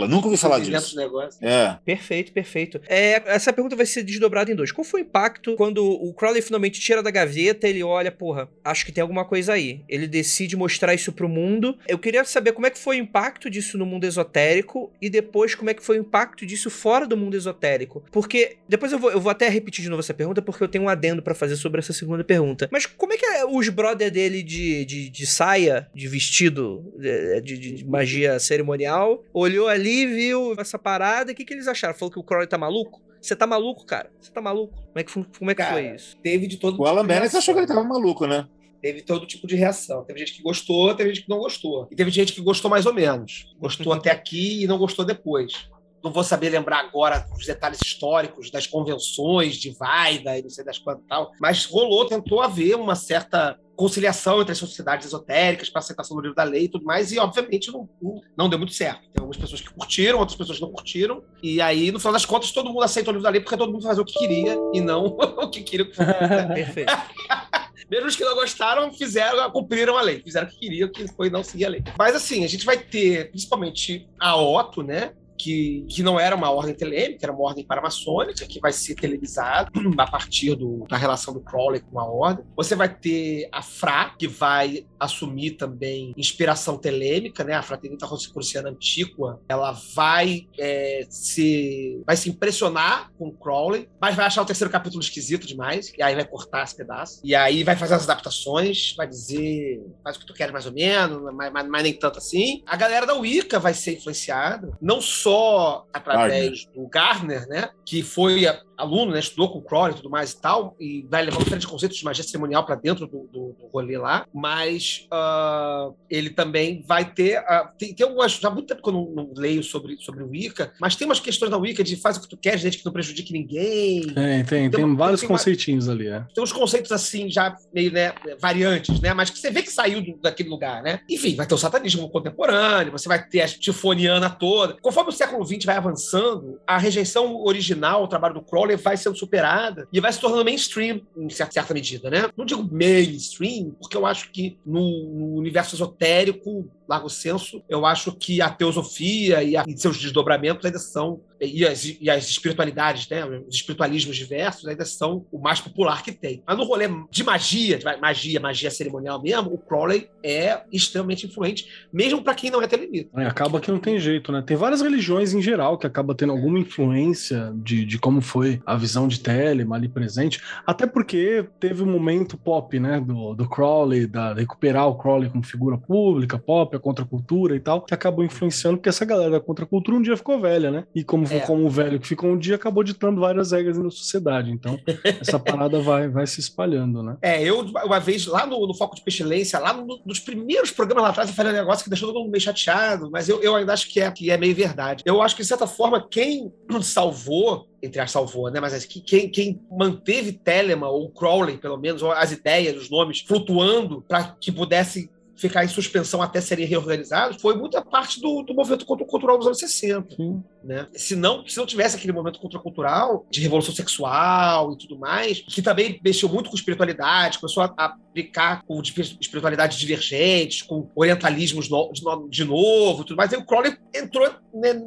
Nunca ouvi falar disso. É. Perfeito, perfeito. É, essa pergunta vai ser desdobrada em dois. Qual foi o impacto quando o Crowley finalmente tira da gaveta, ele olha, porra, acho que tem alguma coisa aí. Ele decide mostrar isso pro mundo. Eu queria saber como é que foi o impacto disso no mundo esotérico e depois como é que foi o impacto disso fora do mundo esotérico. Porque depois eu vou, eu vou até repetir de novo essa pergunta porque eu tenho um adendo para fazer sobre essa segunda pergunta. Mas como é que é os brother dele de, de, de saia, de vestido, de, de, de, magia cerimonial, olhou ali, viu essa parada, o que, que eles acharam? Falou que o Crowley tá maluco? Você tá maluco, cara? Você tá maluco? Como é que, como é que cara, foi isso? Teve de todo O Alan Bennett achou que ele tava maluco, né? teve todo tipo de reação. Teve gente que gostou, teve gente que não gostou. E teve gente que gostou mais ou menos. Gostou até aqui e não gostou depois. Não vou saber lembrar agora os detalhes históricos das convenções de Vaida e não sei das quantas tal, mas rolou, tentou haver uma certa conciliação entre as sociedades esotéricas para aceitação do livro da lei e tudo mais, e obviamente não, não deu muito certo. Tem algumas pessoas que curtiram, outras pessoas não curtiram, e aí, no final das contas, todo mundo aceita o livro da lei porque todo mundo faz o que queria e não o que queria. Perfeito. Mesmo os que não gostaram, fizeram, cumpriram a lei, fizeram o que queriam, que foi não seguir a lei. Mas assim, a gente vai ter principalmente a Otto, né? Que, que não era uma ordem telêmica, era uma ordem paramaçônica, que vai ser televisada a partir do, da relação do Crowley com a ordem. Você vai ter a Fra, que vai assumir também inspiração telêmica, né? A Fraternita Rosicruciana Antiqua, ela vai é, se vai se impressionar com o Crowley, mas vai achar o terceiro capítulo esquisito demais, e aí vai cortar esse pedaço. E aí vai fazer as adaptações, vai dizer, faz o que tu quer mais ou menos, mas, mas, mas nem tanto assim. A galera da Wicca vai ser influenciada, não só através Garner. do Garner, né? Que foi aluno, né, estudou com o Crowley e tudo mais e tal, e vai levar diferentes conceitos de magia cerimonial para dentro do, do, do, rolê lá, mas uh, ele também vai ter. Uh, tem, tem algumas. Já há muito tempo que eu não, não, leio sobre, sobre o Wicca, mas tem umas questões da Wicca de faz o que tu queres, desde que não prejudique ninguém. Tem, tem, tem, tem vários tem, conceitinhos ali, é. Tem uns conceitos assim, já meio né, variantes, né? Mas que você vê que saiu do, daquele lugar, né? Enfim, vai ter o satanismo contemporâneo, você vai ter a tifoniana toda. Conforme o século XX vai avançando, a rejeição original, o trabalho do Crowley, vai sendo superada e vai se tornando mainstream em certa medida, né? Não digo mainstream, porque eu acho que no, no universo esotérico largo senso, eu acho que a teosofia e, a, e seus desdobramentos ainda são, e as, e as, espiritualidades, né, os espiritualismos diversos ainda são o mais popular que tem. Mas no rolê de magia, de magia, magia cerimonial mesmo, o Crowley é extremamente influente, mesmo para quem não é telemita. É, acaba que não tem jeito, né? Tem várias religiões em geral que acaba tendo alguma influência de, de como foi a visão de Telema ali presente, até porque teve um momento pop, né, do, do Crowley, da recuperar o Crowley como figura pública, pop, contracultura e tal, que acabou influenciando, porque essa galera da contracultura um dia ficou velha, né? E como, é. como o velho que ficou um dia, acabou ditando várias regras na sociedade. Então, essa parada vai, vai se espalhando, né? É, eu, uma vez, lá no, no Foco de Pestilência, lá no, nos primeiros programas lá atrás, eu falei um negócio que deixou todo mundo meio chateado, mas eu, eu ainda acho que é, que é meio verdade. Eu acho que, de certa forma, quem salvou entre as salvou, né? Mas quem, quem manteve Telema ou Crowley, pelo menos, ou as ideias, os nomes, flutuando para que pudesse ficar em suspensão até serem reorganizados, foi muita parte do, do movimento contracultural dos anos 60. Sim. Né? Se, não, se não tivesse aquele movimento contracultural de revolução sexual e tudo mais, que também mexeu muito com espiritualidade, começou a, a aplicar com espiritualidades divergentes, com orientalismos no, de, de, novo, tudo mais, aí o Crowley entrou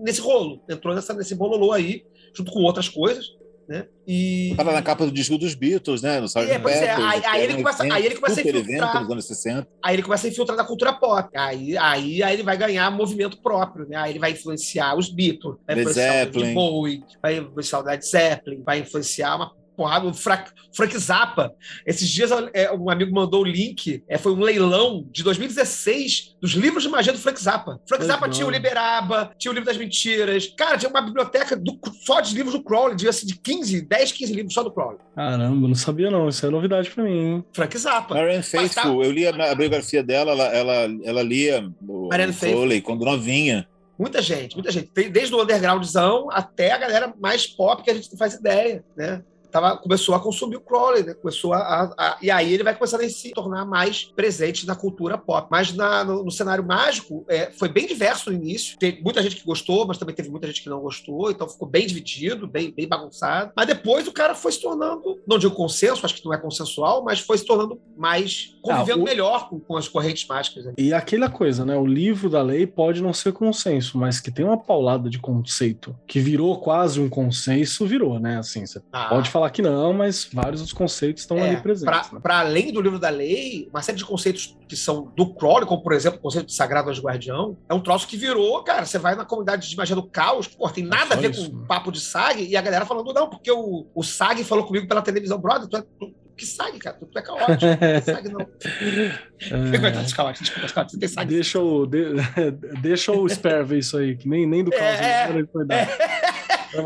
nesse rolo, entrou nessa, nesse bololô aí, junto com outras coisas, né? E. Na capa do disco dos Beatles, né? No Sgt. É, pois é, aí- aí ele começa- aí ele começa a infiltrar. evento anos 60. Aí ele começa a infiltrar na cultura pop. Aí, aí, aí ele vai ganhar movimento próprio, né? Aí ele vai influenciar os Beatles, vai influenciar o Zeppelin. Bowie, vai influenciar o Led Zeppelin, vai influenciar uma porrada, o Frank, Frank Zappa. Esses dias é, um amigo mandou o link, é, foi um leilão de 2016 dos livros de magia do Frank Zappa. Frank Legal. Zappa tinha o Liberaba, tinha o livro das mentiras. Cara, tinha uma biblioteca do- só de livros do Crowley, de, assim, de 15, 10, 15 livros só do Crowley. Caramba, não sabia não. Isso é novidade pra mim, hein? Frank Zappa. Marianne Mas tá- Faithful, eu li a, a biografia dela, ela, ela, ela lia o, Marianne o Crowley quando novinha. Muita gente, muita gente. Desde o undergroundzão até a galera mais pop que a gente não faz ideia, né? Tava, começou a consumir o Crowley, né? Começou a, a- a- E aí ele vai começando a se tornar mais presente na cultura pop. Mas na- no, no cenário mágico, é, foi bem diverso no início. Tem muita gente que gostou, mas também teve muita gente que não gostou. Então ficou bem dividido, bem, bem bagunçado. Mas depois o cara foi se tornando, não digo consenso, acho que não é consensual, mas foi se tornando mais. convivendo Ah, o- melhor com, com as correntes mágicas. né? E aquela coisa, né? O livro da lei pode não ser consenso, mas que tem uma paulada de conceito que virou quase um consenso, virou, né? Assim, você Ah. pode falar que não, mas vários dos conceitos estão ali presentes. né? Para além do livro da lei, uma série de conceitos que são do Crowley, como por exemplo o conceito de sagrado anjo guardião, é um troço que virou, cara, você vai na comunidade de magia do caos, pô, tem nada a só ver isso, com né? papo de SAG, e a galera falando, não, porque o, o SAG falou comigo pela televisão, brother, tu é, tu, que SAG, cara? Tu, tu é caótico, não tem SAG não. Coitado dos caóticos, desculpa, caóticos, você tem SAG. Deixa o, de- deixa o Spare ver isso aí, que nem, nem do caos É, ele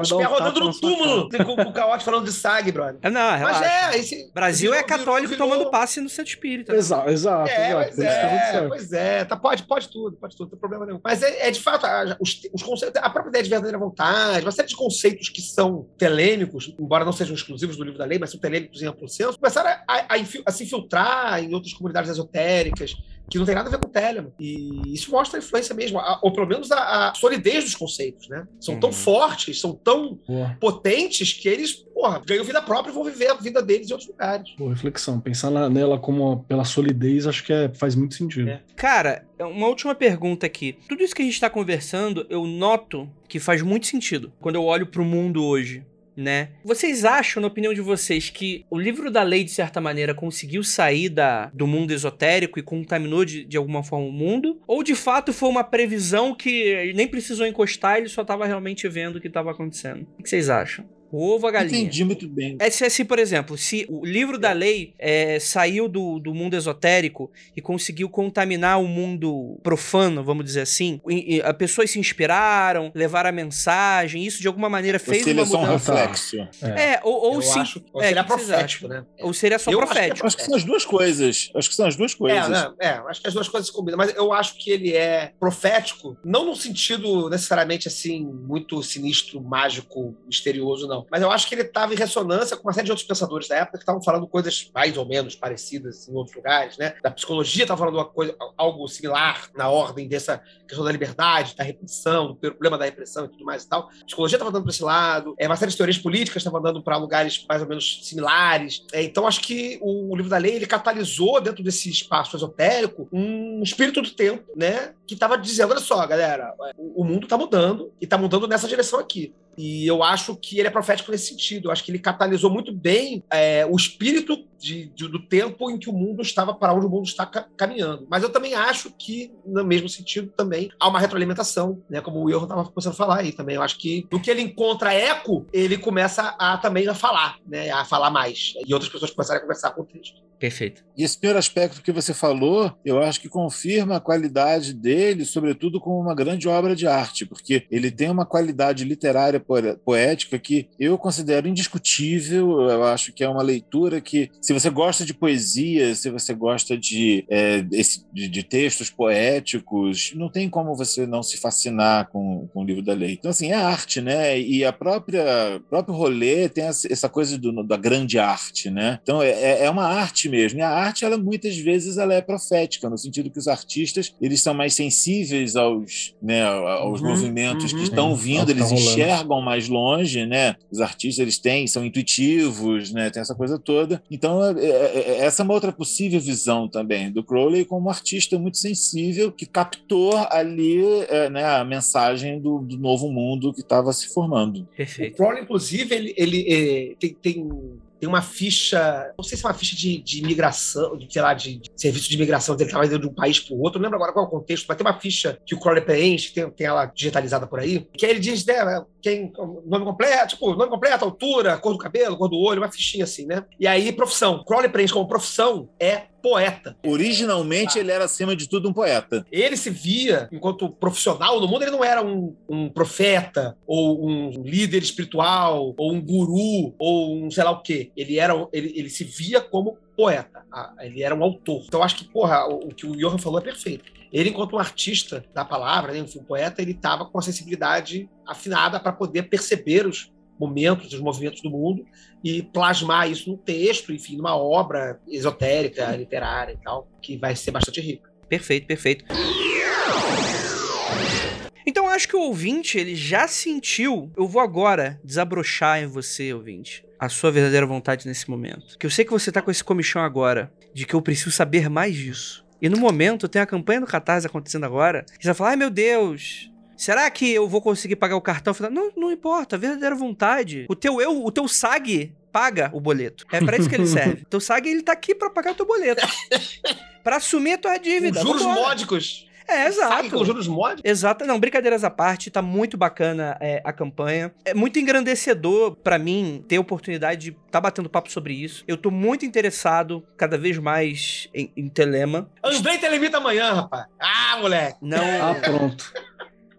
Os pés rodando no túmulo, com, com o caótico falando de SAG, brother. É, Não, Mas relaxa. é, esse. Brasil é virou- católico virou- tomando passe no centro espírita. né? Exato, exato, É, exato. pois tá é, certo. pois é, tá, pode, pode tudo, pode tudo, não tem problema nenhum. Mas é, é de fato, a- os, os conceitos, a própria ideia de verdadeira vontade, uma série de conceitos que são telêmicos, embora não sejam exclusivos do livro da lei, mas são telêmicos em amplo senso, começaram a, a a se infiltrar em outras comunidades esotéricas, que não tem nada a ver com o Telemann. E isso mostra a influência mesmo, a- ou pelo menos a, a solidez dos conceitos, né? São tão Uhum. fortes, são tão Boa, potentes que eles, porra, ganham vida própria e vão viver a vida deles em outros lugares. boa reflexão. Pensar na- nela como pela solidez, acho que é, faz muito sentido. É. Cara, uma última pergunta aqui. Tudo isso que a gente tá conversando, eu noto que faz muito sentido quando eu olho pro mundo hoje. Né? Vocês acham, na opinião de vocês, que o livro da lei, de certa maneira, conseguiu sair da, do mundo esotérico e contaminou de, de alguma forma o mundo? Ou de fato foi uma previsão que nem precisou encostar, ele só tava realmente vendo o que tava acontecendo? O que vocês acham? O ovo ou a galinha? Entendi muito bem. É se, se, por exemplo, se o livro da lei é, saiu do, do mundo esotérico e conseguiu contaminar o mundo profano, vamos dizer assim, e, e, a pessoas se inspiraram, levaram a mensagem, isso de alguma maneira fez uma é só um mudança. reflexo. É, ou, ou eu sim. acho, ou é, seria profético, né? Ou seria só Eu acho que é profético. Acho que são as duas coisas. Acho que são as duas coisas. É, né? é, acho que as duas coisas se combinam, mas eu acho que ele é profético, não no sentido necessariamente assim, muito sinistro, mágico, misterioso, não. Mas eu acho que ele estava em ressonância com uma série de outros pensadores da época que estavam falando coisas mais ou menos parecidas em outros lugares, né? Da psicologia estava falando uma coisa, algo similar na ordem dessa questão da liberdade, da repressão, do problema da repressão e tudo mais e tal. A psicologia estava dando para esse lado, é, uma série de teorias políticas estavam dando para lugares mais ou menos similares. É, então acho que o, o livro da lei ele catalisou dentro desse espaço esotérico um espírito do tempo, né? Que estava dizendo, olha só, galera, o, o mundo está mudando e está mudando nessa direção aqui. E eu acho que ele é profético nesse sentido. Eu acho que ele catalisou muito bem é, o espírito de, de, do tempo em que o mundo estava para onde o mundo está ca caminhando. Mas eu também acho que, no mesmo sentido, também há uma retroalimentação, né? Como o Johan estava começando a falar aí também. Eu acho que no que ele encontra eco, ele começa a também a falar, né? A falar mais. E outras pessoas começarem a conversar com o texto. Perfeito. E esse primeiro aspecto que você falou, eu acho que confirma a qualidade dele, sobretudo como uma grande obra de arte, porque ele tem uma qualidade literária poética que eu considero indiscutível. Eu acho que é uma leitura que, se você gosta de poesia, se você gosta de, é, de, textos poéticos, não tem como você não se fascinar com, com o livro da lei. Então, assim, é arte, né? E a própria próprio rolê tem essa coisa do, da grande arte, né? Então, é, é uma arte mesmo. E a arte, ela muitas vezes ela é profética, no sentido que os artistas, eles são mais sensíveis aos, né, aos Uhum, movimentos uhum. que estão vindo, tá eles rolando. enxergam mais longe, né? Os artistas, eles têm, são intuitivos, né? Tem essa coisa toda. Então, é- é- é- essa é uma outra possível visão também do Crowley como um artista muito sensível que captou ali é, né, a mensagem do, do novo mundo que estava se formando. O Perfeito. Crowley, inclusive, ele, ele tem, tem, tem uma ficha, não sei se é uma ficha de, de imigração, de, sei lá, de, de serviço de imigração, ele indo de um país para o outro, não lembro agora qual é o contexto, mas tem uma ficha que o Crowley preenche, tem, tem ela digitalizada por aí, que aí ele diz, né, quem, nome completo, tipo, nome completo, altura, cor do cabelo, cor do olho, uma fichinha assim, né? E aí, profissão. Crowley preenche como profissão é poeta. Originalmente, ele era, acima de tudo, um poeta. Ele se via, enquanto profissional no mundo, ele não era um, um profeta, ou um líder espiritual, ou um guru, ou um sei lá o quê. Ele, era, ele, ele se via como poeta, Ah, ele era um autor. Então, eu acho que, porra, o, o que o Johan falou é perfeito. Ele, enquanto um artista da palavra, né, um poeta, ele estava com a sensibilidade afinada para poder perceber os momentos, os movimentos do mundo e plasmar isso num texto, enfim, numa obra esotérica, literária e tal, que vai ser bastante rica. Perfeito, perfeito. Então acho que o ouvinte, ele já sentiu. Eu vou agora desabrochar em você, ouvinte, a sua verdadeira vontade nesse momento. Que eu sei que você tá com esse comichão agora, de que eu preciso saber mais disso. E no momento, tem a campanha do Catarse acontecendo agora, e você vai falar, ai meu Deus, será que eu vou conseguir pagar o cartão? Não, não importa, a verdadeira vontade. O teu eu, o teu SAG paga o boleto. É pra isso que ele serve. O teu SAG, ele tá aqui pra pagar o teu boleto. pra assumir a tua dívida. Com juros Vambora. módicos. É, Sabe exato. com juros módicos? Exato, não, brincadeiras à parte, tá muito bacana é, a campanha. É muito engrandecedor pra mim ter a oportunidade de tá batendo papo sobre isso. Eu tô muito interessado cada vez mais em, em Telema. Andrei Telemita amanhã, rapaz. Ah, moleque. Não, Ah, pronto.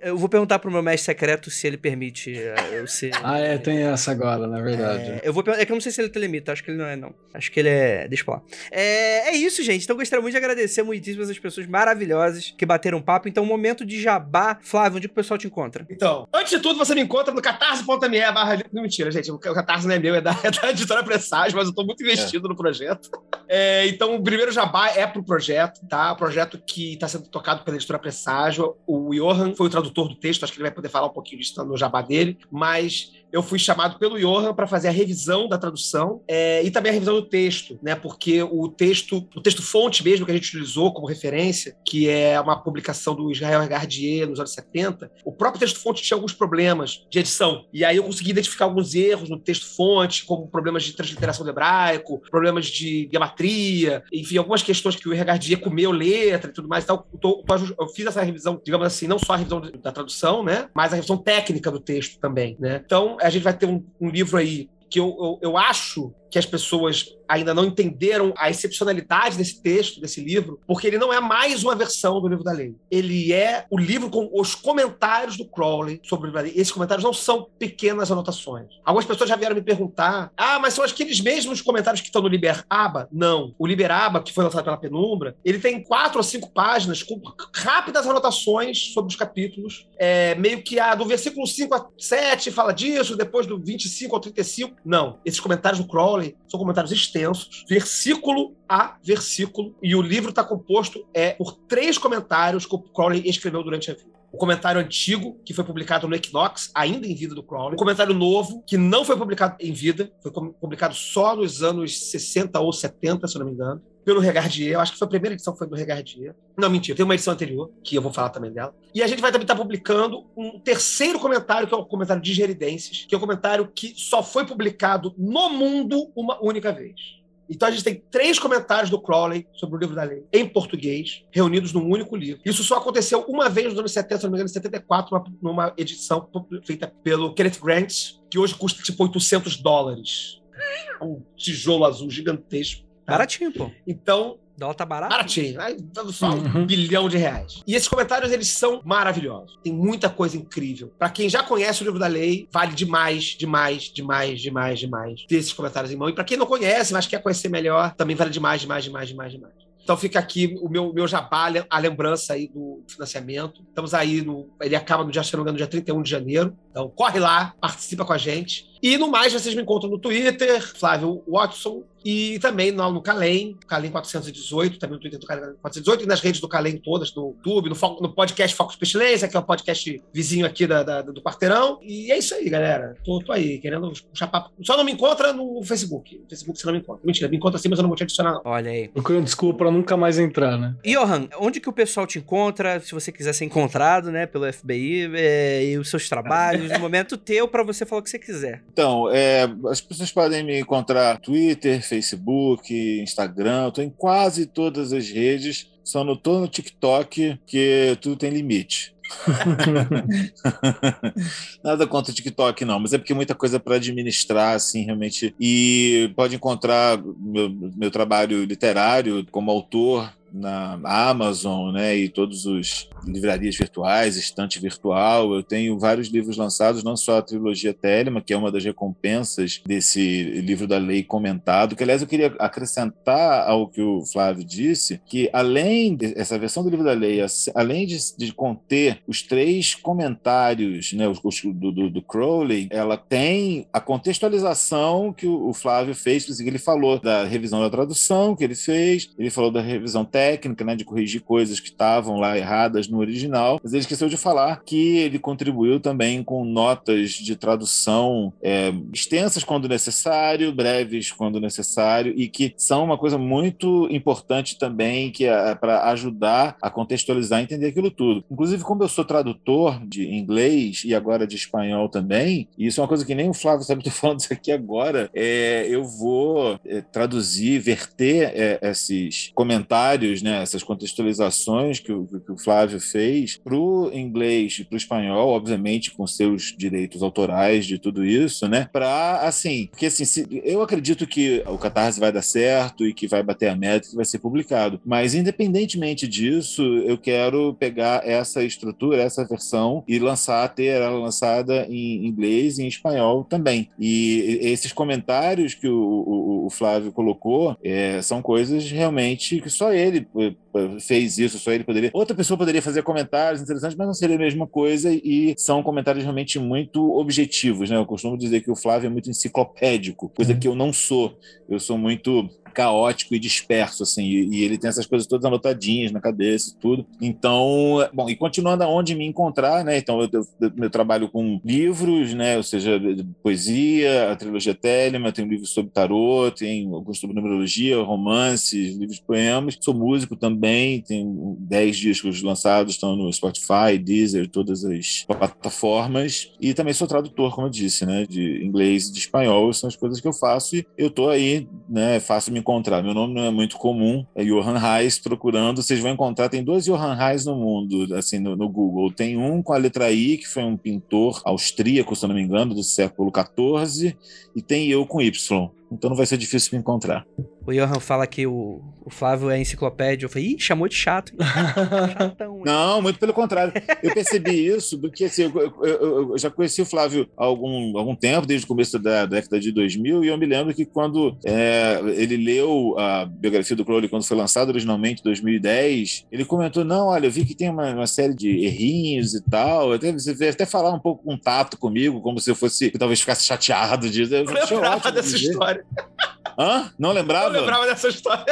Eu vou perguntar pro meu mestre secreto se ele permite é, eu ser. Ah, é, tem essa agora, na verdade. É, eu vou é que eu não sei se ele é telemita, acho que ele não é, não. Acho que ele é. Deixa pra lá. É, é isso, gente. Então eu gostaria muito de agradecer muitíssimo essas pessoas maravilhosas que bateram papo. Então, momento de jabá. Flávio, onde que o pessoal te encontra? Então, antes de tudo, você me encontra no catarse.me barra... Não, mentira, gente. O catarse não é meu, é da, é da editora Presságio, mas eu tô muito investido no projeto. É, então, o primeiro jabá é pro projeto, tá? O projeto que tá sendo tocado pela editora Presságio. O Johan foi o tradutor do texto, acho que ele vai poder falar um pouquinho disso no jabá dele, mas eu fui chamado pelo Johan para fazer a revisão da tradução é, e também a revisão do texto, né? Porque o texto, o texto fonte mesmo que a gente utilizou como referência, que é uma publicação do Israel Gardier nos anos 70, o próprio texto fonte tinha alguns problemas de edição. E aí eu consegui identificar alguns erros no texto fonte, como problemas de transliteração do hebraico, problemas de geometria, enfim, algumas questões que o Gardier comeu letra e tudo mais. Então, eu, tô- eu fiz essa revisão, digamos assim, não só a revisão da tradução, né? Mas a revisão técnica do texto também, né? Então, a gente vai ter um, um livro aí que eu, eu, eu acho que as pessoas ainda não entenderam a excepcionalidade desse texto, desse livro, porque ele não é mais uma versão do livro da lei. Ele é o livro com os comentários do Crowley sobre o livro da lei. Esses comentários não são pequenas anotações. Algumas pessoas já vieram me perguntar: ah, mas são aqueles mesmos comentários que estão no Liberaba? Não. O Liberaba, que foi lançado pela Penumbra, ele tem quatro ou cinco páginas com rápidas anotações sobre os capítulos. É, meio que ah, do versículo 5 a 7 fala disso, depois do 25 ao 35. Não. Esses comentários do Crowley são comentários extensos, versículo a versículo, e o livro está composto é, por três comentários que o Crowley escreveu durante a vida. O comentário antigo, que foi publicado no Equinox, ainda em vida do Crowley. O comentário novo, que não foi publicado em vida, foi publicado só nos anos 60 ou 70, se não me engano. Pelo Regardier, eu acho que foi a primeira edição foi do Regardier. Não, mentira, tem uma edição anterior, que eu vou falar também dela. E a gente vai também estar publicando um terceiro comentário, que é o comentário de Geridências, que é um comentário que só foi publicado no mundo uma única vez. Então a gente tem três comentários do Crowley sobre o livro da lei em português, reunidos num único livro. Isso só aconteceu uma vez nos anos 70, se não me engano, em 74, numa, numa edição feita pelo Kenneth Grant, que hoje custa tipo 800 dólares. Um tijolo azul gigantesco. Tá? Baratinho, pô. Então, Dólar tá barato. baratinho, aí dando só um Uhum. bilhão de reais. E esses comentários, eles são maravilhosos. Tem muita coisa incrível. Pra quem já conhece o livro da lei, vale demais, demais, demais, demais, demais ter esses comentários em mão. E pra quem não conhece, mas quer conhecer melhor, também vale demais, demais, demais, demais, demais. Então fica aqui o meu, meu jabá, a lembrança aí do financiamento. Estamos aí no. Ele acaba no dia, se não me engano, no dia 31 de janeiro. Então corre lá, participa com a gente. E no mais, vocês me encontram no Twitter, Flávio Watson, e também no, no Calem, Calem 418, também no Twitter do Calem 418, e nas redes do Calem todas, no YouTube, no, no podcast Foco Pestilência, que é o um podcast vizinho aqui da, da, do quarteirão. E é isso aí, galera. Tô, tô aí, querendo puxar papo. Só não me encontra no Facebook. No Facebook você não me encontra. Mentira, me encontra sim, mas eu não vou te adicionar, não. Olha aí. Procurando desculpa pra nunca mais entrar, né? Johan, onde que o pessoal te encontra, se você quiser ser encontrado, né, pelo FBI, é, e os seus trabalhos, no momento teu, para você falar o que você quiser. Então, é, as pessoas podem me encontrar no Twitter, Facebook, Instagram, tô em quase todas as redes, só não tô no TikTok, que tudo tem limite. Nada contra o TikTok, não, mas é porque muita coisa para administrar, assim, realmente. E pode encontrar meu, meu trabalho literário como autor na Amazon, né, e todos os livrarias virtuais, estante virtual. Eu tenho vários livros lançados, não só a trilogia Telema, que é uma das recompensas desse livro da lei comentado, que aliás eu queria acrescentar ao que o Flávio disse, que além dessa versão do livro da lei, além de, de conter os três comentários, né, os, os do, do, do, Crowley, ela tem a contextualização que o, o Flávio fez, ele falou da revisão da tradução que ele fez, ele falou da revisão técnica técnica, né, de corrigir coisas que estavam lá erradas no original, mas ele esqueceu de falar que ele contribuiu também com notas de tradução é, extensas quando necessário, breves quando necessário, e que são uma coisa muito importante também que é para ajudar a contextualizar e entender aquilo tudo. Inclusive, como eu sou tradutor de inglês e agora de espanhol também, e isso é uma coisa que nem o Flávio sabe, estou falando isso aqui agora, é, eu vou é, traduzir, verter é, esses comentários né, essas contextualizações que o, que o Flávio fez para o inglês e para o espanhol, obviamente com seus direitos autorais de tudo isso, né, para assim, porque assim, se, eu acredito que o Catarse vai dar certo e que vai bater a meta que vai ser publicado, mas independentemente disso, eu quero pegar essa estrutura, essa versão e lançar, ter ela lançada em inglês e em espanhol também. E esses comentários que o, o, o Flávio colocou é, são coisas realmente que só ele fez isso, só ele poderia. Outra pessoa poderia fazer comentários interessantes, mas não seria a mesma coisa e são comentários realmente muito objetivos, né? Eu costumo dizer que o Flávio é muito enciclopédico, coisa uhum. que eu não sou. Eu sou muito caótico e disperso, assim, e, e, ele tem essas coisas todas anotadinhas na cabeça e tudo. Então, bom, e continuando aonde me encontrar, né? Então, eu, eu, eu trabalho com livros, né? Ou seja, poesia, a trilogia Telema, tem um livro sobre tarô, tem alguns sobre numerologia, romances, livros de poemas. Sou músico também, tenho 10 discos lançados, estão no Spotify, Deezer, todas as plataformas. E também sou tradutor, como eu disse, né? De inglês e de espanhol, são as coisas que eu faço e eu tô aí, né? Faço me encontrar. Meu nome não é muito comum, é Johan Reis, procurando, vocês vão encontrar, tem dois Johan Reis no mundo, assim, no, no, Google. Tem um com a letra I, que foi um pintor austríaco, se não me engano, do século XIV, e tem eu com Y então não vai ser difícil me encontrar. O Johan fala que o, o Flávio é enciclopédia. Eu falei, ih, chamou de chato. Chatão, não, muito pelo contrário. Eu percebi isso porque assim, eu, eu, eu, já conheci o Flávio há algum, algum tempo, desde o começo da, década de 2000, e eu me lembro que quando é, ele leu a biografia do Crowley, quando foi lançado originalmente em 2010, ele comentou: Não, olha, eu vi que tem uma, uma série de errinhos e tal. Até, você veio até falar um pouco com tato comigo, como se eu fosse, talvez ficasse chateado disso. Eu, eu lembrava dessa dizer. história. Hã? Não lembrava? Não lembrava dessa história.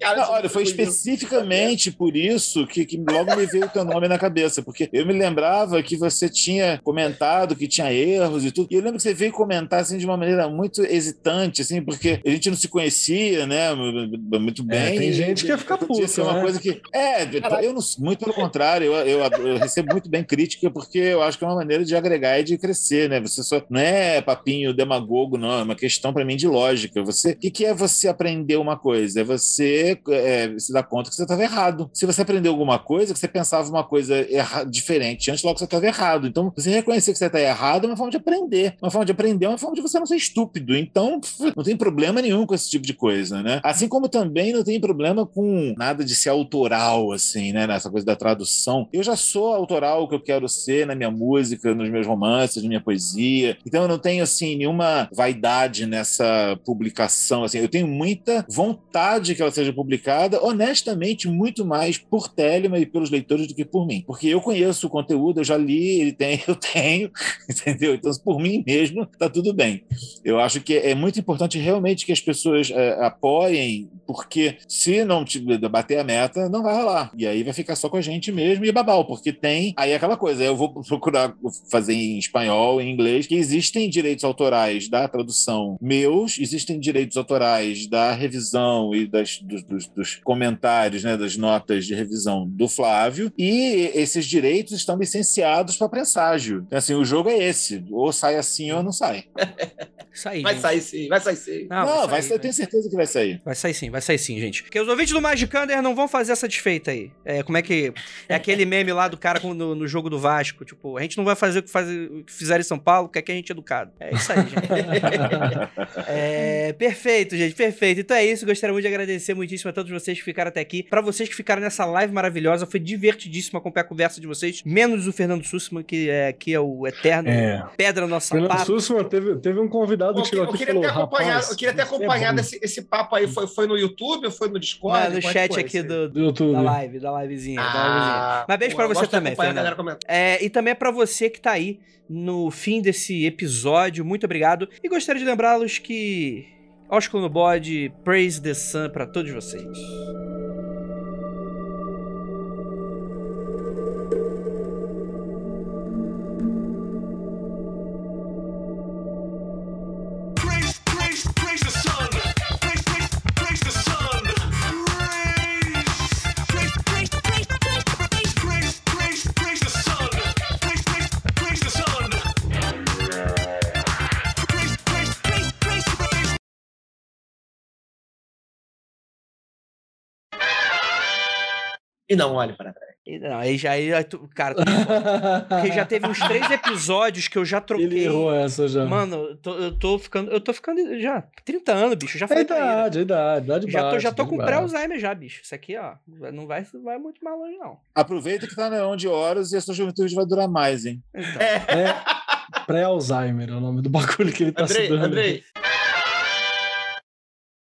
Cara, não, olha, foi especificamente por isso que, que logo me veio o teu nome na cabeça, porque eu me lembrava que você tinha comentado que tinha erros e tudo, e eu lembro que você veio comentar assim de uma maneira muito hesitante, assim, porque a gente não se conhecia, né, muito é, bem. É, tem gente que ia ficar puto, Isso é uma né? coisa que... É, eu não, muito pelo contrário, eu, eu, eu, recebo muito bem crítica porque eu acho que é uma maneira de agregar e de crescer, né, você só... Não é papinho demagogo, não, é uma questão para mim de lógica. Você, o que, que é você aprender uma coisa? É você é, se dá conta que você estava errado. Se você aprendeu alguma coisa, que você pensava uma coisa erra, diferente antes, logo você estava errado. Então, você reconhecer que você está errado é uma forma de aprender. Uma forma de aprender é uma forma de você não ser estúpido. Então, não tem problema nenhum com esse tipo de coisa, né? Assim como também não tem problema com nada de ser autoral, assim, né? Nessa coisa da tradução. Eu já sou autoral o que eu quero ser na minha música, nos meus romances, na minha poesia. Então, eu não tenho, assim, nenhuma vaidade nessa publicação, assim. Eu tenho muita vontade que ela seja publicada, honestamente, muito mais por Telema e pelos leitores do que por mim. Porque eu conheço o conteúdo, eu já li, ele tem, eu tenho, entendeu? Então, por mim mesmo, tá tudo bem. Eu acho que é muito importante realmente que as pessoas é, apoiem, porque se não bater a meta, não vai rolar. E aí vai ficar só com a gente mesmo e babau, porque tem aí é aquela coisa, eu vou procurar fazer em espanhol, em inglês, que existem direitos autorais da tradução meus, existem direitos autorais da revisão e das, dos, dos, dos comentários, né, das notas de revisão do Flávio, e esses direitos estão licenciados para presságio. Então, assim, o jogo é esse, ou sai assim ou não sai. Sair, Vai gente. sair sim, vai sair sim. Não, não, vai sair, sair, eu tenho certeza que vai sair. Vai sair sim, vai sair sim, gente. Porque os ouvintes do Magicander não vão fazer essa desfeita aí. É, como é que. É aquele meme lá do cara com- no, no jogo do Vasco. Tipo, a gente não vai fazer o que, faz, o que fizeram em São Paulo, porque aqui a gente é educado. É isso aí, gente. É, perfeito, gente, perfeito. Então é isso. Gostaria muito de agradecer muitíssimo a todos vocês que ficaram até aqui. Pra vocês que ficaram nessa live maravilhosa, foi divertidíssimo acompanhar a conversa de vocês. Menos o Fernando Sussman, que é, que é o eterno É. pedra no nosso Fernando sapato. Sussman teve, teve um convidado Eu, que chegou eu aqui e queria falou: rapaz. eu queria ter é acompanhado bom." esse, esse papo aí. Foi, foi no YouTube ou foi no Discord? Não, no Como é chat foi aqui do, do YouTube. da live, da livezinha. da livezinha. Ah, Mas beijo eu você também, Fernando. É, e também é pra você que tá aí no fim desse episódio, muito obrigado. E gostaria de lembrá-los que Ósculo no bode, praise the sun pra todos vocês. E não olhe para trás. E, não, aí já, aí, tu- cara, tu- porque já teve uns três episódios que eu já troquei. Ele errou essa já. Mano, eu tô, eu tô ficando, eu tô ficando já 30 anos, bicho, já é falei ele. idade, é idade, idade Já tô, baixa, já tô com pré-Alzheimer já, bicho. Isso aqui, ó, não vai, vai muito mais longe, não. Aproveita que tá na onde horas e a sua juventude vai durar mais, hein? Então, É, pré-Alzheimer é o nome do bagulho que ele tá se Andrei, dando. Andrei,